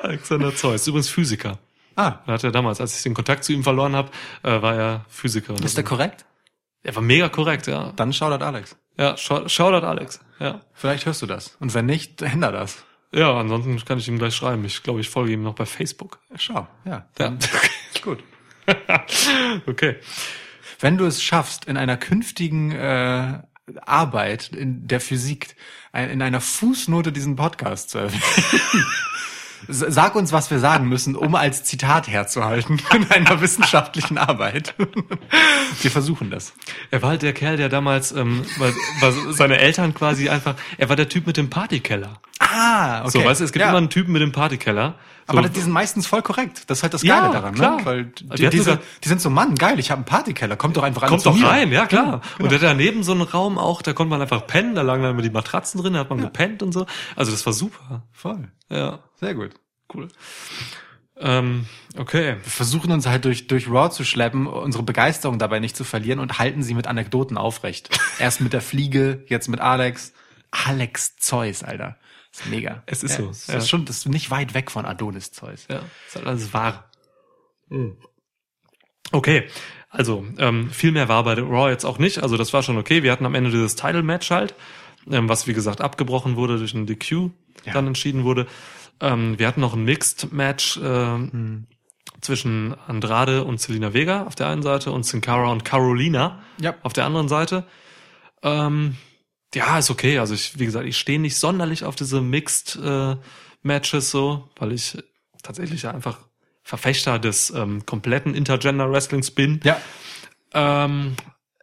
Alexander Zeus. Übrigens Physiker. Ah, Er hat ja damals, als ich den Kontakt zu ihm verloren habe, äh, war er Physiker. ist der korrekt? Er war mega korrekt, ja. Dann Shoutout Alex. Ja, Shoutout Alex. Ja. Vielleicht hörst du das. Und wenn nicht, änder das. Ja, ansonsten kann ich ihm gleich schreiben. Ich glaube, ich folge ihm noch bei Facebook. Schau, ja. Ja. [laughs] Gut. okay. Wenn du es schaffst, in einer künftigen äh, Arbeit in der Physik, in einer Fußnote diesen Podcast zu erwähnen, [laughs] Sag uns, was wir sagen müssen, um als Zitat herzuhalten [laughs] in einer wissenschaftlichen Arbeit. [laughs] Wir versuchen das. Er war halt der Kerl, der damals, ähm, weil, weil seine Eltern quasi einfach, er war der Typ mit dem Partykeller. Ah, okay. So, weißt du, es gibt Ja. immer einen Typen mit dem Partykeller. So, Aber die sind meistens voll korrekt. Das ist halt das Ja, Geile daran, klar. ne? Weil Die die, sogar- die sind so, Mann, geil, ich habe einen Partykeller, kommt doch einfach alle kommt doch mir. rein, ja klar. genau. Und der hat daneben so einen Raum auch, da konnte man einfach pennen, da lagen dann immer die Matratzen drin, da hat man gepennt und so. Also das war super. Voll. Ja, Sehr gut. cool. Ähm, okay. Wir versuchen uns halt durch, durch Raw zu schleppen, unsere Begeisterung dabei nicht zu verlieren und halten sie mit Anekdoten aufrecht. [laughs] Erst mit der Fliege, jetzt mit Alex. Alex Zeus, Alter. Das ist mega. Es ist ja, so, Das ja. ist schon, das ist nicht weit weg von Adonis Zeus. Ja, ist halt alles wahr. Okay, also ähm, viel mehr war bei Raw jetzt auch nicht. Also das war schon okay. Wir hatten am Ende dieses Title-Match halt, ähm, was wie gesagt abgebrochen wurde durch ein DQ, Ja. dann entschieden wurde. Ähm, wir hatten noch ein Mixed-Match äh, zwischen Andrade und Selina Vega auf der einen Seite und Sin Cara und Carolina Ja. auf der anderen Seite. Ähm, ja, ist okay. Also ich, wie gesagt, ich stehe nicht sonderlich auf diese Mixed äh, Matches so, weil ich tatsächlich einfach Verfechter des ähm, kompletten Intergender Wrestlings bin. Ja. Ähm,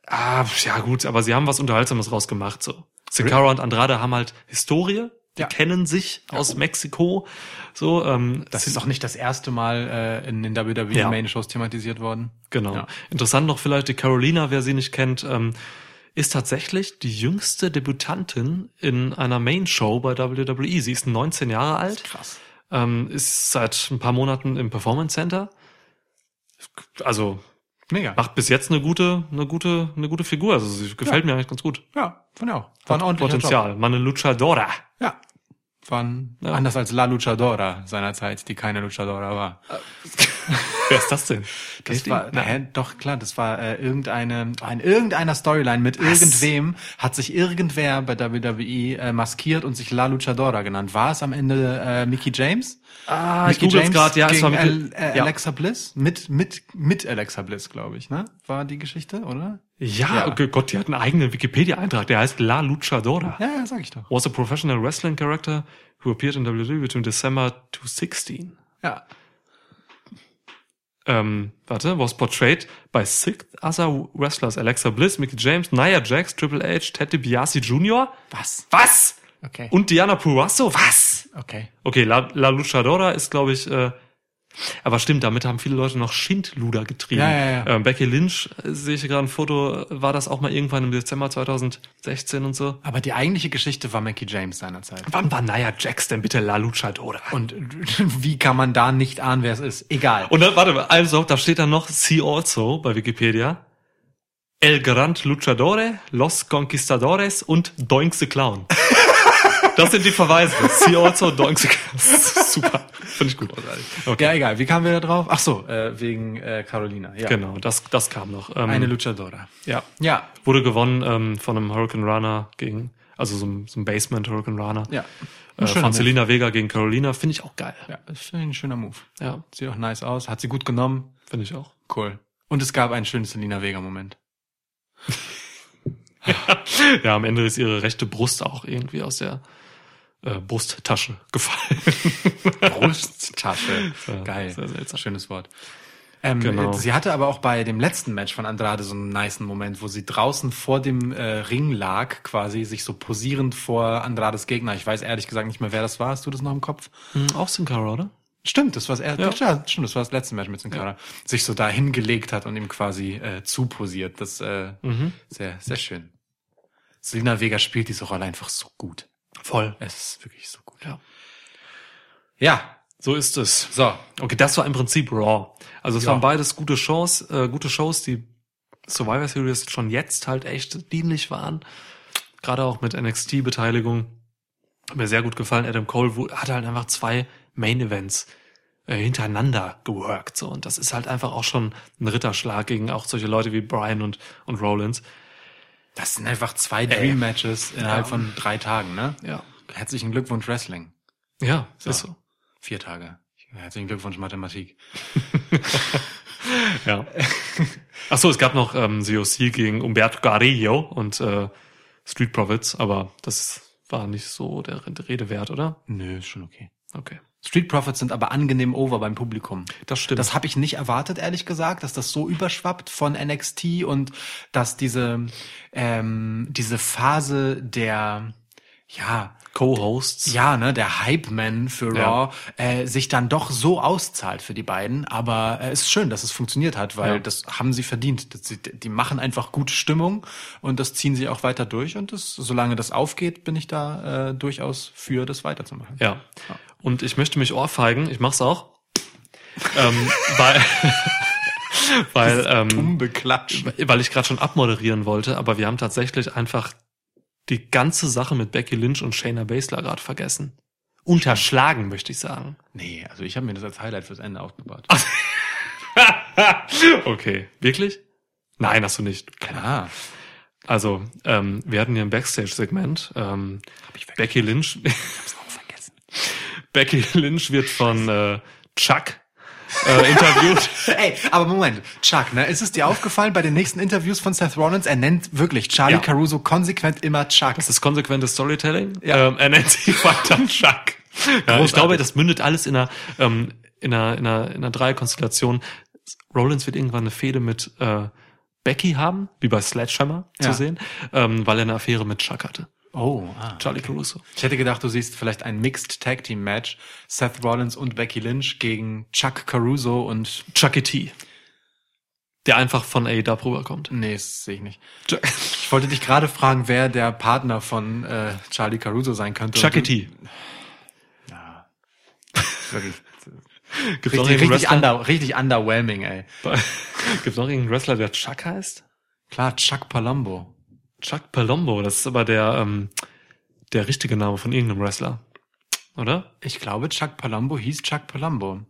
ah, ja gut, aber sie haben was Unterhaltsames rausgemacht so. Sakara und Andrade haben halt Historie, die Ja. kennen sich aus Mexiko. So, ähm, Das ist auch nicht das erste Mal äh, in den WWE Ja. Main Shows thematisiert worden. Genau. Ja. Interessant noch vielleicht die Carolina, wer sie nicht kennt, ähm, ist tatsächlich die jüngste Debütantin in einer Main Show bei WWE. Sie ist 19 Jahre alt. Krass. Ähm, ist seit ein paar Monaten im Performance Center. Also Mega. macht bis jetzt eine gute, eine gute, eine gute Figur. Also sie gefällt mir eigentlich ganz gut. Ja, ich auch. War ein Potenzial. Meine Luchadora. Job. Ja. War ein, Ja. anders als La Luchadora seinerzeit, die keine Luchadora war. [laughs] Wer ist das denn? Das ihr? war, Nein. hä, doch klar, das war äh, irgendeine, in irgendeiner Storyline mit irgendwem hat sich irgendwer bei WWE äh, maskiert und sich La Luchadora genannt. War es am Ende äh, Mickey James? Ah, ich Mickey google gerade. Ja, es war Mickey, äh, ja. Alexa Bliss? Mit, mit, mit Alexa Bliss, glaube ich, ne? War die Geschichte, oder? Ja, Ja. okay, Gott, die hat einen eigenen Wikipedia-Eintrag. Der heißt La Luchadora. Ja, ja, sag ich doch. was a professional wrestling character who appeared in WWE between December 2016. Ja. Ähm, warte, was portrayed by six other wrestlers. Alexa Bliss, Mickey James, Nia Jax, Triple H, Ted DiBiase Jr. Was? Was? Okay. Und Diana Purrazzo? Was? Okay. Okay, La, La Luchadora ist, glaube ich, äh, aber stimmt, damit haben viele Leute noch Schindluder getrieben. Ja, ja, ja. Ähm, Becky Lynch, äh, sehe ich gerade ein Foto, war das auch mal irgendwann im Dezember 2016 und so. Aber die eigentliche Geschichte war Mackie James seinerzeit. Wann war Nia Jax denn bitte La Luchadora? Und [laughs] wie kann man da nicht ahnen, wer es ist? Egal. Und dann, warte mal, also, da steht dann noch See also bei Wikipedia. El Gran Luchadore, Los Conquistadores und Doink the Clown. [laughs] Das sind die Verweise. See also, Clown. [laughs] Super. Finde ich gut. Okay. Ja, egal. Wie kamen wir da drauf? Ach so, äh, wegen äh, Carolina. Ja. Genau, das, das kam noch. Ähm, Eine Luchadora. ja. Ja. Wurde gewonnen ähm, von einem Hurricane Runner gegen, also so einem, so einem Basement Hurricane Runner. Ja. Äh, von. Selina Vega gegen Carolina. Finde ich auch geil. Ja, finde ich ein schöner Move. Ja, Sieht auch nice aus. Hat sie gut genommen. finde ich auch. Cool. Und es gab einen schönen Selina Vega-Moment. [laughs] Ja, am Ende ist ihre rechte Brust auch irgendwie aus der äh, Brusttasche gefallen. [laughs] [laughs] Brusttasche. Ja, Geil. sehr seltsam. Schönes Wort. Ähm, Genau. Sie hatte aber auch bei dem letzten Match von Andrade so einen niceen Moment, wo sie draußen vor dem äh, Ring lag, quasi sich so posierend vor Andrades Gegner. Ich weiß ehrlich gesagt nicht mehr, wer das war. Hast du das noch im Kopf? Hm, auch Sin Cara, oder? Stimmt, das war er, Ja. ja. stimmt, das war das letzte Match mit Sin Cara. Sich so da hingelegt hat und ihm quasi äh, zuposiert. Das äh, Mhm. sehr, sehr schön. Selina Vega spielt diese Rolle einfach so gut. Voll. Es ist wirklich so gut. Ja. Ja, So ist es. so. Okay, das war im Prinzip Raw. Also es Ja. waren beides gute Shows, äh, gute Shows, die Survivor Series schon jetzt halt echt dienlich waren. Gerade auch mit NXT-Beteiligung. Hat mir sehr gut gefallen. Adam Cole hat halt einfach zwei Main-Events äh, hintereinander geworkt. So. Und das ist halt einfach auch schon ein Ritterschlag gegen auch solche Leute wie Brian und, und Rollins. Das sind einfach zwei Dream Matches innerhalb Ja. von drei Tagen, ne? Ja. Herzlichen Glückwunsch Wrestling. Ja, So. ist so. Vier Tage. Herzlichen Glückwunsch Mathematik. [laughs] Ja. Ach so, es gab noch ähm, COC gegen Umberto Carrillo und äh, Street Profits, aber das war nicht so der Rede wert, oder? Nö, ist schon okay. Okay. Street Profits sind aber angenehm over beim Publikum. Das stimmt. Das habe ich nicht erwartet, ehrlich gesagt, dass das so überschwappt von NXT und dass diese ähm, diese Phase der ja Co-Hosts. ja ne der Hype Man für Ja. Raw äh, sich dann doch so auszahlt für die beiden. Aber äh, es ist schön, dass es funktioniert hat, weil Ja. das haben sie verdient. Das, sie, die machen einfach gute Stimmung und das ziehen sie auch weiter durch. Und das, solange das aufgeht, bin ich da äh, durchaus für, das weiterzumachen. Ja. Und ich möchte mich ohrfeigen, ich mach's auch. ähm, weil [laughs] weil, ähm, weil ich gerade schon abmoderieren wollte, aber wir haben tatsächlich einfach die ganze Sache mit Becky Lynch und Shayna Baszler gerade vergessen. Unterschlagen, möchte ich sagen. Nee, also ich habe mir das als Highlight fürs Ende aufgebaut. [laughs] okay. Wirklich? Nein, hast du nicht. Klar. Also, ähm, wir hatten hier ein Backstage-Segment. Ähm, Becky Lynch. vergessen. Becky Lynch wird von äh, Chuck äh, interviewt. [laughs] Ey, aber Moment, Chuck, ne, ist es dir aufgefallen bei den nächsten Interviews von Seth Rollins, er nennt wirklich Charlie Ja. Caruso konsequent immer Chuck. Das ist konsequentes Storytelling. Ja. Ähm, er nennt sich [laughs] weiter Chuck. Ja, ich glaube, das mündet alles in einer, ähm, in einer, in einer, in einer Dreierkonstellation. Rollins wird irgendwann eine Fehde mit äh, Becky haben, wie bei Sledgehammer Ja. zu sehen, ähm, weil er eine Affäre mit Chuck hatte. Oh, ah. Charlie Caruso. Ich hätte gedacht, du siehst vielleicht ein Mixed Tag Team Match, Seth Rollins und Becky Lynch gegen Chuck Caruso und Chucky T. Der einfach von AEW rüberkommt. nee, das sehe ich nicht. Ich wollte dich gerade fragen, wer der Partner von äh, Charlie Caruso sein könnte. Chucky du- T. Wirklich. [laughs] Gibt's noch Richtig, richtig, Wrestler? under, richtig underwhelming, ey. [laughs] Gibt's noch irgendeinen Wrestler, der Chuck heißt? Klar, Chuck Palumbo. Chuck Palumbo, das ist aber der, ähm, der richtige Name von irgendeinem Wrestler. Oder? Ich glaube, Chuck Palumbo hieß Chuck Palumbo.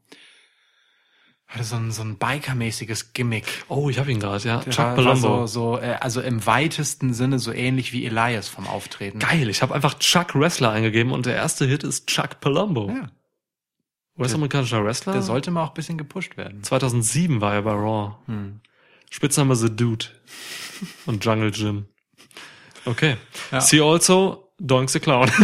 Hatte so ein, so ein Biker-mäßiges Gimmick. Oh, ich habe ihn gerade, ja. Der Chuck Palumbo. War so, so, äh, also im weitesten Sinne so ähnlich wie Elias vom Auftreten. Geil, ich habe einfach Chuck Wrestler eingegeben und der erste Hit ist Chuck Palumbo. Ja, US-amerikanischer Wrestler. der sollte mal auch ein bisschen gepusht werden. 2007 war er bei Raw. Hm. Spitzname The Dude. Und Jungle Jim. Okay. Ja. See also Doink the Clown. [laughs]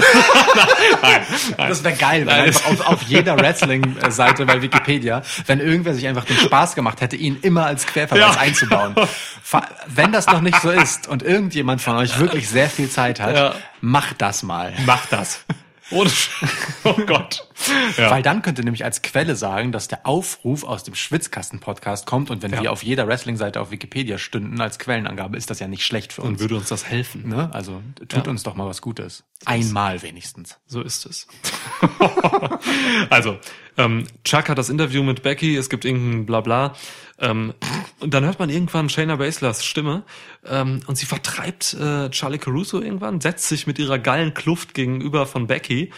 Das wäre geil, wenn einfach auf, auf jeder Wrestling-Seite bei Wikipedia, wenn irgendwer sich einfach den Spaß gemacht hätte, ihn immer als Querverweis Ja. einzubauen. Wenn das noch nicht so ist und irgendjemand von euch wirklich sehr viel Zeit hat, Ja. macht das mal. Mach das. Ohne [laughs] Oh Gott. [laughs] Ja. Weil dann könnte nämlich als Quelle sagen, dass der Aufruf aus dem Schwitzkasten-Podcast kommt und wenn Ja. wir auf jeder Wrestling-Seite auf Wikipedia stünden als Quellenangabe, ist das ja nicht schlecht für uns. würde uns das helfen. Ne? Also tut Ja. uns doch mal was Gutes. Einmal wenigstens. So ist es. [laughs] also, ähm, Chuck hat das Interview mit Becky, es gibt irgendein Blabla. Ähm, und dann hört man irgendwann Shayna Baslers Stimme ähm, und sie vertreibt äh, Charlie Caruso irgendwann, setzt sich mit ihrer geilen Kluft gegenüber von Becky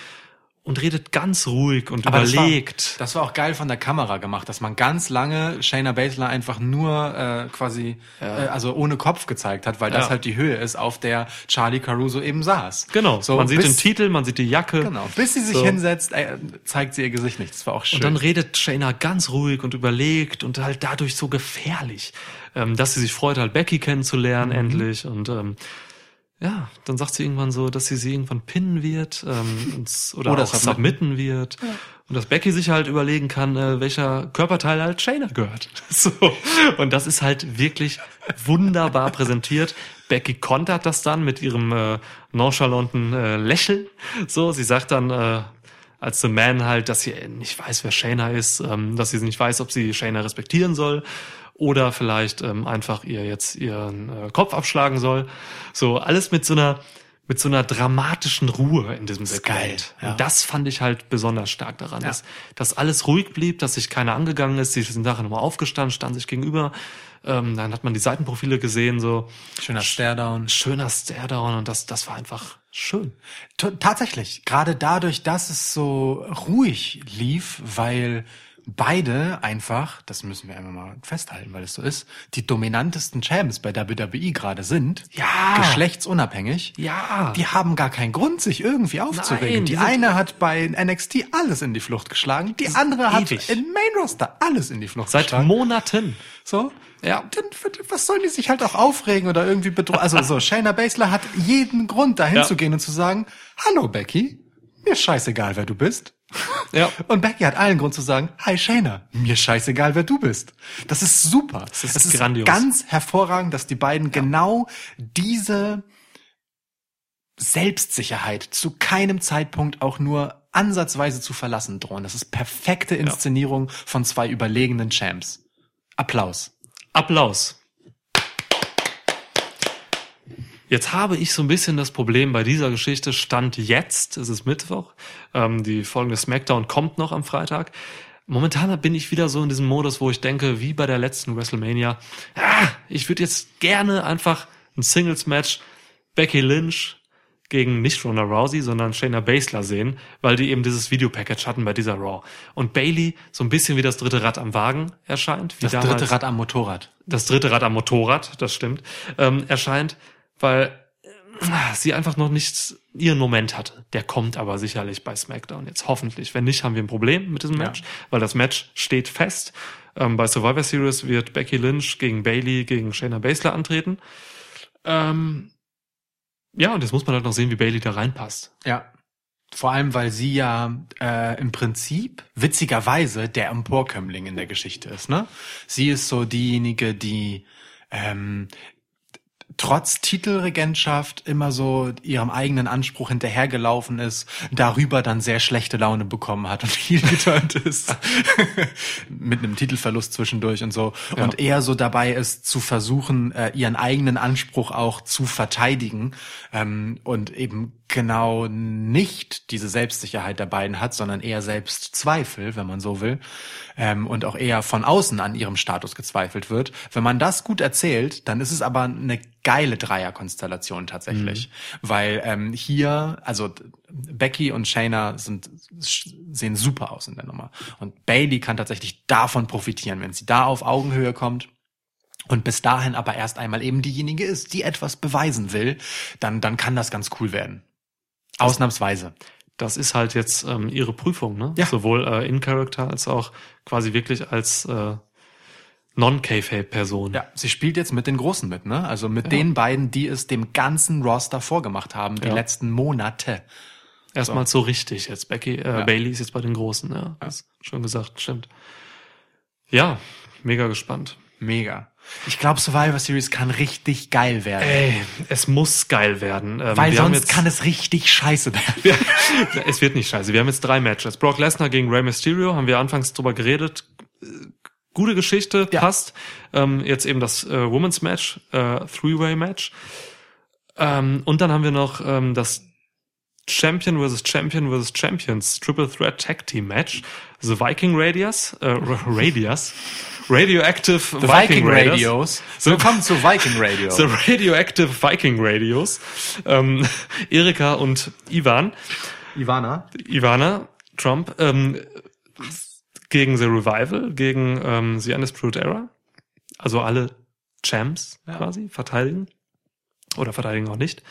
und redet ganz ruhig und Aber überlegt. Das war, das war auch geil von der Kamera gemacht, dass man ganz lange Shayna Baszler einfach nur äh, quasi, äh, also ohne Kopf gezeigt hat, weil das Ja. halt die Höhe ist, auf der Charlie Caruso eben saß. genau, So, man sieht bis, den Titel, man sieht die Jacke. Genau, bis sie sich So. hinsetzt, äh, zeigt sie ihr Gesicht nicht. Das war auch schön. Und dann redet Shayna ganz ruhig und überlegt und halt dadurch so gefährlich, ähm, dass sie sich freut, halt Becky kennenzulernen Mhm. endlich. Und ähm, ja, dann sagt sie irgendwann so, dass sie sie irgendwann pinnen wird ähm, und, oder, Oder auch submitten. submitten wird. Und dass Becky sich halt überlegen kann, äh, welcher Körperteil halt Shayna gehört. [laughs] So. Und das ist halt wirklich wunderbar präsentiert. Becky kontert das dann mit ihrem äh, nonchalanten äh, Lächeln. So, sie sagt dann, äh, als The Man halt, dass sie nicht weiß, wer Shayna ist, ähm, dass sie nicht weiß, ob sie Shayna respektieren soll oder vielleicht ähm, einfach ihr jetzt ihren äh, Kopf abschlagen soll. So alles mit so einer mit so einer dramatischen Ruhe in diesem Segment. ja. Und das fand ich halt besonders stark daran, Ja. dass, dass alles ruhig blieb, dass sich keiner angegangen ist. Sie sind nachher nochmal aufgestanden, standen sich gegenüber. Ähm, dann hat man die Seitenprofile gesehen, so Schöner Staredown. schöner Staredown und das, das war einfach schön. T tatsächlich, gerade dadurch, dass es so ruhig lief, weil beide einfach, das müssen wir einfach mal festhalten, weil es so ist, die dominantesten Champs bei WWE gerade sind, Ja. geschlechtsunabhängig, Ja. die haben gar keinen Grund, sich irgendwie aufzuregen. Nein, die die eine hat bei NXT alles in die Flucht geschlagen, die andere hat ewig. in Main Roster alles in die Flucht Seit geschlagen. Monaten. So? Ja. Dann, was sollen die sich halt auch aufregen oder irgendwie bedrohen? Also so, Shayna Baszler hat jeden Grund, dahin Ja. zu gehen und zu sagen, hallo Becky, mir scheißegal, wer du bist. Ja. Und Becky hat allen Grund zu sagen, hi Shayna, mir scheißegal, wer du bist. Das ist super. Das ist es ist grandios. ganz hervorragend, dass die beiden genau diese Selbstsicherheit zu keinem Zeitpunkt auch nur ansatzweise zu verlassen drohen. Das ist perfekte Inszenierung von zwei überlegenen Champs. Applaus. Applaus. Jetzt habe ich so ein bisschen das Problem bei dieser Geschichte. Stand jetzt, es ist Mittwoch, ähm, die folgende Smackdown kommt noch am Freitag. Momentan bin ich wieder so in diesem Modus, wo ich denke, wie bei der letzten WrestleMania, ah, ich würde jetzt gerne einfach ein Singles-Match Becky Lynch gegen nicht Ronda Rousey, sondern Shayna Baszler sehen, weil die eben dieses Videopackage hatten bei dieser Raw. Und Bailey so ein bisschen wie das dritte Rad am Wagen erscheint. Wie Das damals dritte Rad am Motorrad. das dritte Rad am Motorrad, das stimmt, ähm, erscheint, weil äh, sie einfach noch nicht ihren Moment hatte. Der kommt aber sicherlich bei SmackDown jetzt hoffentlich. Wenn nicht, haben wir ein Problem mit diesem Ja. Match, weil das Match steht fest. Ähm, bei Survivor Series wird Becky Lynch gegen Bailey gegen Shayna Baszler antreten. Ähm, ja, und jetzt muss man halt noch sehen, wie Bailey da reinpasst. Ja. Vor allem, weil sie ja äh, im Prinzip witzigerweise der Emporkömmling in der Geschichte ist. Ne? Sie ist so diejenige, die ähm, trotz Titelregentschaft immer so ihrem eigenen Anspruch hinterhergelaufen ist, darüber dann sehr schlechte Laune bekommen hat und [laughs] viel geturnt ist. [laughs] Mit einem Titelverlust zwischendurch und so. Ja. Und eher so dabei ist, zu versuchen, äh, ihren eigenen Anspruch auch zu verteidigen ähm, und eben genau nicht diese Selbstsicherheit der beiden hat, sondern eher Selbstzweifel, wenn man so will, ähm, und auch eher von außen an ihrem Status gezweifelt wird. Wenn man das gut erzählt, dann ist es aber eine geile Dreierkonstellation tatsächlich, weil ähm, hier, also Becky und Shayna sind sehen super aus in der Nummer und Bailey kann tatsächlich davon profitieren, wenn sie da auf Augenhöhe kommt. Und bis dahin aber erst einmal eben diejenige ist, die etwas beweisen will, dann, dann kann das ganz cool werden. Ausnahmsweise. Das ist halt jetzt ähm, ihre Prüfung, ne? Ja. Sowohl äh, in Character als auch quasi wirklich als äh, Non-K-Fape-Person. Ja, sie spielt jetzt mit den Großen mit, ne? Also mit den beiden, die es dem ganzen Roster vorgemacht haben, die Ja. letzten Monate. Erstmal so richtig jetzt. Becky, äh, Ja. Bailey ist jetzt bei den Großen, ja. Das ist schon gesagt, stimmt. Ja, mega gespannt. Mega. Ich glaube, Survivor Series kann richtig geil werden. Ey, es muss geil werden. Ähm, weil wir sonst jetzt, kann es richtig scheiße werden. [laughs] es wird nicht scheiße. Wir haben jetzt drei Matches. Brock Lesnar gegen Rey Mysterio, haben wir anfangs drüber geredet. Gute Geschichte, Ja. passt. Ähm, jetzt eben das äh, Women's Match, äh, Three-Way Match. Ähm, und dann haben wir noch ähm, das Champion vs. Champion vs. Champions Triple Threat Tag Team Match. The Viking Radius, äh, [laughs] Radius, Radioactive The Viking, Raiders. Radios. Willkommen zu Viking Radio. [laughs] The Radioactive Viking Radios. Ähm, Erika und Ivan, Ivana. Ivana Trump, ähm, gegen The Revival, gegen ähm, The Undisputed Era. Also alle Champs Ja. quasi verteidigen. Oder verteidigen auch nicht.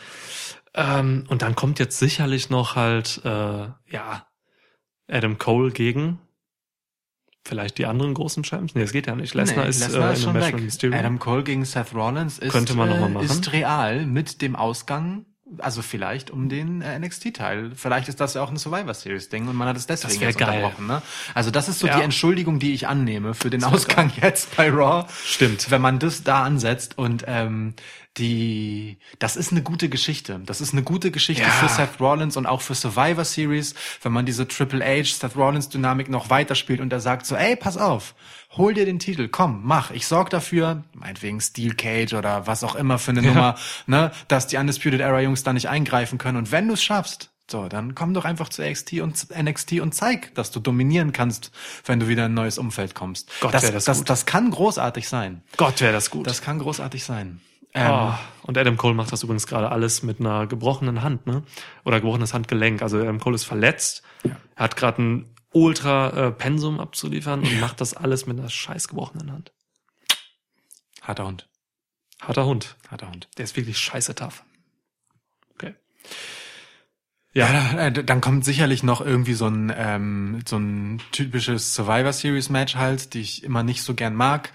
Ähm, und dann kommt jetzt sicherlich noch halt, äh, ja, Adam Cole gegen vielleicht die anderen großen Champs. Nee, es geht ja nicht. Lesnar Nee, ist, Lesnar äh, ist schon Match weg. Mysterio. Adam Cole gegen Seth Rollins ist, Könnte man noch mal äh, machen. ist real mit dem Ausgang, also vielleicht um den äh, NXT-Teil. Vielleicht ist das ja auch ein Survivor Series-Ding und man hat es deswegen jetzt geil. unterbrochen. Ne? Also das ist so Ja. die Entschuldigung, die ich annehme für den Ausgang [laughs] jetzt bei Raw. Stimmt. Wenn man das da ansetzt und ähm, die, das ist eine gute Geschichte. Das ist eine gute Geschichte Ja. für Seth Rollins und auch für Survivor Series, wenn man diese Triple H, Seth Rollins Dynamik noch weiterspielt und er sagt so, ey, pass auf, hol dir den Titel, komm, mach, ich sorg dafür, meinetwegen Steel Cage oder was auch immer für eine [laughs] Nummer, ne, dass die Undisputed Era Jungs da nicht eingreifen können und wenn du es schaffst, so, dann komm doch einfach zu NXT und NXT und zeig, dass du dominieren kannst, wenn du wieder in ein neues Umfeld kommst. Gott, das, das das, gut. das kann großartig sein. Gott, wäre das gut. Das kann großartig sein. Ähm, Oh, und Adam Cole macht das übrigens gerade alles mit einer gebrochenen Hand, ne? Oder gebrochenes Handgelenk. Also Adam Cole ist verletzt. Er hat gerade ein ultra äh, Pensum abzuliefern und macht das alles mit einer scheiß gebrochenen Hand. Harter Hund. Harter Hund. Harter Hund. Der ist wirklich scheiße tough. Okay. Ja, Ja, äh, dann kommt sicherlich noch irgendwie so ein ähm, so ein typisches Survivor Series Match halt, die ich immer nicht so gern mag.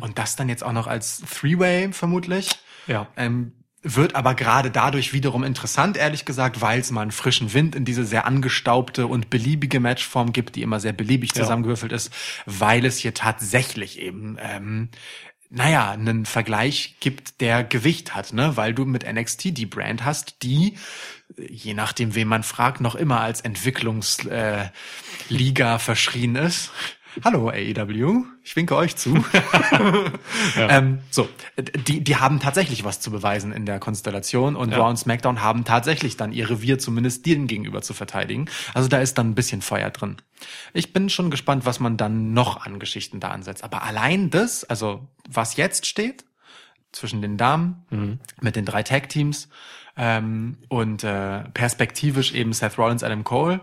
Und das dann jetzt auch noch als Three-Way vermutlich. Ja. Ähm, wird aber gerade dadurch wiederum interessant, ehrlich gesagt, weil es mal einen frischen Wind in diese sehr angestaubte und beliebige Matchform gibt, die immer sehr beliebig Ja. zusammengewürfelt ist, weil es hier tatsächlich eben, ähm, naja, einen Vergleich gibt, der Gewicht hat, ne? Weil du mit NXT die Brand hast, die, je nachdem, wen man fragt, noch immer als Entwicklungsliga äh, Liga verschrien ist. Hallo AEW, ich winke euch zu. [laughs] ähm, so, die, die haben tatsächlich was zu beweisen in der Konstellation und Ja. Raw und SmackDown haben tatsächlich dann ihr Revier zumindest denen gegenüber zu verteidigen. Also da ist dann ein bisschen Feuer drin. Ich bin schon gespannt, was man dann noch an Geschichten da ansetzt. Aber allein das, also was jetzt steht, zwischen den Damen mit den drei Tag-Teams ähm, und äh, perspektivisch eben Seth Rollins, Adam Cole,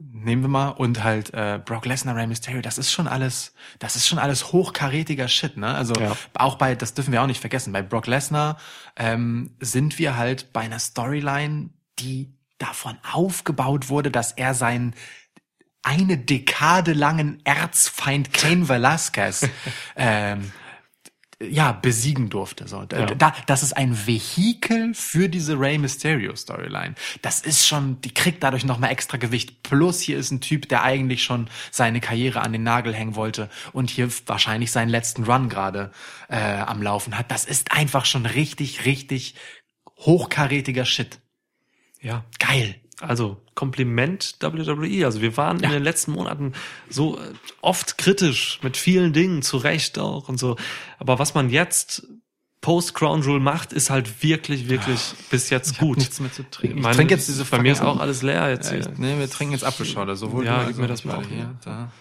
nehmen wir mal und halt äh, Brock Lesnar, Rey Mysterio, das ist schon alles, das ist schon alles hochkarätiger Shit, ne? Also Ja. auch bei, das dürfen wir auch nicht vergessen, bei Brock Lesnar ähm, sind wir halt bei einer Storyline, die davon aufgebaut wurde, dass er seinen eine Dekade langen Erzfeind Kane Velasquez [laughs] ähm, ja, besiegen durfte. So, Ja. da, das ist ein Vehikel für diese Rey Mysterio Storyline. Das ist schon, die kriegt dadurch nochmal extra Gewicht. Plus hier ist ein Typ, der eigentlich schon seine Karriere an den Nagel hängen wollte und hier wahrscheinlich seinen letzten Run gerade äh, am Laufen hat. Das ist einfach schon richtig, richtig hochkarätiger Shit. Ja. Geil. Also Kompliment WWE. Also wir waren in den letzten Monaten so äh, oft kritisch mit vielen Dingen, zu Recht auch und so. Aber was man jetzt post Crown Jewel macht, ist halt wirklich, wirklich bis jetzt hab gut. nichts mehr zu trinken. Ich Meine- trinke jetzt diese Bei mir ist auch alles leer jetzt. Ja, hier. ich, nee, wir trinken jetzt Apfelschorle. Sowohl Ja, gib mir das ich mal auch, Hier, ja. da.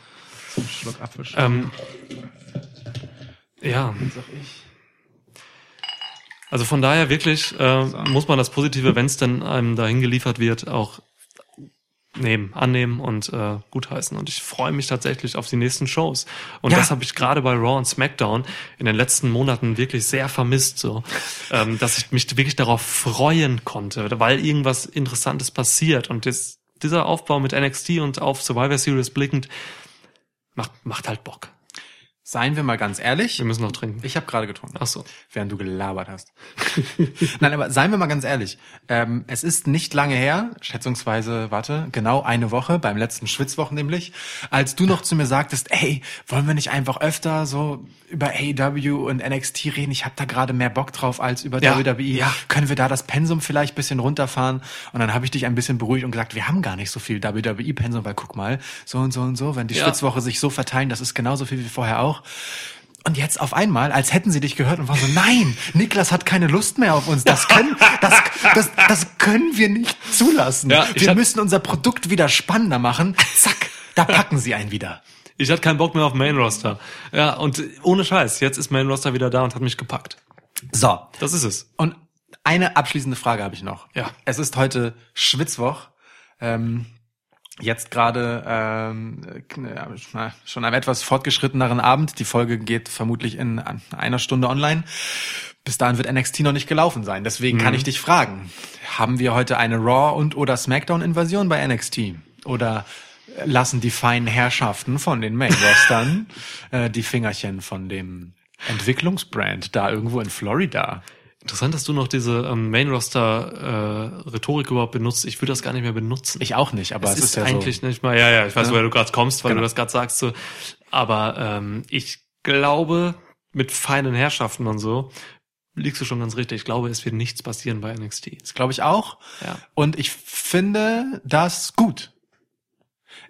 So Schluck Apfelschorle. Ähm, ja. sag ich. Also von daher wirklich äh, muss man das Positive, wenn es denn einem dahin geliefert wird, auch nehmen, annehmen und äh, gutheißen. Und ich freue mich tatsächlich auf die nächsten Shows. Und Ja. das habe ich gerade bei Raw und SmackDown in den letzten Monaten wirklich sehr vermisst, so, ähm, dass ich mich wirklich darauf freuen konnte, weil irgendwas Interessantes passiert. Und das, dieser Aufbau mit NXT und auf Survivor Series blickend macht, macht halt Bock. Seien wir mal ganz ehrlich. Wir müssen noch trinken. Ich habe gerade getrunken. Ach so. während du gelabert hast. [laughs] Nein, aber seien wir mal ganz ehrlich. Ähm, es ist nicht lange her, schätzungsweise, warte, genau eine Woche, beim letzten Schwitzwochen nämlich, als du noch zu mir sagtest, ey, wollen wir nicht einfach öfter so über AEW und NXT reden? Ich habe da gerade mehr Bock drauf als über Ja, WWE. ja. Können wir da das Pensum vielleicht bisschen runterfahren? Und dann habe ich dich ein bisschen beruhigt und gesagt, wir haben gar nicht so viel WWE-Pensum, weil guck mal, so und so und so, wenn die Ja. Schwitzwoche sich so verteilen, das ist genauso viel wie vorher auch. Und jetzt auf einmal, als hätten sie dich gehört und waren so, nein, Niklas hat keine Lust mehr auf uns. Das können, das, das, das können wir nicht zulassen. Ja, wir müssen unser Produkt wieder spannender machen. Zack, da packen sie einen wieder. Ich hatte keinen Bock mehr auf Main Roster. Ja, und ohne Scheiß, jetzt ist Main Roster wieder da und hat mich gepackt. So. Das ist es. Und eine abschließende Frage habe ich noch. Ja. Es ist heute Schwitzwoch. Ähm, jetzt gerade ähm, schon am etwas fortgeschritteneren Abend. Die Folge geht vermutlich in einer Stunde online. Bis dahin wird NXT noch nicht gelaufen sein. Deswegen kann ich dich fragen: Haben wir heute eine Raw und oder SmackDown Invasion bei NXT? Oder lassen die feinen Herrschaften von den Main [laughs] Rostern äh, die Fingerchen von dem Entwicklungsbrand da irgendwo in Florida? Interessant, dass du noch diese ähm, Main Roster äh, überhaupt benutzt. Ich würde das gar nicht mehr benutzen. Ich auch nicht, aber es es, ist, ist, ja eigentlich so. nicht mal, ja, ja, ich weiß, Ja. woher du gerade kommst, weil Genau. du das gerade sagst. So. Aber ähm, ich glaube, mit feinen Herrschaften und so, liegst du schon ganz richtig. Ich glaube, es wird nichts passieren bei NXT. Das glaube ich auch. Ja. Und ich finde das gut.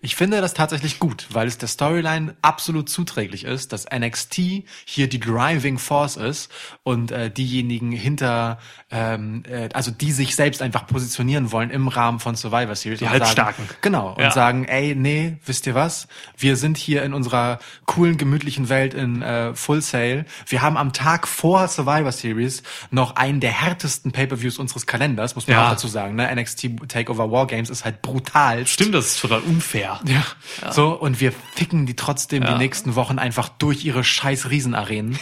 Ich finde das tatsächlich gut, weil es der Storyline absolut zuträglich ist, dass NXT hier die Driving Force ist und äh, diejenigen hinter, ähm, äh, also die sich selbst einfach positionieren wollen im Rahmen von Survivor Series. Die und Halbstarken. Sagen, genau. Und Ja. sagen, ey, nee, wisst ihr was? Wir sind hier in unserer coolen, gemütlichen Welt in äh, Full Sail. Wir haben am Tag vor Survivor Series noch einen der härtesten Pay-Per-Views unseres Kalenders, muss man Ja. auch dazu sagen. Ne? NXT Takeover Wargames ist halt brutal. Stimmt, das ist total unfair. Ja. So, und wir ficken die trotzdem Ja. die nächsten Wochen einfach durch ihre scheiß Riesenarenen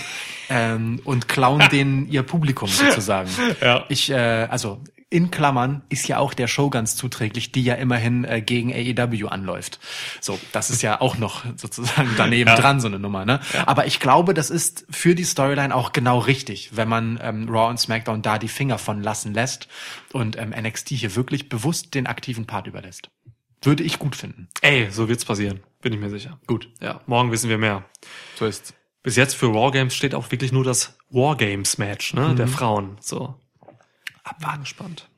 ähm, und klauen [laughs] denen ihr Publikum sozusagen. Ja. Ich, äh, also in Klammern ist ja auch der Show ganz zuträglich, die ja immerhin äh, gegen AEW anläuft. So, das ist ja auch noch sozusagen daneben Ja. dran, so eine Nummer, ne? Aber ich glaube, das ist für die Storyline auch genau richtig, wenn man ähm, Raw und SmackDown da die Finger von lassen lässt und ähm, NXT hier wirklich bewusst den aktiven Part überlässt. Würde ich gut finden. Ey, so wird's passieren. Bin ich mir sicher. Gut. Ja, morgen wissen wir mehr. So ist's. Bis jetzt für Wargames steht auch wirklich nur das Wargames-Match, ne, der Frauen. So. Abwarten gespannt.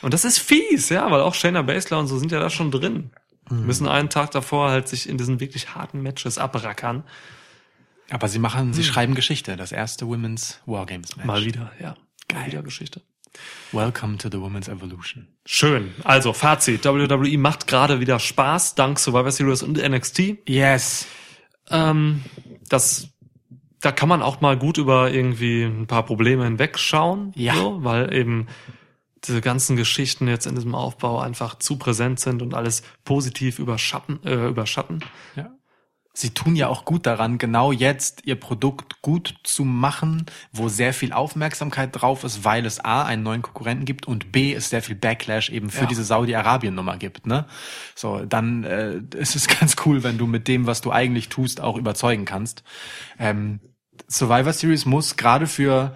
Und das ist fies, ja, weil auch Shayna Baszler und so sind ja da schon drin. Müssen einen Tag davor halt sich in diesen wirklich harten Matches abrackern. Aber sie machen, sie schreiben Geschichte. Das erste Women's Wargames Match. Mal wieder, ja. Mal wieder Geschichte. Welcome to the Women's Evolution. Schön. Also, Fazit. WWE macht gerade wieder Spaß, dank Survivor Series und NXT. Yes. Ähm, das, da kann man auch mal gut über irgendwie ein paar Probleme hinwegschauen, Ja. so, weil eben diese ganzen Geschichten jetzt in diesem Aufbau einfach zu präsent sind und alles positiv überschatten, äh, überschatten. Ja. Sie tun ja auch gut daran, genau jetzt ihr Produkt gut zu machen, wo sehr viel Aufmerksamkeit drauf ist, weil es A, einen neuen Konkurrenten gibt und B, es sehr viel Backlash eben für Ja. diese Saudi-Arabien-Nummer gibt, ne? So, dann äh, [laughs] ist es ganz cool, wenn du mit dem, was du eigentlich tust, auch überzeugen kannst. Ähm, Survivor Series muss gerade für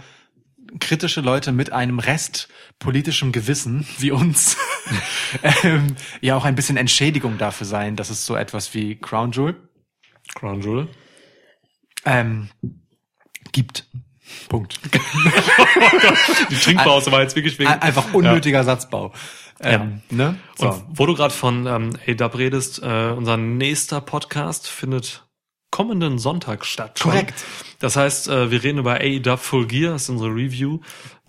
kritische Leute mit einem Rest politischem Gewissen [laughs] wie uns [laughs] ähm, ja auch ein bisschen Entschädigung dafür sein, dass es so etwas wie Crown Jewel Crown Jewel. ähm, gibt. Punkt. [laughs] Die Trinkpause war jetzt wirklich wegen. Ein- Einfach unnötiger Satzbau. Ähm, ne? So. Und wo du gerade von ähm, A-Dub redest, äh, unser nächster Podcast findet kommenden Sonntag statt. Korrekt. Das heißt, äh, wir reden über AEW Full Gear, das ist unsere Review.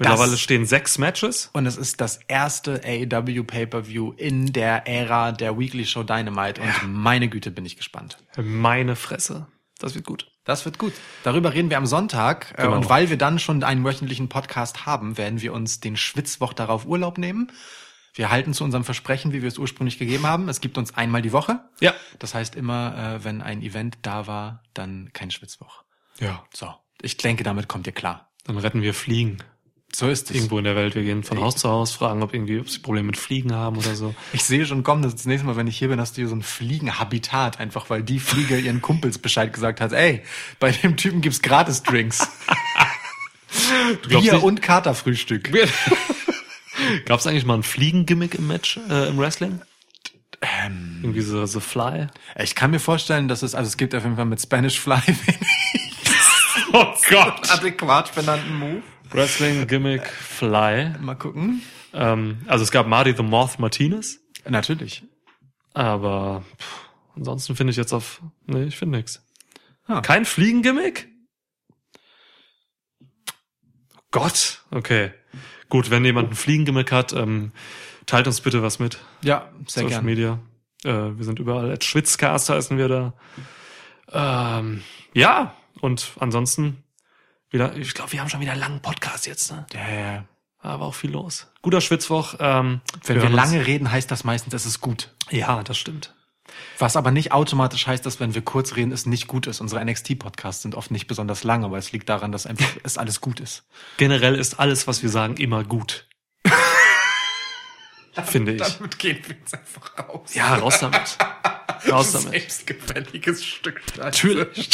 Mittlerweile stehen sechs Matches. Und es ist das erste AEW Pay-Per-View in der Ära der Weekly Show Dynamite. Und meine Güte, bin ich gespannt. Meine Fresse. Das wird gut. Das wird gut. Darüber reden wir am Sonntag. Äh, Genau. Und weil wir dann schon einen wöchentlichen Podcast haben, werden wir uns den Schwitzwoch darauf Urlaub nehmen. Wir halten zu unserem Versprechen, wie wir es ursprünglich gegeben haben. Es gibt uns einmal die Woche. Ja. Das heißt immer, äh, wenn ein Event da war, dann kein Schwitzwoch. Ja. So. Ich denke, damit kommt ihr klar. Dann retten wir Fliegen. So ist es. irgendwo in der Welt. Wir gehen von Haus zu Haus, fragen, ob irgendwie, ob sie Probleme mit Fliegen haben oder so. [laughs] Ich sehe schon kommen, dass das nächste Mal, wenn ich hier bin, hast du hier so ein Fliegenhabitat, einfach weil die Fliege ihren Kumpels Bescheid gesagt hat, ey, bei dem Typen gibt's Gratis-Drinks. [laughs] Du glaubst Bier und Katerfrühstück. [laughs] gab es eigentlich mal ein Fliegengimmick im Match, äh, im Wrestling? Ähm. Irgendwie so The Fly? Ich kann mir vorstellen, dass es, also es gibt auf jeden Fall mit Spanish Fly Oh Gott! adäquat benannten Move. Wrestling Gimmick Fly. Mal gucken. Ähm, also es gab Marty the Moth Martinez, Natürlich. aber pff, ansonsten finde ich jetzt auf. Nee, ich finde nix. Ah. Kein Fliegengimmick? Gott, okay. Gut, wenn jemand ein Fliegengimmick hat, ähm, teilt uns bitte was mit. Ja, sehr Social gerne. Media. Äh, wir sind überall. At Schwitzcast heißen wir da. Ähm, ja, und ansonsten wieder, ich glaube, wir haben schon wieder einen langen Podcast jetzt, ne? Ja, ja. Aber auch viel los. Guter Schwitzwoch. Ähm, Wenn wir uns- lange reden, heißt das meistens, es ist gut. Ja, das stimmt. Was aber nicht automatisch heißt, dass wenn wir kurz reden, es nicht gut ist. Unsere NXT-Podcasts sind oft nicht besonders lang, aber es liegt daran, dass einfach [laughs] es alles gut ist. Generell ist alles, was wir sagen, immer gut. [laughs] Finde ich. Damit gehen wir jetzt einfach raus. Ja, raus damit. Raus [laughs] damit. Selbstgefälliges Stück. Natürlich.